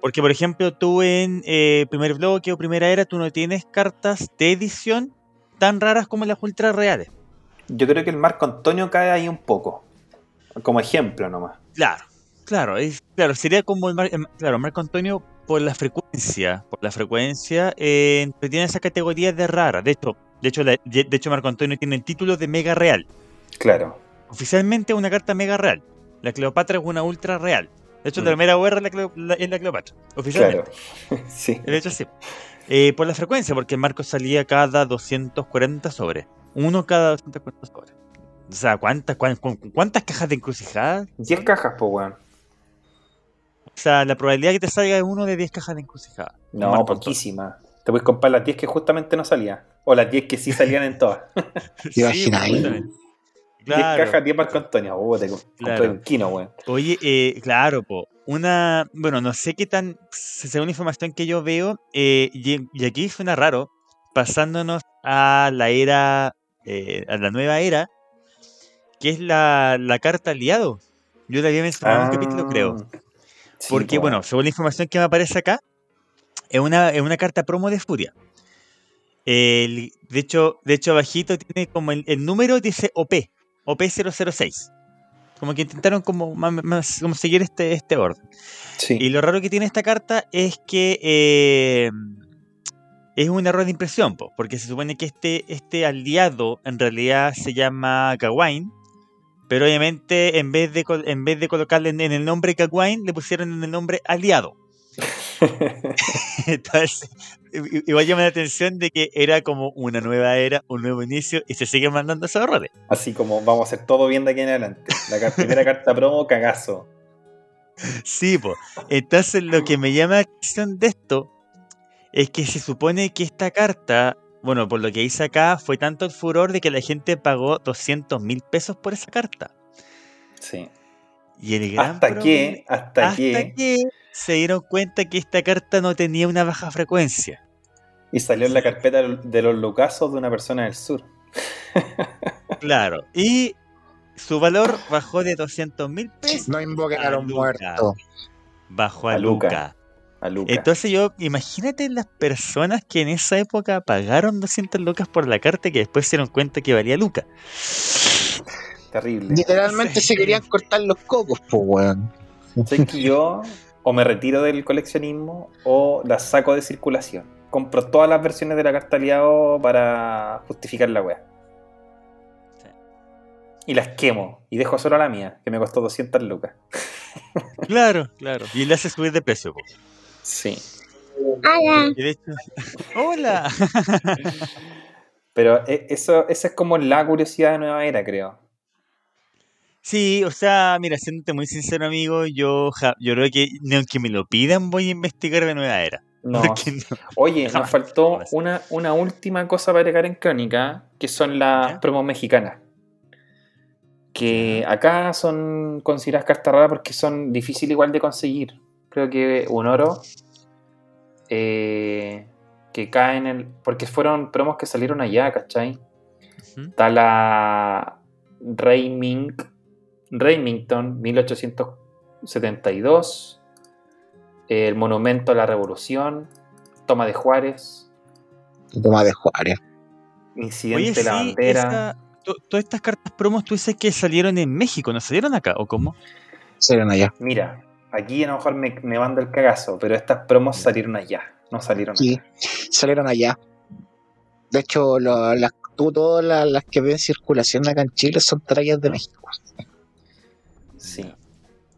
Speaker 3: Porque, por ejemplo, tú en eh, primer bloque o primera era, tú no tienes cartas de edición tan raras como las ultra reales.
Speaker 2: Yo creo que el Marco Antonio cae ahí un poco, como ejemplo nomás.
Speaker 3: Claro, claro, es, claro, sería como el, Mar- em, claro, Marco Antonio por la frecuencia, por la frecuencia, eh, tiene esa categoría de rara. De hecho, de hecho, la- de hecho Marco Antonio tiene el título de mega real.
Speaker 2: Claro.
Speaker 3: Oficialmente es una carta mega real. La Cleopatra es una ultra real. De hecho,
Speaker 2: Mm.
Speaker 3: la primera UR es la, Cleo- la- es la Cleopatra. Oficialmente.
Speaker 2: Claro. [laughs] sí.
Speaker 3: De hecho, sí. Eh, por la frecuencia, porque el marco salía cada 240 sobres. Uno cada 240 sobres. O sea, ¿cuántas, cuán- cu- cuántas cajas de encrucijada?
Speaker 2: 10 cajas, pues, weón.
Speaker 3: O sea, la probabilidad que te salga es uno de 10 cajas de encrucijada.
Speaker 2: No,
Speaker 3: Antonio.
Speaker 2: poquísima. Te puedes comprar las 10 que justamente no salían. O las 10 que sí salían en todas. [laughs] [laughs]
Speaker 3: Sí,
Speaker 4: imaginas ahí?
Speaker 3: justamente.
Speaker 2: 10
Speaker 3: Claro.
Speaker 2: cajas, 10 Marco Antonio. Uh, te
Speaker 3: Claro.
Speaker 2: un kino, weón.
Speaker 3: Oye, eh, claro, po. Una, bueno, no sé qué tan, según la información que yo veo, eh, y, y aquí suena raro, pasándonos a la era, eh, a la nueva era, que es la, la carta aliado. Yo la había mencionado en un capítulo, creo.
Speaker 2: Sí,
Speaker 3: Porque,
Speaker 2: po,
Speaker 3: bueno, según la información que me aparece acá, es una, es una carta promo de Furia. El- de, hecho, de hecho, abajito tiene como el, el número dice OP, OP006. Como que intentaron como, más- más- como seguir este, este orden.
Speaker 2: Sí.
Speaker 3: Y lo raro que tiene esta carta es que eh, es un error de impresión, po, porque se supone que este, este aliado en realidad se llama Gawain, pero obviamente en vez de, en vez de colocarle en, en el nombre Gawain, le pusieron en el nombre aliado. [laughs] Entonces, igual llama la atención de que era como una nueva era, un nuevo inicio, y se siguen mandando esos errores.
Speaker 2: Así como vamos a hacer todo bien de aquí en adelante. La primera carta promo, cagazo.
Speaker 3: Sí, pues. Entonces lo que me llama la atención de esto es que se supone que esta carta, bueno, por lo que hice acá, fue tanto el furor de que la gente pagó 200 mil pesos por esa carta.
Speaker 2: Sí.
Speaker 3: Y el gran
Speaker 2: Hasta
Speaker 3: problema-
Speaker 2: que, hasta,
Speaker 3: hasta
Speaker 2: que,
Speaker 3: que se dieron cuenta que esta carta no tenía una baja frecuencia.
Speaker 2: y salió en la carpeta de los lucazos de una persona del sur. [laughs]
Speaker 3: Claro. Y su valor bajó de 200 mil pesos.
Speaker 4: No invoquen a
Speaker 3: A
Speaker 4: los muertos.
Speaker 3: Bajó a,
Speaker 2: A Luca.
Speaker 3: Luca.
Speaker 2: A Luca.
Speaker 3: Entonces yo, imagínate las personas que en esa época pagaron 200 lucas por la carta y que después se dieron cuenta que valía Luca.
Speaker 2: Terrible.
Speaker 4: Literalmente
Speaker 3: Sí.
Speaker 4: se querían cortar los cocos, pues, weón.
Speaker 2: Sé que yo [laughs] o me retiro del coleccionismo o la saco de circulación. Compro todas las versiones de la carta aliado para justificar la wea. y las quemo. Y dejo solo la mía, que me costó 200 lucas.
Speaker 3: Claro, claro. Y le hace subir de precio. po.
Speaker 2: Sí.
Speaker 5: Hola. [laughs]
Speaker 3: Hola.
Speaker 2: Pero e- eso, esa es como la curiosidad de Nueva Era, creo.
Speaker 3: Sí, o sea, mira, siéndote muy sincero, amigo, yo, ja- yo creo que ni aunque me lo pidan, voy a investigar de nueva era.
Speaker 2: No. [laughs]
Speaker 3: Porque no-
Speaker 2: Oye, [laughs] nos faltó una, una última cosa para agregar en Crónica, que son las
Speaker 3: ¿Ya?
Speaker 2: promos mexicanas. Que acá son consideradas cartas raras porque son difíciles igual de conseguir. Creo que un oro eh, que cae en el. Porque fueron promos que salieron allá, ¿cachai?
Speaker 3: Ujú.
Speaker 2: Está la Rayming, Raymington 1872, el Monumento a la Revolución, Toma de Juárez,
Speaker 4: Toma de Juárez.
Speaker 2: Incidente
Speaker 3: Oye,
Speaker 2: de la
Speaker 3: sí,
Speaker 2: Bandera.
Speaker 3: esa- todas estas cartas promos, tú dices que salieron en México, ¿no salieron acá? ¿O cómo?
Speaker 4: Salieron allá.
Speaker 2: Mira, aquí a lo mejor me, me mando el cagazo, pero estas promos salieron allá, no salieron
Speaker 4: Sí,
Speaker 2: acá.
Speaker 4: salieron allá. De hecho, lo- las, tú, todas las, las que ven en circulación acá en Chile son traídas de México.
Speaker 2: Sí.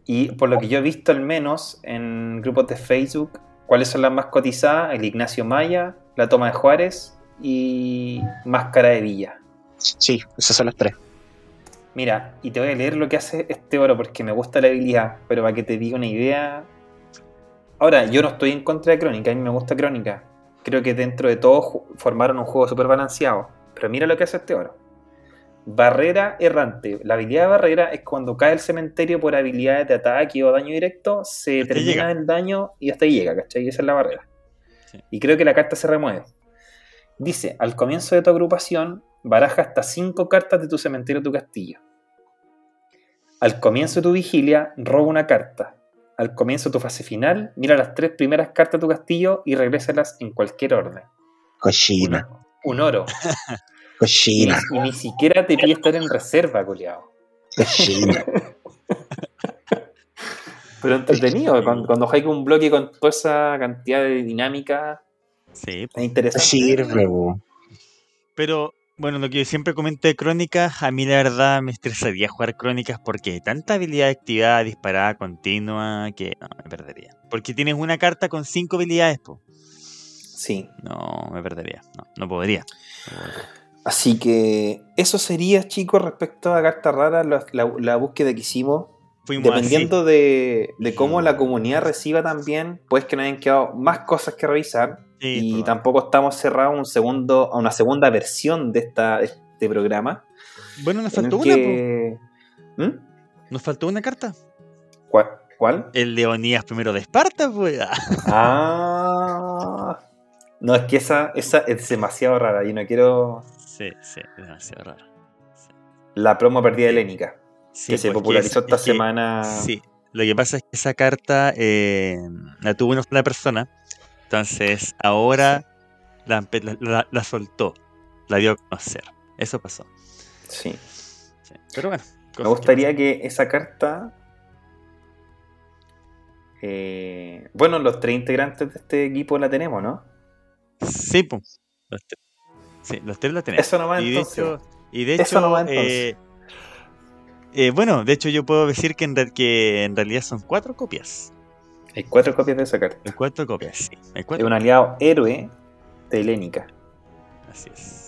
Speaker 2: Y por lo que yo he visto al menos en grupos de Facebook, ¿cuáles son las más cotizadas? El Ignacio Maya, la Toma de Juárez y Máscara de Villa.
Speaker 4: Sí, esas son las tres.
Speaker 2: Mira, y te voy a leer lo que hace este oro porque me gusta la habilidad, pero para que te diga una idea. Ahora, yo no estoy en contra de Crónica, a mí me gusta Crónica. Creo que dentro de todo formaron un juego súper balanceado. Pero mira lo que hace este oro. Barrera errante. La habilidad de barrera es cuando cae el cementerio por habilidades de ataque o daño directo, se
Speaker 3: Hasta
Speaker 2: termina
Speaker 3: llega.
Speaker 2: el daño y hasta ahí llega, ¿cachai? Esa es la barrera.
Speaker 3: Sí.
Speaker 2: Y creo que la carta se remueve. Dice, al comienzo de tu agrupación, baraja hasta 5 cartas de tu cementerio o tu castillo. Al comienzo de tu vigilia, roba una carta. Al comienzo de tu fase final, mira las tres primeras cartas de tu castillo y regrésalas en cualquier orden.
Speaker 4: Cochina,
Speaker 2: Un oro. [laughs]
Speaker 4: Cochina,
Speaker 2: y ni siquiera te pide estar en reserva, culiao.
Speaker 4: cochina. [laughs]
Speaker 2: Pero entretenido, cuando, cuando hay un bloque con toda esa cantidad de dinámica,
Speaker 3: Sí,
Speaker 2: es interesante.
Speaker 4: Sirve, bo.
Speaker 3: Pero, bueno, lo que yo siempre comento de crónicas, a mí la verdad me estresaría jugar crónicas porque tanta habilidad de actividad disparada continua que no, me perdería. Porque tienes una carta con cinco habilidades, po.
Speaker 2: Sí.
Speaker 3: No, me perdería. No, no podría. No podría.
Speaker 2: Así que eso sería, chicos, respecto a la, la- la búsqueda que hicimos.
Speaker 3: Fuimos
Speaker 2: Dependiendo de, de cómo la comunidad reciba también, pues que nos hayan quedado más cosas que revisar.
Speaker 3: Sí,
Speaker 2: y
Speaker 3: probable.
Speaker 2: tampoco estamos cerrados a, un segundo, a una segunda versión de, esta, de este programa.
Speaker 3: Bueno, nos faltó una,
Speaker 2: que- ¿Mm?
Speaker 3: Nos faltó una carta.
Speaker 2: ¿Cuál? ¿Cuál?
Speaker 3: El Leonidas primero de Esparta, pues. [laughs]
Speaker 2: Ah. No, es que esa, esa es demasiado rara. Y no quiero.
Speaker 3: Sí, sí, es demasiado raro.
Speaker 2: La promo perdida helénica.
Speaker 3: Sí,
Speaker 2: que se
Speaker 3: porque
Speaker 2: popularizó
Speaker 3: es-
Speaker 2: esta
Speaker 3: es que-
Speaker 2: semana.
Speaker 3: Sí, lo que pasa es que esa carta eh, la tuvo una sola persona, entonces ahora la, la- soltó, la dio a conocer. Eso pasó.
Speaker 2: Sí.
Speaker 3: sí. Pero bueno.
Speaker 2: Me
Speaker 3: que
Speaker 2: gustaría que esa carta. eh, bueno, los tres integrantes de este equipo la tenemos, ¿no?
Speaker 3: Sí, pues. Los tres. Sí, los tres la tenemos.
Speaker 2: Eso nomás
Speaker 3: y de
Speaker 2: entonces.
Speaker 3: hecho, y de
Speaker 2: Eso
Speaker 3: hecho
Speaker 2: entonces.
Speaker 3: eh, eh, bueno, de hecho yo puedo decir que en, re- que en realidad son cuatro copias.
Speaker 2: Hay cuatro copias de esa carta.
Speaker 3: Hay cuatro copias, sí. Hay
Speaker 2: Es
Speaker 3: cuatro.
Speaker 2: un aliado héroe de Helénica.
Speaker 3: Así es.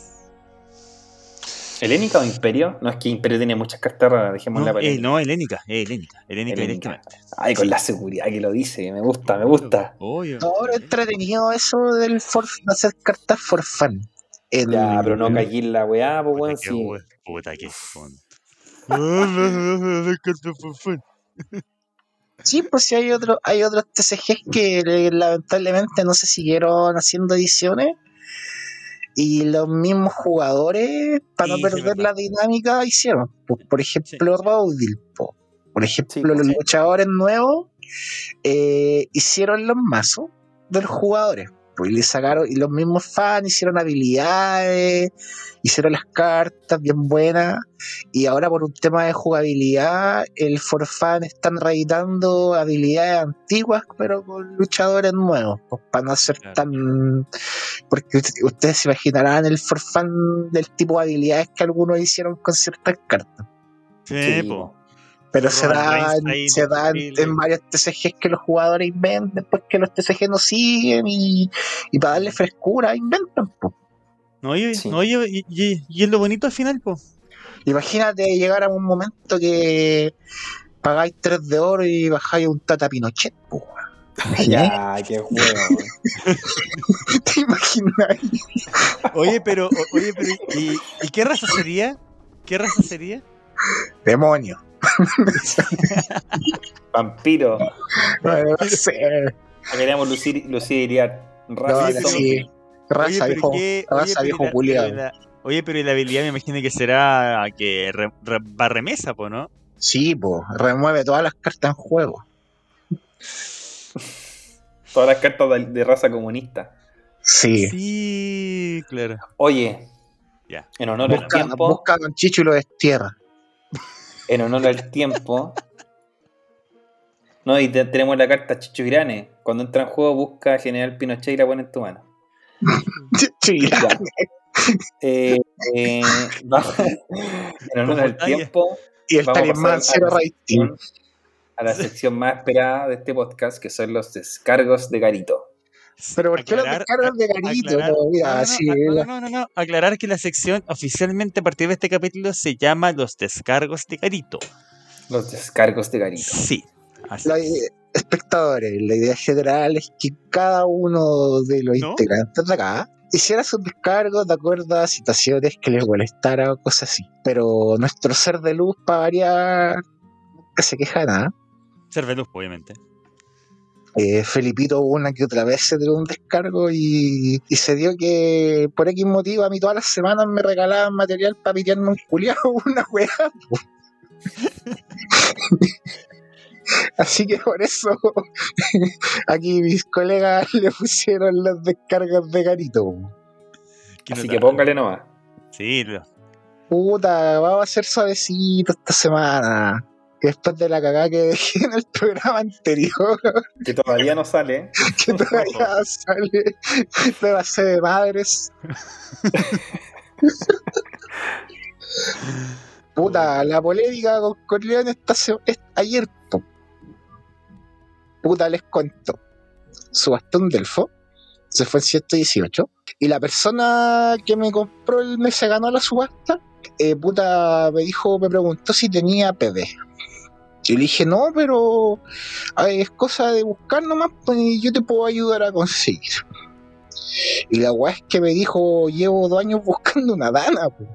Speaker 2: ¿Helénica o Imperio? No es que Imperio tiene muchas cartas raras, dejémosla
Speaker 3: No,
Speaker 2: para
Speaker 3: eh,
Speaker 2: Helénica.
Speaker 3: no, helénica, eh, helénica, helénica
Speaker 2: Helénica.
Speaker 3: directamente.
Speaker 2: Ay, con la seguridad que lo dice, me gusta, me gusta.
Speaker 3: Obvio.
Speaker 4: Ahora entretenido eso del for, hacer cartas for fun. El-
Speaker 2: Ya, pero no caí en la weá, pues
Speaker 3: Puta
Speaker 2: weón,
Speaker 3: que Puta que.
Speaker 4: Sí, pues sí hay otros, hay otros TCGs que eh, lamentablemente no se siguieron haciendo ediciones. Y los mismos jugadores, para
Speaker 3: Sí,
Speaker 4: no
Speaker 3: sí,
Speaker 4: perder la dinámica, hicieron. Pues, por ejemplo, Raudil, po. Por ejemplo,
Speaker 2: Sí,
Speaker 4: los
Speaker 2: sí.
Speaker 4: luchadores nuevos eh, hicieron los mazos de los jugadores. Pues, y le sacaron, y los mismos fans hicieron habilidades, hicieron las cartas bien buenas. Y ahora por un tema de jugabilidad, el For Fan están reeditando habilidades antiguas, pero con luchadores nuevos, pues, para no ser
Speaker 3: Claro.
Speaker 4: tan... Porque ustedes se imaginarán el For Fan del tipo de habilidades que algunos hicieron con ciertas cartas.
Speaker 3: Sí,
Speaker 2: Sí,
Speaker 3: po.
Speaker 4: Pero se da,
Speaker 3: Reigns
Speaker 4: en-
Speaker 3: ahí
Speaker 4: se da en, varios TCGs que los jugadores inventan, después que los TCG no siguen y, y para darle frescura inventan. po.
Speaker 3: No, y,
Speaker 2: Sí.
Speaker 3: no, y, y- y- y es lo bonito al final, po.
Speaker 4: Imagínate llegar a un momento que pagáis 3 de oro y bajáis un Tata Pinochet. po. [laughs]
Speaker 2: Ya, qué juego. [laughs]
Speaker 4: ¿Te imaginas?
Speaker 3: Oye, pero, oye, pero, ¿y, y qué raza sería? ¿Qué raza sería?
Speaker 4: Demonio. [laughs]
Speaker 2: Vampiro.
Speaker 4: No, no sé.
Speaker 2: Queríamos lucir, lucidiar
Speaker 4: No,
Speaker 2: raza
Speaker 4: sí. Raza,
Speaker 3: Oye,
Speaker 4: viejo.
Speaker 3: qué-
Speaker 4: raza,
Speaker 3: oye, pero
Speaker 4: viejo
Speaker 3: Oye, pero y la habilidad me imagino que será que re- re- barre mesa, po, ¿no?
Speaker 4: Sí, pues, remueve todas las cartas en juego.
Speaker 2: Todas las cartas de, de raza comunista.
Speaker 4: Sí.
Speaker 3: Sí, claro.
Speaker 2: Oye,
Speaker 3: Ya.
Speaker 2: en honor al
Speaker 4: Busca,
Speaker 2: tiempo,
Speaker 4: busca con Chicho y lo destierra.
Speaker 2: En honor al tiempo. No, y te- tenemos la carta Chicho Grane. Cuando entra en juego, busca General Pinochet y la pone en tu mano. Ya. Eh, eh, vamos- en honor al tiempo,
Speaker 4: Y el
Speaker 2: a
Speaker 4: talismán
Speaker 2: a a la sección más esperada de este podcast, que son los descargos de Garito.
Speaker 4: Pero ¿por qué los
Speaker 3: Aclarar-
Speaker 4: descargas de Garito?
Speaker 3: aclarar-
Speaker 4: No,
Speaker 3: no, no,
Speaker 4: así,
Speaker 3: no, no, no, no, no. Aclarar que la sección oficialmente a partir de este capítulo se llama Los Descargos de Garito.
Speaker 2: Los descargos de Garito.
Speaker 3: Sí. Así
Speaker 4: la-
Speaker 3: es.
Speaker 4: espectadores, la idea general es que cada uno de los
Speaker 3: ¿No?
Speaker 4: integrantes de acá hiciera sus descargos de acuerdo a situaciones que les molestara o cosas así. Pero nuestro ser de luz, para variar, nunca se queja de nada.
Speaker 3: Cerveluz, obviamente.
Speaker 4: Eh, Felipito una que otra vez se dio un descargo y, y se dio que por X motivo a mí todas las semanas me regalaban material para pitearme un culiao, [laughs] una weá. [laughs] Así que por eso [laughs] aquí mis colegas le pusieron las descargas de Garito.
Speaker 2: Así que póngale nomás.
Speaker 3: Sí,
Speaker 4: Puta, vamos a ser suavecito esta semana. Después de la cagada que dejé en el programa anterior,
Speaker 2: Que todavía no sale. [laughs]
Speaker 4: que todavía [laughs] sale de base de madres. Puta, la polémica con Corleone esta ayer. po. Puta, les cuento. Subasté un Delfo, se fue en 118, y la persona que me compró el me se ganó la subasta, eh, puta, me dijo, me preguntó si tenía PD. Yo le dije, no, pero ay, es cosa de buscar nomás, pues y yo te puedo ayudar a conseguir. Y la weá es que me dijo, llevo dos años [laughs] buscando una dana, pues.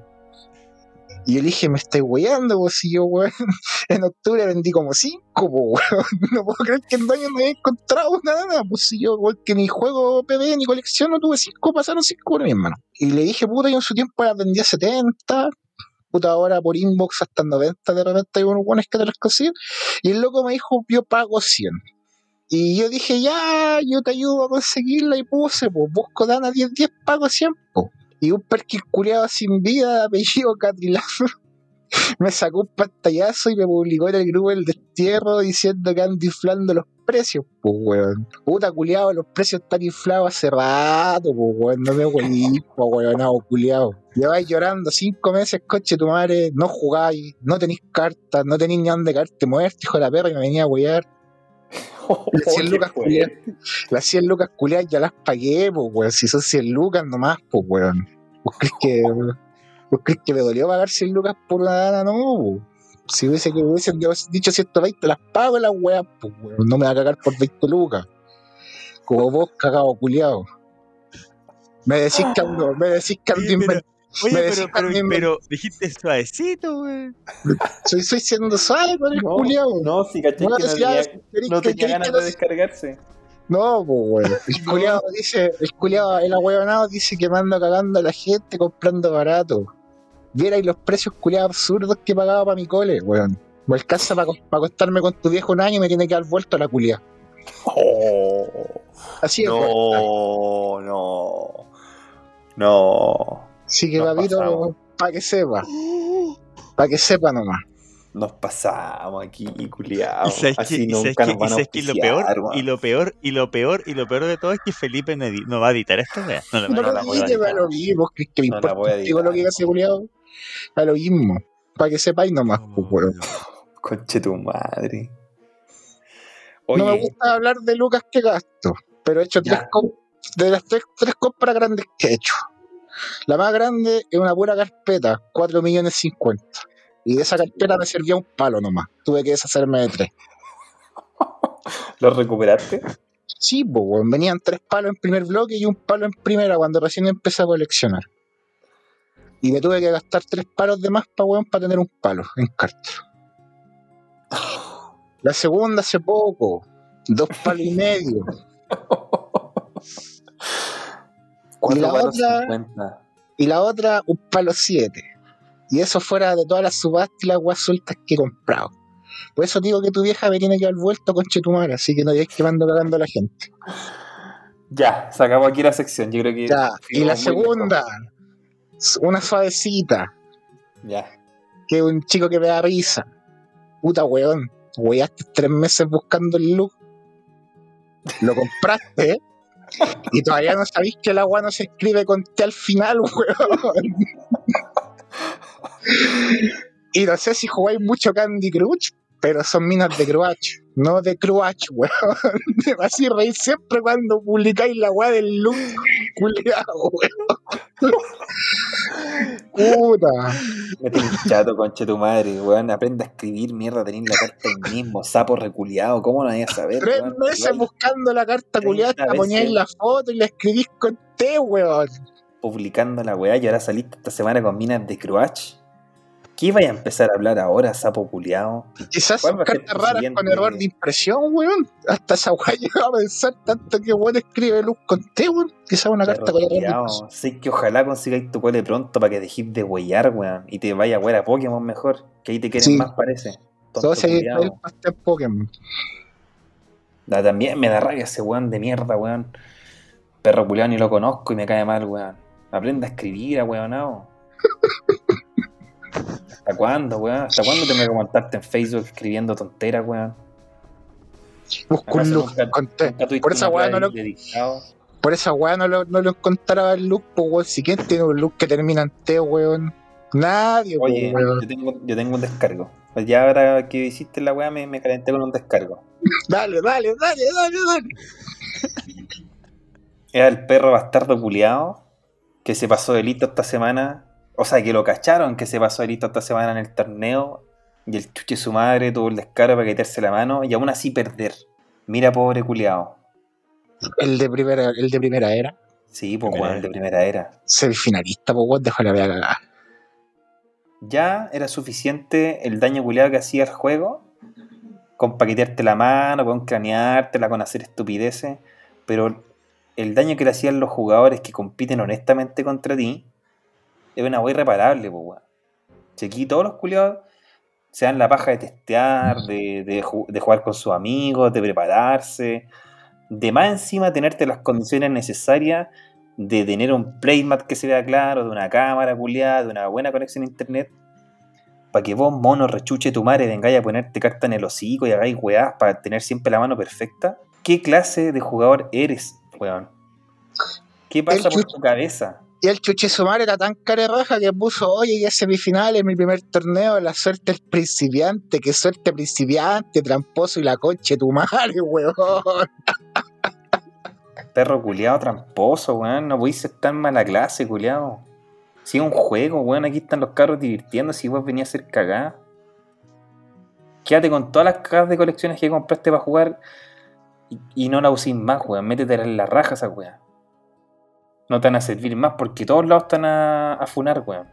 Speaker 4: Y yo le dije, me estoy weyando, pues si yo, weón, [laughs] en octubre vendí como cinco, pues, weón. [laughs] No puedo creer que en dos años no haya encontrado una dana, pues si yo, weón, que ni juego PB ni colección no tuve cinco, pasaron cinco por mi hermano. Y le dije, puta, yo en su tiempo las vendía 70, puta, ahora por inbox hasta 90 de repente hay unos buenos que te las consiguen. Y el loco me dijo, yo pago 100. Y yo dije, ya, yo te ayudo a conseguirla y puse, pues busco Dana 10, 10, pago 100, pues. Y un perkin culiado sin vida, [laughs] apellido Catrilazo, [laughs] me sacó un pantallazo y me publicó en el grupo del destierro diciendo que ando inflando los precios, pues, weón. Puta culiado, los precios están inflados hace rato, pues, weón. No me weón, pues, weón, culiado. Lleváis llorando cinco meses, coche tu madre, no jugáis, no tenéis cartas, no tenéis ni dónde caerte muerto, hijo de la perra, y me venía a wear. [laughs] Las 100 lucas culiadas, las 100 lucas culiadas ya las pagué, pues, weón. Si son 100 lucas nomás, pues, weón. ¿Vos crees que, vos crees que me dolió pagar 100 lucas por una dana? No, po. Si hubiese que hubiesen dicho 120, las pago las weas, pues, weón. No me va a cagar por 20 lucas. Como vos, cagado culiado. Me decís que ando, me decís que ando
Speaker 3: Oye, pero-
Speaker 4: invent-
Speaker 3: Oye, pero,
Speaker 4: decís
Speaker 3: pero, dijiste suavecito, güey.
Speaker 4: soy, soy siendo suave con el
Speaker 2: No,
Speaker 4: culiado.
Speaker 2: no, si caché
Speaker 4: No,
Speaker 2: que no tenía, no
Speaker 4: que-
Speaker 2: tenía ganas de descargarse.
Speaker 4: No, pues, weón. El culiado dice, el culiado, el ahueonado dice que manda cagando a la gente comprando barato. Viera y los precios culiados absurdos que pagaba para mi cole, weón. Me alcanza para acostarme con tu viejo un año y me tiene que dar vuelto a la culia.
Speaker 2: Oh,
Speaker 4: Así es, weón.
Speaker 2: no, no. No.
Speaker 4: Así que, papito, para que sepa. Para que sepa nomás.
Speaker 2: Nos pasamos aquí,
Speaker 3: Y
Speaker 2: culiados.
Speaker 3: sabes que,
Speaker 2: Así
Speaker 3: y sabes
Speaker 2: nunca
Speaker 3: que-
Speaker 2: nos
Speaker 3: y
Speaker 2: van a
Speaker 3: sabes que lo peor,
Speaker 2: auspiciar,
Speaker 3: y lo peor, y lo peor, y lo peor de todo es que Felipe no, no va a editar esta wea. No
Speaker 4: No
Speaker 3: a
Speaker 2: no
Speaker 4: lo
Speaker 2: la voy a
Speaker 4: da lo mismo. ¿Crees que me
Speaker 2: No
Speaker 4: importa
Speaker 2: a
Speaker 4: contigo lo que ese culiado? Da lo mismo. para que sepáis nomás, pues.
Speaker 2: Conche tu madre.
Speaker 4: No me gusta hablar de lucas que gasto, pero he hecho
Speaker 2: Ya.
Speaker 4: tres de las tres, tres compras grandes que he hecho. La más grande es una pura carpeta, 4 millones 50. Y de esa carpeta me servía un palo nomás. Tuve que deshacerme de tres. [laughs]
Speaker 2: ¿lo recuperaste?
Speaker 4: Sí, pues, venían tres palos en primer bloque y un palo en primera cuando recién empecé a coleccionar. Y me tuve que gastar tres palos de más para weón, para tener un palo en carta. [laughs] La segunda hace poco, dos palos y medio. [laughs]
Speaker 2: Cuatro
Speaker 4: la
Speaker 2: palos
Speaker 4: otra-
Speaker 2: 50.
Speaker 4: y la otra un palo 7. Y eso fuera de todas las subastas y las guas sueltas que he comprado. Por eso digo que tu vieja me tiene que haber vuelto con Chetumara, así que no digáis que mando cagando a la gente.
Speaker 2: Ya, acabó aquí la sección. Yo creo que.
Speaker 4: Ya, y la segunda, una suavecita.
Speaker 2: Ya.
Speaker 4: que un chico que me da risa. Puta weón, weaste tres meses buscando el look. Lo compraste, y todavía no sabéis que el agua no se escribe con T al final, [laughs] weón. Y no sé si jugáis mucho Candy Crush, pero son minas de Cruach, no de Cruach, [laughs] weón. Así reís siempre cuando publicáis la weá del look, culiao, weón. Puta.
Speaker 2: Tenés chato, conche tu madre, weón. Aprende a escribir, mierda, tenés la carta ahí mismo, sapo reculeado. ¿Cómo no vayas a saber?
Speaker 4: Tres
Speaker 2: weón?
Speaker 4: meses
Speaker 2: Igual,
Speaker 4: buscando la carta
Speaker 2: 30
Speaker 4: culiada,
Speaker 2: veces.
Speaker 4: poníais la foto y la escribís con T, weón.
Speaker 2: publicando la weá y ahora saliste esta semana con minas de Cruach. ¿Qué vaya a empezar a hablar ahora, sapo culiao?
Speaker 4: Quizás
Speaker 2: ¿Cuál
Speaker 4: son
Speaker 2: a
Speaker 4: cartas raras con error de impresión, weón. Hasta esa weá [laughs] llegaba a pensar tanto que weón escribe luz con T, weón. Quizás una carta con error de impresión.
Speaker 2: Sé que ojalá consigáis tu cole pronto para que dejes de huellar, weón. Y te vaya a a Pokémon mejor. Que ahí te quieren
Speaker 4: Sí.
Speaker 2: más, parece.
Speaker 4: Todo se el Pokémon.
Speaker 2: Da, también me da rabia ese weón de mierda, weón. Perro culiao ni lo conozco y me cae mal, weón. Aprende a escribir, weonao. [laughs] ¿Hasta cuándo, weón? ¿Hasta cuándo tengo que montarte en Facebook escribiendo tonteras, weón?
Speaker 4: Busco un
Speaker 2: ¿Acaso
Speaker 4: look
Speaker 2: nunca-
Speaker 4: con T.
Speaker 2: nunca tuviste
Speaker 4: Por esa weá no lo,
Speaker 2: de dictado?
Speaker 4: por esa weá no lo, no lo encontraba el look, pues weón. Si quién tiene un look que termina en T, weón. Nadie, pues,
Speaker 2: Oye,
Speaker 4: weón.
Speaker 2: yo tengo, yo tengo un descargo. Pues ya ahora que hiciste la weá me, me calenté con un descargo. [laughs]
Speaker 4: Dale, dale, dale, dale, dale. [laughs]
Speaker 2: Era el perro bastardo culiao que se pasó de listo esta semana. O sea, que lo cacharon que se pasó de listo esta semana en el torneo. Y el chuche su madre tuvo el descaro para quitarse la mano y aún así perder. Mira, pobre culiao.
Speaker 4: El de primera, el de primera era.
Speaker 2: Sí, pues
Speaker 3: Primera
Speaker 2: weón, de primera era.
Speaker 4: Semifinalista, pues weón, dejó la vea cagada.
Speaker 2: Ya era suficiente el daño culiao que hacía el juego. Con paquetearte la mano, con craneártela, con hacer estupideces. Pero el daño que le hacían los jugadores que compiten honestamente contra ti es una wea irreparable, pues, weón. Si aquí todos los culiados se dan la paja de testear, de, de ju- de jugar con sus amigos, de prepararse, de más encima tenerte las condiciones necesarias de tener un playmat que se vea claro, de una cámara culiada, de una buena conexión a internet, para que vos, mono, rechuche tu madre, vengáis a ponerte carta en el hocico y hagáis weás para tener siempre la mano perfecta. ¿Qué clase de jugador eres, weón? ¿Qué pasa
Speaker 4: El
Speaker 2: por tu cabeza?
Speaker 4: Y el Chuchesumar era tan carerraja que puso, oye, ya semifinales, mi primer torneo, la suerte es principiante, qué suerte principiante, tramposo y la concha de tu madre, [laughs] weón.
Speaker 2: Perro culiado tramposo, weón. No podéis ser tan mala clase, culiado. Si es un juego, weón, aquí están los carros divirtiéndose y vos venías a ser cagada. Quédate con todas las cagas de colecciones que compraste para jugar y, y no la usís más, weón. Métete en la raja esa weón. No te van a servir más porque todos lados están a, a funar, weón.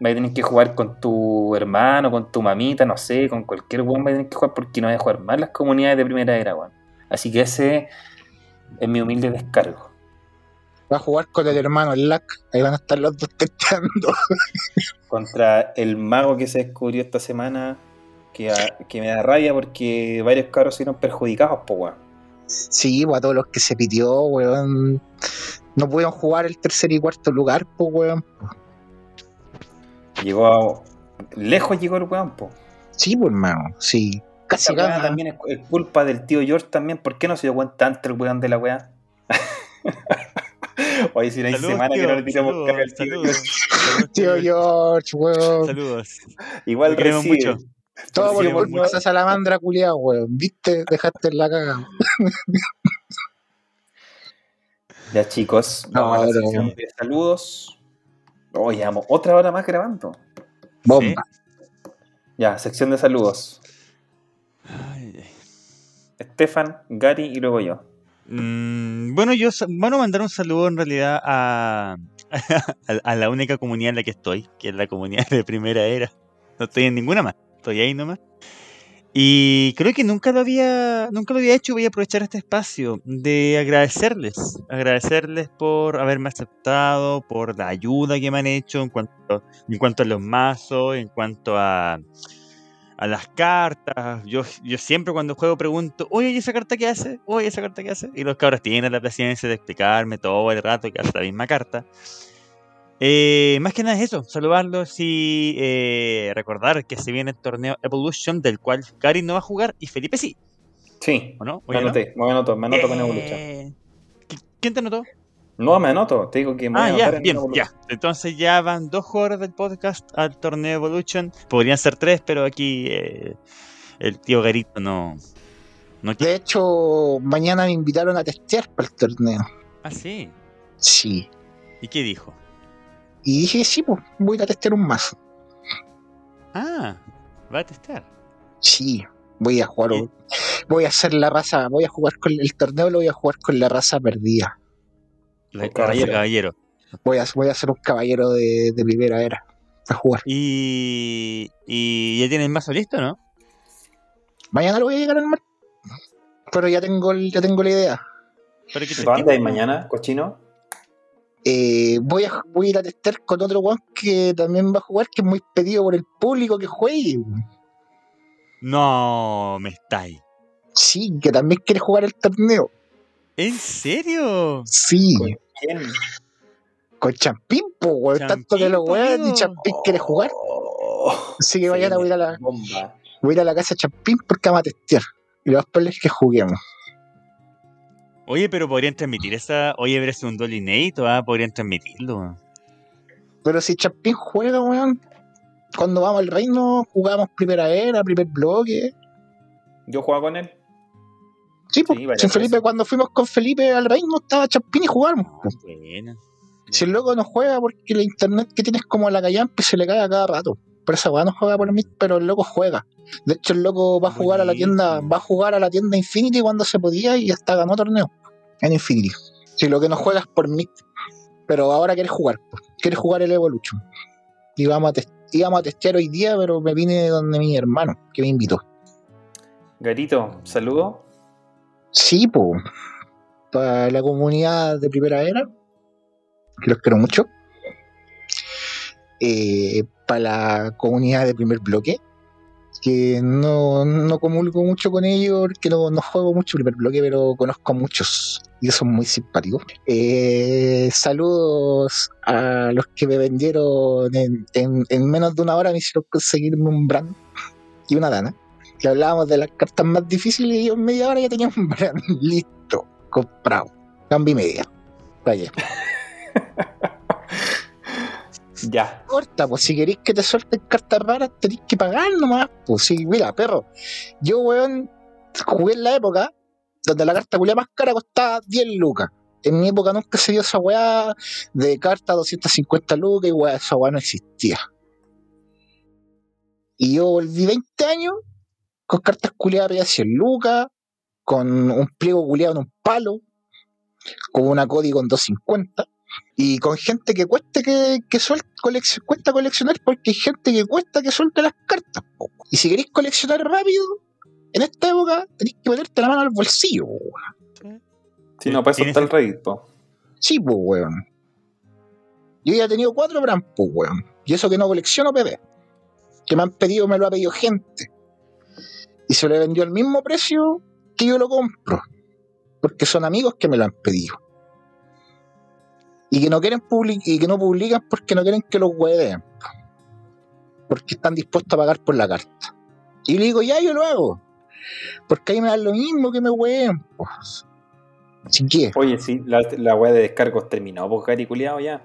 Speaker 2: Vas a tener que jugar con tu hermano, con tu mamita, no sé, con cualquier weón vas a tener que jugar porque no vas a jugar más las comunidades de primera era, weón. Así que ese es mi humilde descargo.
Speaker 4: Va a jugar con el hermano Lack, ahí van a estar los dos testeando. [laughs]
Speaker 2: Contra el mago que se descubrió esta semana, que, a- que me da rabia porque varios cabros se vieron perjudicados, po, weón.
Speaker 4: Sí, pues a todos los que se pidió, weón. No pudieron jugar el tercer y cuarto lugar, pues, weón.
Speaker 2: Llegó a- Lejos llegó el weón, po.
Speaker 4: Sí, pues, hermano, sí. Casi gana.
Speaker 2: también es, es culpa del tío George también. ¿Por qué no se dio cuenta antes el weón de la weá? [laughs] Hoy si no hay
Speaker 3: Saludos,
Speaker 2: semana que
Speaker 3: tío,
Speaker 2: no le tiramos
Speaker 3: saludos,
Speaker 2: caca al tío
Speaker 3: saludos,
Speaker 2: George.
Speaker 3: saludos,
Speaker 4: Tío. George, weón.
Speaker 3: Saludos.
Speaker 2: Igual recibe.
Speaker 3: mucho.
Speaker 4: Todo
Speaker 3: Lo
Speaker 4: por esa salamandra culiada, weón. ¿Viste? Dejaste la caga. [laughs]
Speaker 2: Ya chicos,
Speaker 4: No,
Speaker 2: vamos a la sección de saludos. Oye, amo, otra hora más grabando.
Speaker 4: Bomba.
Speaker 2: Ya, sección de saludos.
Speaker 3: Ay, ay.
Speaker 2: Estefan, Gary y luego yo.
Speaker 3: Mm, bueno, yo sa- bueno mandar un saludo en realidad a, [laughs] a, a la única comunidad en la que estoy, que es la comunidad de primera era. No estoy en ninguna más, estoy ahí nomás. Y creo que nunca lo había, nunca lo había hecho. Voy a aprovechar este espacio de agradecerles, agradecerles por haberme aceptado, por la ayuda que me han hecho en cuanto, en cuanto a los mazos, en cuanto a, a las cartas. Yo, yo siempre cuando juego pregunto, oye, ¿y esa carta qué hace? Oye, ¿esa carta qué hace? Y los cabros tienen la paciencia de explicarme todo el rato que hace la misma carta. Eh, más que nada es eso, saludarlos y eh, recordar que se viene el torneo Evolution del cual Gary no va a jugar y Felipe sí,
Speaker 2: Sí,
Speaker 3: ¿o no?
Speaker 2: me anoté, me anoto, me anoto con Evolution.
Speaker 3: Eh, ¿qui- ¿Quién te anotó?
Speaker 2: No, me anoto, te digo que me voy
Speaker 3: Ah,
Speaker 2: a
Speaker 3: ya,
Speaker 2: en
Speaker 3: bien,
Speaker 2: Evolution.
Speaker 3: ya. Entonces ya van dos jugadores del podcast al torneo Evolution. Podrían ser tres, pero aquí eh, el tío Garito no, no quiere.
Speaker 4: De hecho, mañana me invitaron a testear para el torneo.
Speaker 3: Ah, sí.
Speaker 4: Sí.
Speaker 3: ¿Y qué dijo?
Speaker 4: Y dije, sí, pues, voy a testear un mazo.
Speaker 3: Ah, va a testear.
Speaker 4: Sí, voy a jugar.
Speaker 3: ¿Y?
Speaker 4: Voy a hacer la raza, voy a jugar con el torneo, lo voy a jugar con la raza perdida.
Speaker 3: La,
Speaker 2: caballero.
Speaker 3: caballero.
Speaker 4: Voy a, voy a ser un caballero de, de primera era a jugar.
Speaker 3: Y, y ya tienen mazo listo, ¿no?
Speaker 4: Mañana lo voy a llegar al mar. Pero ya tengo, el- ya tengo la idea.
Speaker 3: Te
Speaker 2: ¿Dónde hay mañana, cochino?
Speaker 4: Eh, voy, a, voy a ir a testear con otro weón que también va a jugar, que es muy pedido por el público que juegue.
Speaker 3: No, me estáis.
Speaker 4: Sí, que también quiere jugar el torneo.
Speaker 3: ¿En serio?
Speaker 4: Sí,
Speaker 2: ¿Con quién?
Speaker 4: con Champín, pues, weón. Tanto que los
Speaker 3: amigo.
Speaker 4: y Champín quiere jugar.
Speaker 2: Oh,
Speaker 4: Así que mañana voy a ir a la,
Speaker 2: bomba.
Speaker 4: voy a ir a la casa de Champín porque vamos a testear. Y lo más probable es que juguemos.
Speaker 3: Oye, pero podrían transmitir esa. Oye, pero es un duel inédito, ¿ah? Podrían transmitirlo.
Speaker 4: Pero si Champín juega, weón, cuando vamos al reino, jugamos primera era, primer bloque.
Speaker 2: Yo jugaba con él.
Speaker 4: Sí, pues.
Speaker 2: Sí,
Speaker 4: Felipe,
Speaker 2: veces.
Speaker 4: cuando fuimos con Felipe al reino, estaba Champín y jugamos. pues.
Speaker 3: Buena.
Speaker 4: Si el loco no juega porque la internet que tienes como la callampa se le cae a cada rato. Por esa weá no juega por mí, pero el loco juega. De hecho, el loco va a jugar a la tienda, va a jugar a la tienda Infinity cuando se podía y hasta ganó torneo en Infinity. Si lo que no juegas por mí, pero ahora quiere jugar, pues. quiere jugar el Evolution. Y vamos a íbamos a testear hoy día, pero me vine de donde mi hermano, que me invitó.
Speaker 2: Garito, saludo.
Speaker 4: Sí, pues. Para la comunidad de primera era, que los quiero mucho. Eh, para la comunidad de primer bloque, que no, no comulgo mucho con ellos, porque no, no juego mucho primer bloque, pero conozco a muchos y son muy simpáticos. Eh, saludos a los que me vendieron en, en- en menos de una hora, me hicieron conseguirme un brand y una dana. Que hablábamos de las cartas más difíciles y yo en media hora ya tenía un brand [laughs] listo, comprado. Cambio y media. Vaya. [laughs]
Speaker 2: Ya.
Speaker 4: corta, pues si queréis que te suelten cartas raras, tenéis que pagar nomás. Pues sí, mira, perro. Yo, weón, jugué en la época donde la carta culia más cara costaba 10 lucas. En mi época nunca se dio esa weá de carta 250 lucas y weá, esa weá no existía. Y yo volví 20 años con cartas culiadas de 100 lucas, con un pliego culiado en un palo, con una Cody con 250 y con gente que cueste que, que suel- colec- cuesta coleccionar porque hay gente que cuesta que suelte las cartas po. y si queréis coleccionar rápido en esta época tenéis que meterte la mano al bolsillo po, weón.
Speaker 2: Si no, para eso está el Reddit, po.
Speaker 4: sí pues weón. Yo ya he tenido cuatro brand pues weón. Y eso que no colecciono PB que me han pedido me lo ha pedido gente. Y se le vendió al mismo precio que yo lo compro. Porque son amigos que me lo han pedido y que no quieren public y que no publican porque no quieren que los hueveen porque están dispuestos a pagar por la carta y le digo ya yo lo hago porque ahí me dan lo mismo que me hueveen pues. Así que,
Speaker 2: Oye, sí, la, la de descargos terminó, pues Gary culiao ya.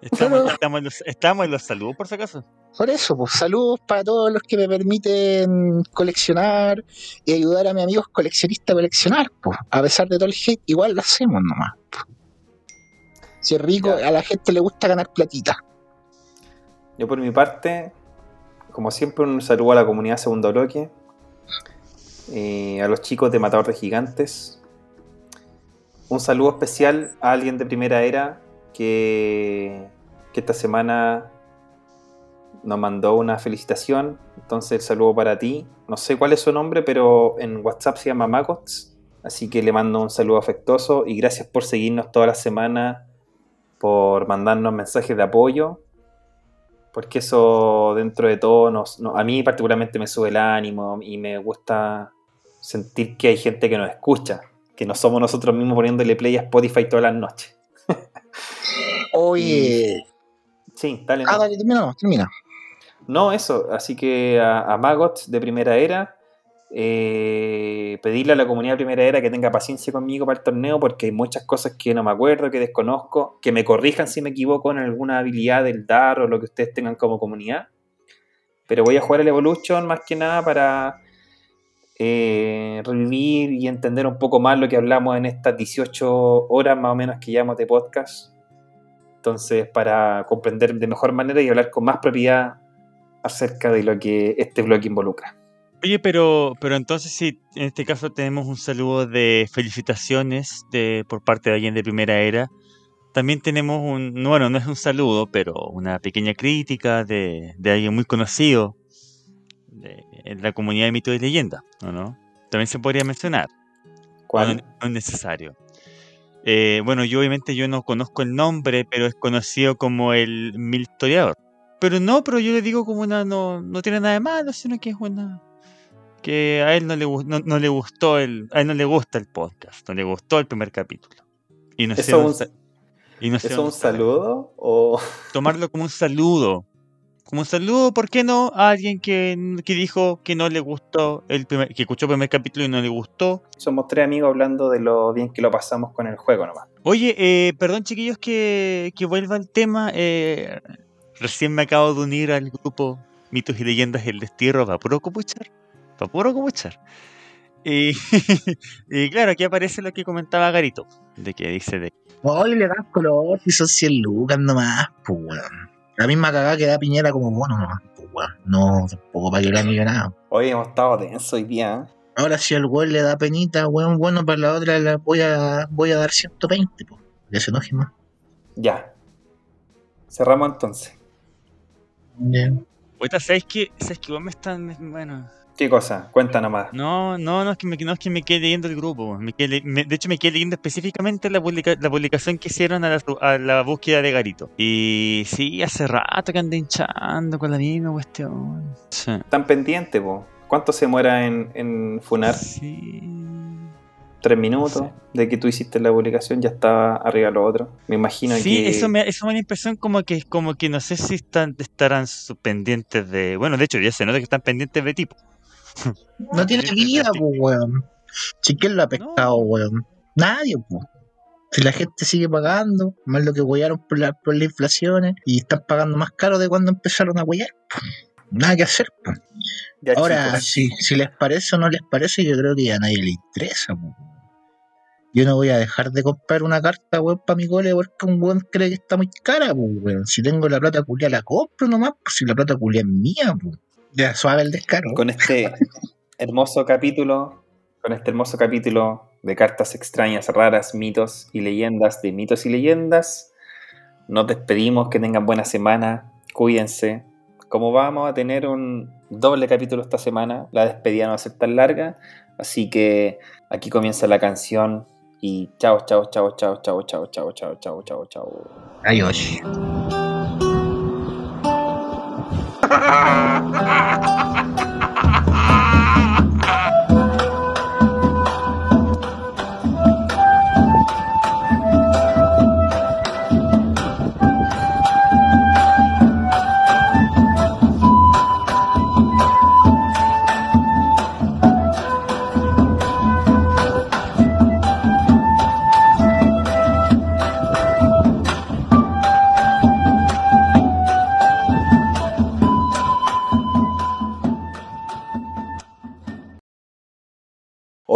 Speaker 3: Estamos,
Speaker 4: Pero-
Speaker 3: estamos, en los, estamos en los saludos, por si acaso.
Speaker 4: por eso, pues saludos para todos los que me permiten coleccionar y ayudar a mis amigos coleccionistas a coleccionar, pues. A pesar de todo el hate, igual lo hacemos nomás. pues. Si es rico,
Speaker 2: Ya.
Speaker 4: a la gente le gusta ganar platita.
Speaker 2: Yo por mi parte, como siempre, un saludo a la comunidad segundo bloque, eh, a los chicos de Matador de Gigantes. Un saludo especial a alguien de primera era que, que esta semana nos mandó una felicitación. Entonces el saludo para ti. No sé cuál es su nombre, pero en WhatsApp se llama Magots. Así que le mando un saludo afectuoso y gracias por seguirnos toda la semana, por mandarnos mensajes de apoyo porque eso dentro de todo nos, no- a mí particularmente me sube el ánimo y me gusta sentir que hay gente que nos escucha, que no somos nosotros mismos poniéndole play a Spotify todas las noches. [laughs]
Speaker 4: Oye,
Speaker 2: Sí, dale.
Speaker 4: ah, dale, termina, termina.
Speaker 2: No, eso, así que a, a Magot de Primera Era, eh, pedirle a la comunidad Primera Era que tenga paciencia conmigo para el torneo porque hay muchas cosas que no me acuerdo, que desconozco, que me corrijan si me equivoco en alguna habilidad del DAR o lo que ustedes tengan como comunidad. Pero voy a jugar el Evolution más que nada para eh, revivir y entender un poco más lo que hablamos en estas 18 horas más o menos que llevamos de podcast. Entonces, para comprender de mejor manera y hablar con más propiedad acerca de lo que este blog involucra.
Speaker 3: Oye, pero, pero entonces sí, en este caso tenemos un saludo de felicitaciones de, por parte de alguien de primera era. También tenemos un, no, bueno, no es un saludo, pero una pequeña crítica de, de alguien muy conocido de- en la comunidad de mito y leyenda, ¿o no? También se podría mencionar,
Speaker 2: ¿Cuál?
Speaker 3: no, no es necesario. Eh, bueno, yo obviamente yo no conozco el nombre, pero es conocido como el mil historiador. Pero no, pero yo le digo como una, no, no tiene nada de malo, sino que es una, que a él no le, no, no le gustó el, a él no le gusta el podcast, no le gustó el primer capítulo. Y no
Speaker 2: ¿Eso, un,
Speaker 3: y no
Speaker 2: ¿eso un saludo? O...
Speaker 3: Tomarlo como un saludo. Como un saludo, ¿por qué no? A alguien que, que dijo que no le gustó el primer, que escuchó el primer capítulo y no le gustó.
Speaker 2: Somos tres amigos hablando de lo bien que lo pasamos con el juego nomás.
Speaker 3: Oye, eh, perdón chiquillos que, que vuelva al tema. eh, recién me acabo de unir al grupo Mitos y Leyendas El Destierro para puro copuchar. Para puro copuchar. Y, [laughs] y claro, aquí aparece lo que comentaba Garito. De que dice de
Speaker 4: Hoy le dan color si son 100 lucas nomás, pues weón. La misma cagada que da Piñera como bono nomás, pues weón. No, tampoco para que la millonada.
Speaker 2: Hoy hemos estado tensos hoy día. ¿eh?
Speaker 4: Ahora si al weón le da penita, weón, bueno, para la otra la voy a, voy a dar 120, pues. Que se enoje más.
Speaker 2: Ya. Cerramos entonces.
Speaker 3: Ahorita, ¿sabes qué? ¿Sabes que igual me están. Bueno.
Speaker 2: ¿Qué cosa? Cuenta nomás.
Speaker 3: No, no, no es que me, no es que me quede leyendo el grupo. Me quedé le- me- de hecho, me quedé leyendo específicamente la, publica- la publicación que hicieron a la, a la búsqueda de Garito. Y sí, hace rato que ando hinchando con la misma cuestión. Sí.
Speaker 2: Están pendientes, po. ¿Cuánto se muera en, en Funar?
Speaker 3: Sí.
Speaker 2: Tres minutos de que tú hiciste la publicación, ya estaba arriba lo otro. Me imagino
Speaker 3: Sí,
Speaker 2: que.
Speaker 3: eso me, eso me da la impresión como que como que no sé si están estarán pendientes de. Bueno, de hecho, ya se nota que están pendientes de tipo. [laughs]
Speaker 4: No tiene vida, pues weón. Si quién lo ha pescado, weón. Nadie, pues. Si la gente sigue pagando, más lo que huellaron por, la, por las inflaciones, y están pagando más caro de cuando empezaron a huellar, pues. Nada que hacer, pues.
Speaker 2: Ya,
Speaker 4: Ahora, si, si les parece o no les parece, yo creo que ya a nadie le interesa. po. Yo no voy a dejar de comprar una carta, weón, para mi cole porque un weón cree que está muy cara, po, weón. Si tengo la plata culia, la compro nomás, pues si la plata culia es mía, po. Ya suave el descaro.
Speaker 2: Con este hermoso capítulo, con este hermoso capítulo de cartas extrañas, raras, mitos y leyendas de mitos y leyendas, nos despedimos. Que tengan buena semana. Cuídense. Como vamos a tener un doble capítulo esta semana, la despedida no va a ser tan larga. Así que aquí comienza la canción. Y chao, chao, chao, chao, chao, chao, chao, chao, chao, chao, chao.
Speaker 4: Adiós.
Speaker 2: ha ha ha ha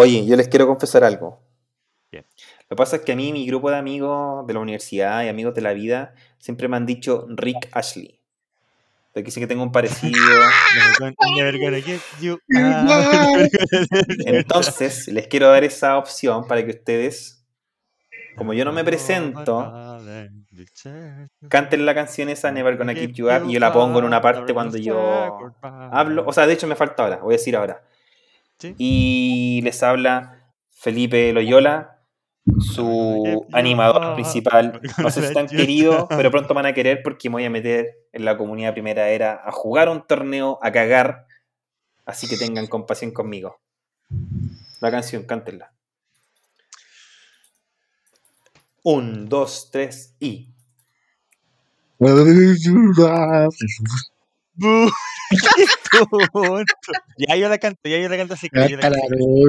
Speaker 2: Oye, yo les quiero confesar algo.
Speaker 3: Bien.
Speaker 2: Lo que pasa es que a mí, mi grupo de amigos de la universidad y amigos de la vida, siempre me han dicho Rick Ashley. Porque dicen que tengo un parecido. [laughs] Entonces, les quiero dar esa opción para que ustedes, como yo no me presento, canten la canción esa Never Gonna Keep You Up y yo la pongo en una parte cuando yo hablo. O sea, de hecho me falta ahora, voy a decir ahora.
Speaker 3: Sí.
Speaker 2: Y les habla Felipe Loyola, su animador principal. No sé si están queridos, pero pronto me van a querer porque me voy a meter en la comunidad primera era a jugar un torneo, a cagar. Así que tengan compasión conmigo. La canción, cántenla. Un, dos, tres y. [laughs]
Speaker 3: Ya yo la canto, ya yo la canto así que la canto.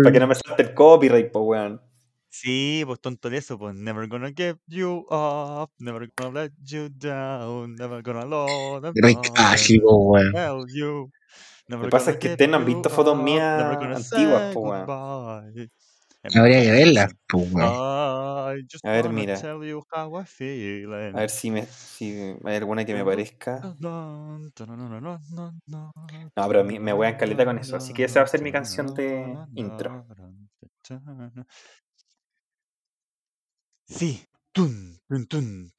Speaker 2: Para que no me salte el copyright, pues, weón.
Speaker 3: Sí, pues tonto de eso, pues never gonna give you up, never gonna let you down, never gonna load
Speaker 4: Rick Ashley, po, weón.
Speaker 3: tell you.
Speaker 2: Lo
Speaker 3: never
Speaker 2: que pasa
Speaker 3: gonna
Speaker 2: es que ustedes no han
Speaker 3: you
Speaker 2: visto fotos mías
Speaker 3: never gonna
Speaker 2: antiguas,
Speaker 3: say
Speaker 2: po, weón.
Speaker 4: Habría que verla,
Speaker 2: A ver,
Speaker 3: wanna
Speaker 2: mira.
Speaker 3: tell you how I feel
Speaker 2: A ver si, me, si hay alguna que me parezca.
Speaker 3: No,
Speaker 2: pero me, me voy a caleta con eso. Así que esa va a ser mi canción de intro.
Speaker 3: Sí. Tun, tun, tun,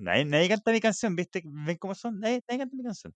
Speaker 3: Nadie, nadie canta mi canción, ¿viste? ¿Ven cómo son? Nadie, nadie canta mi canción.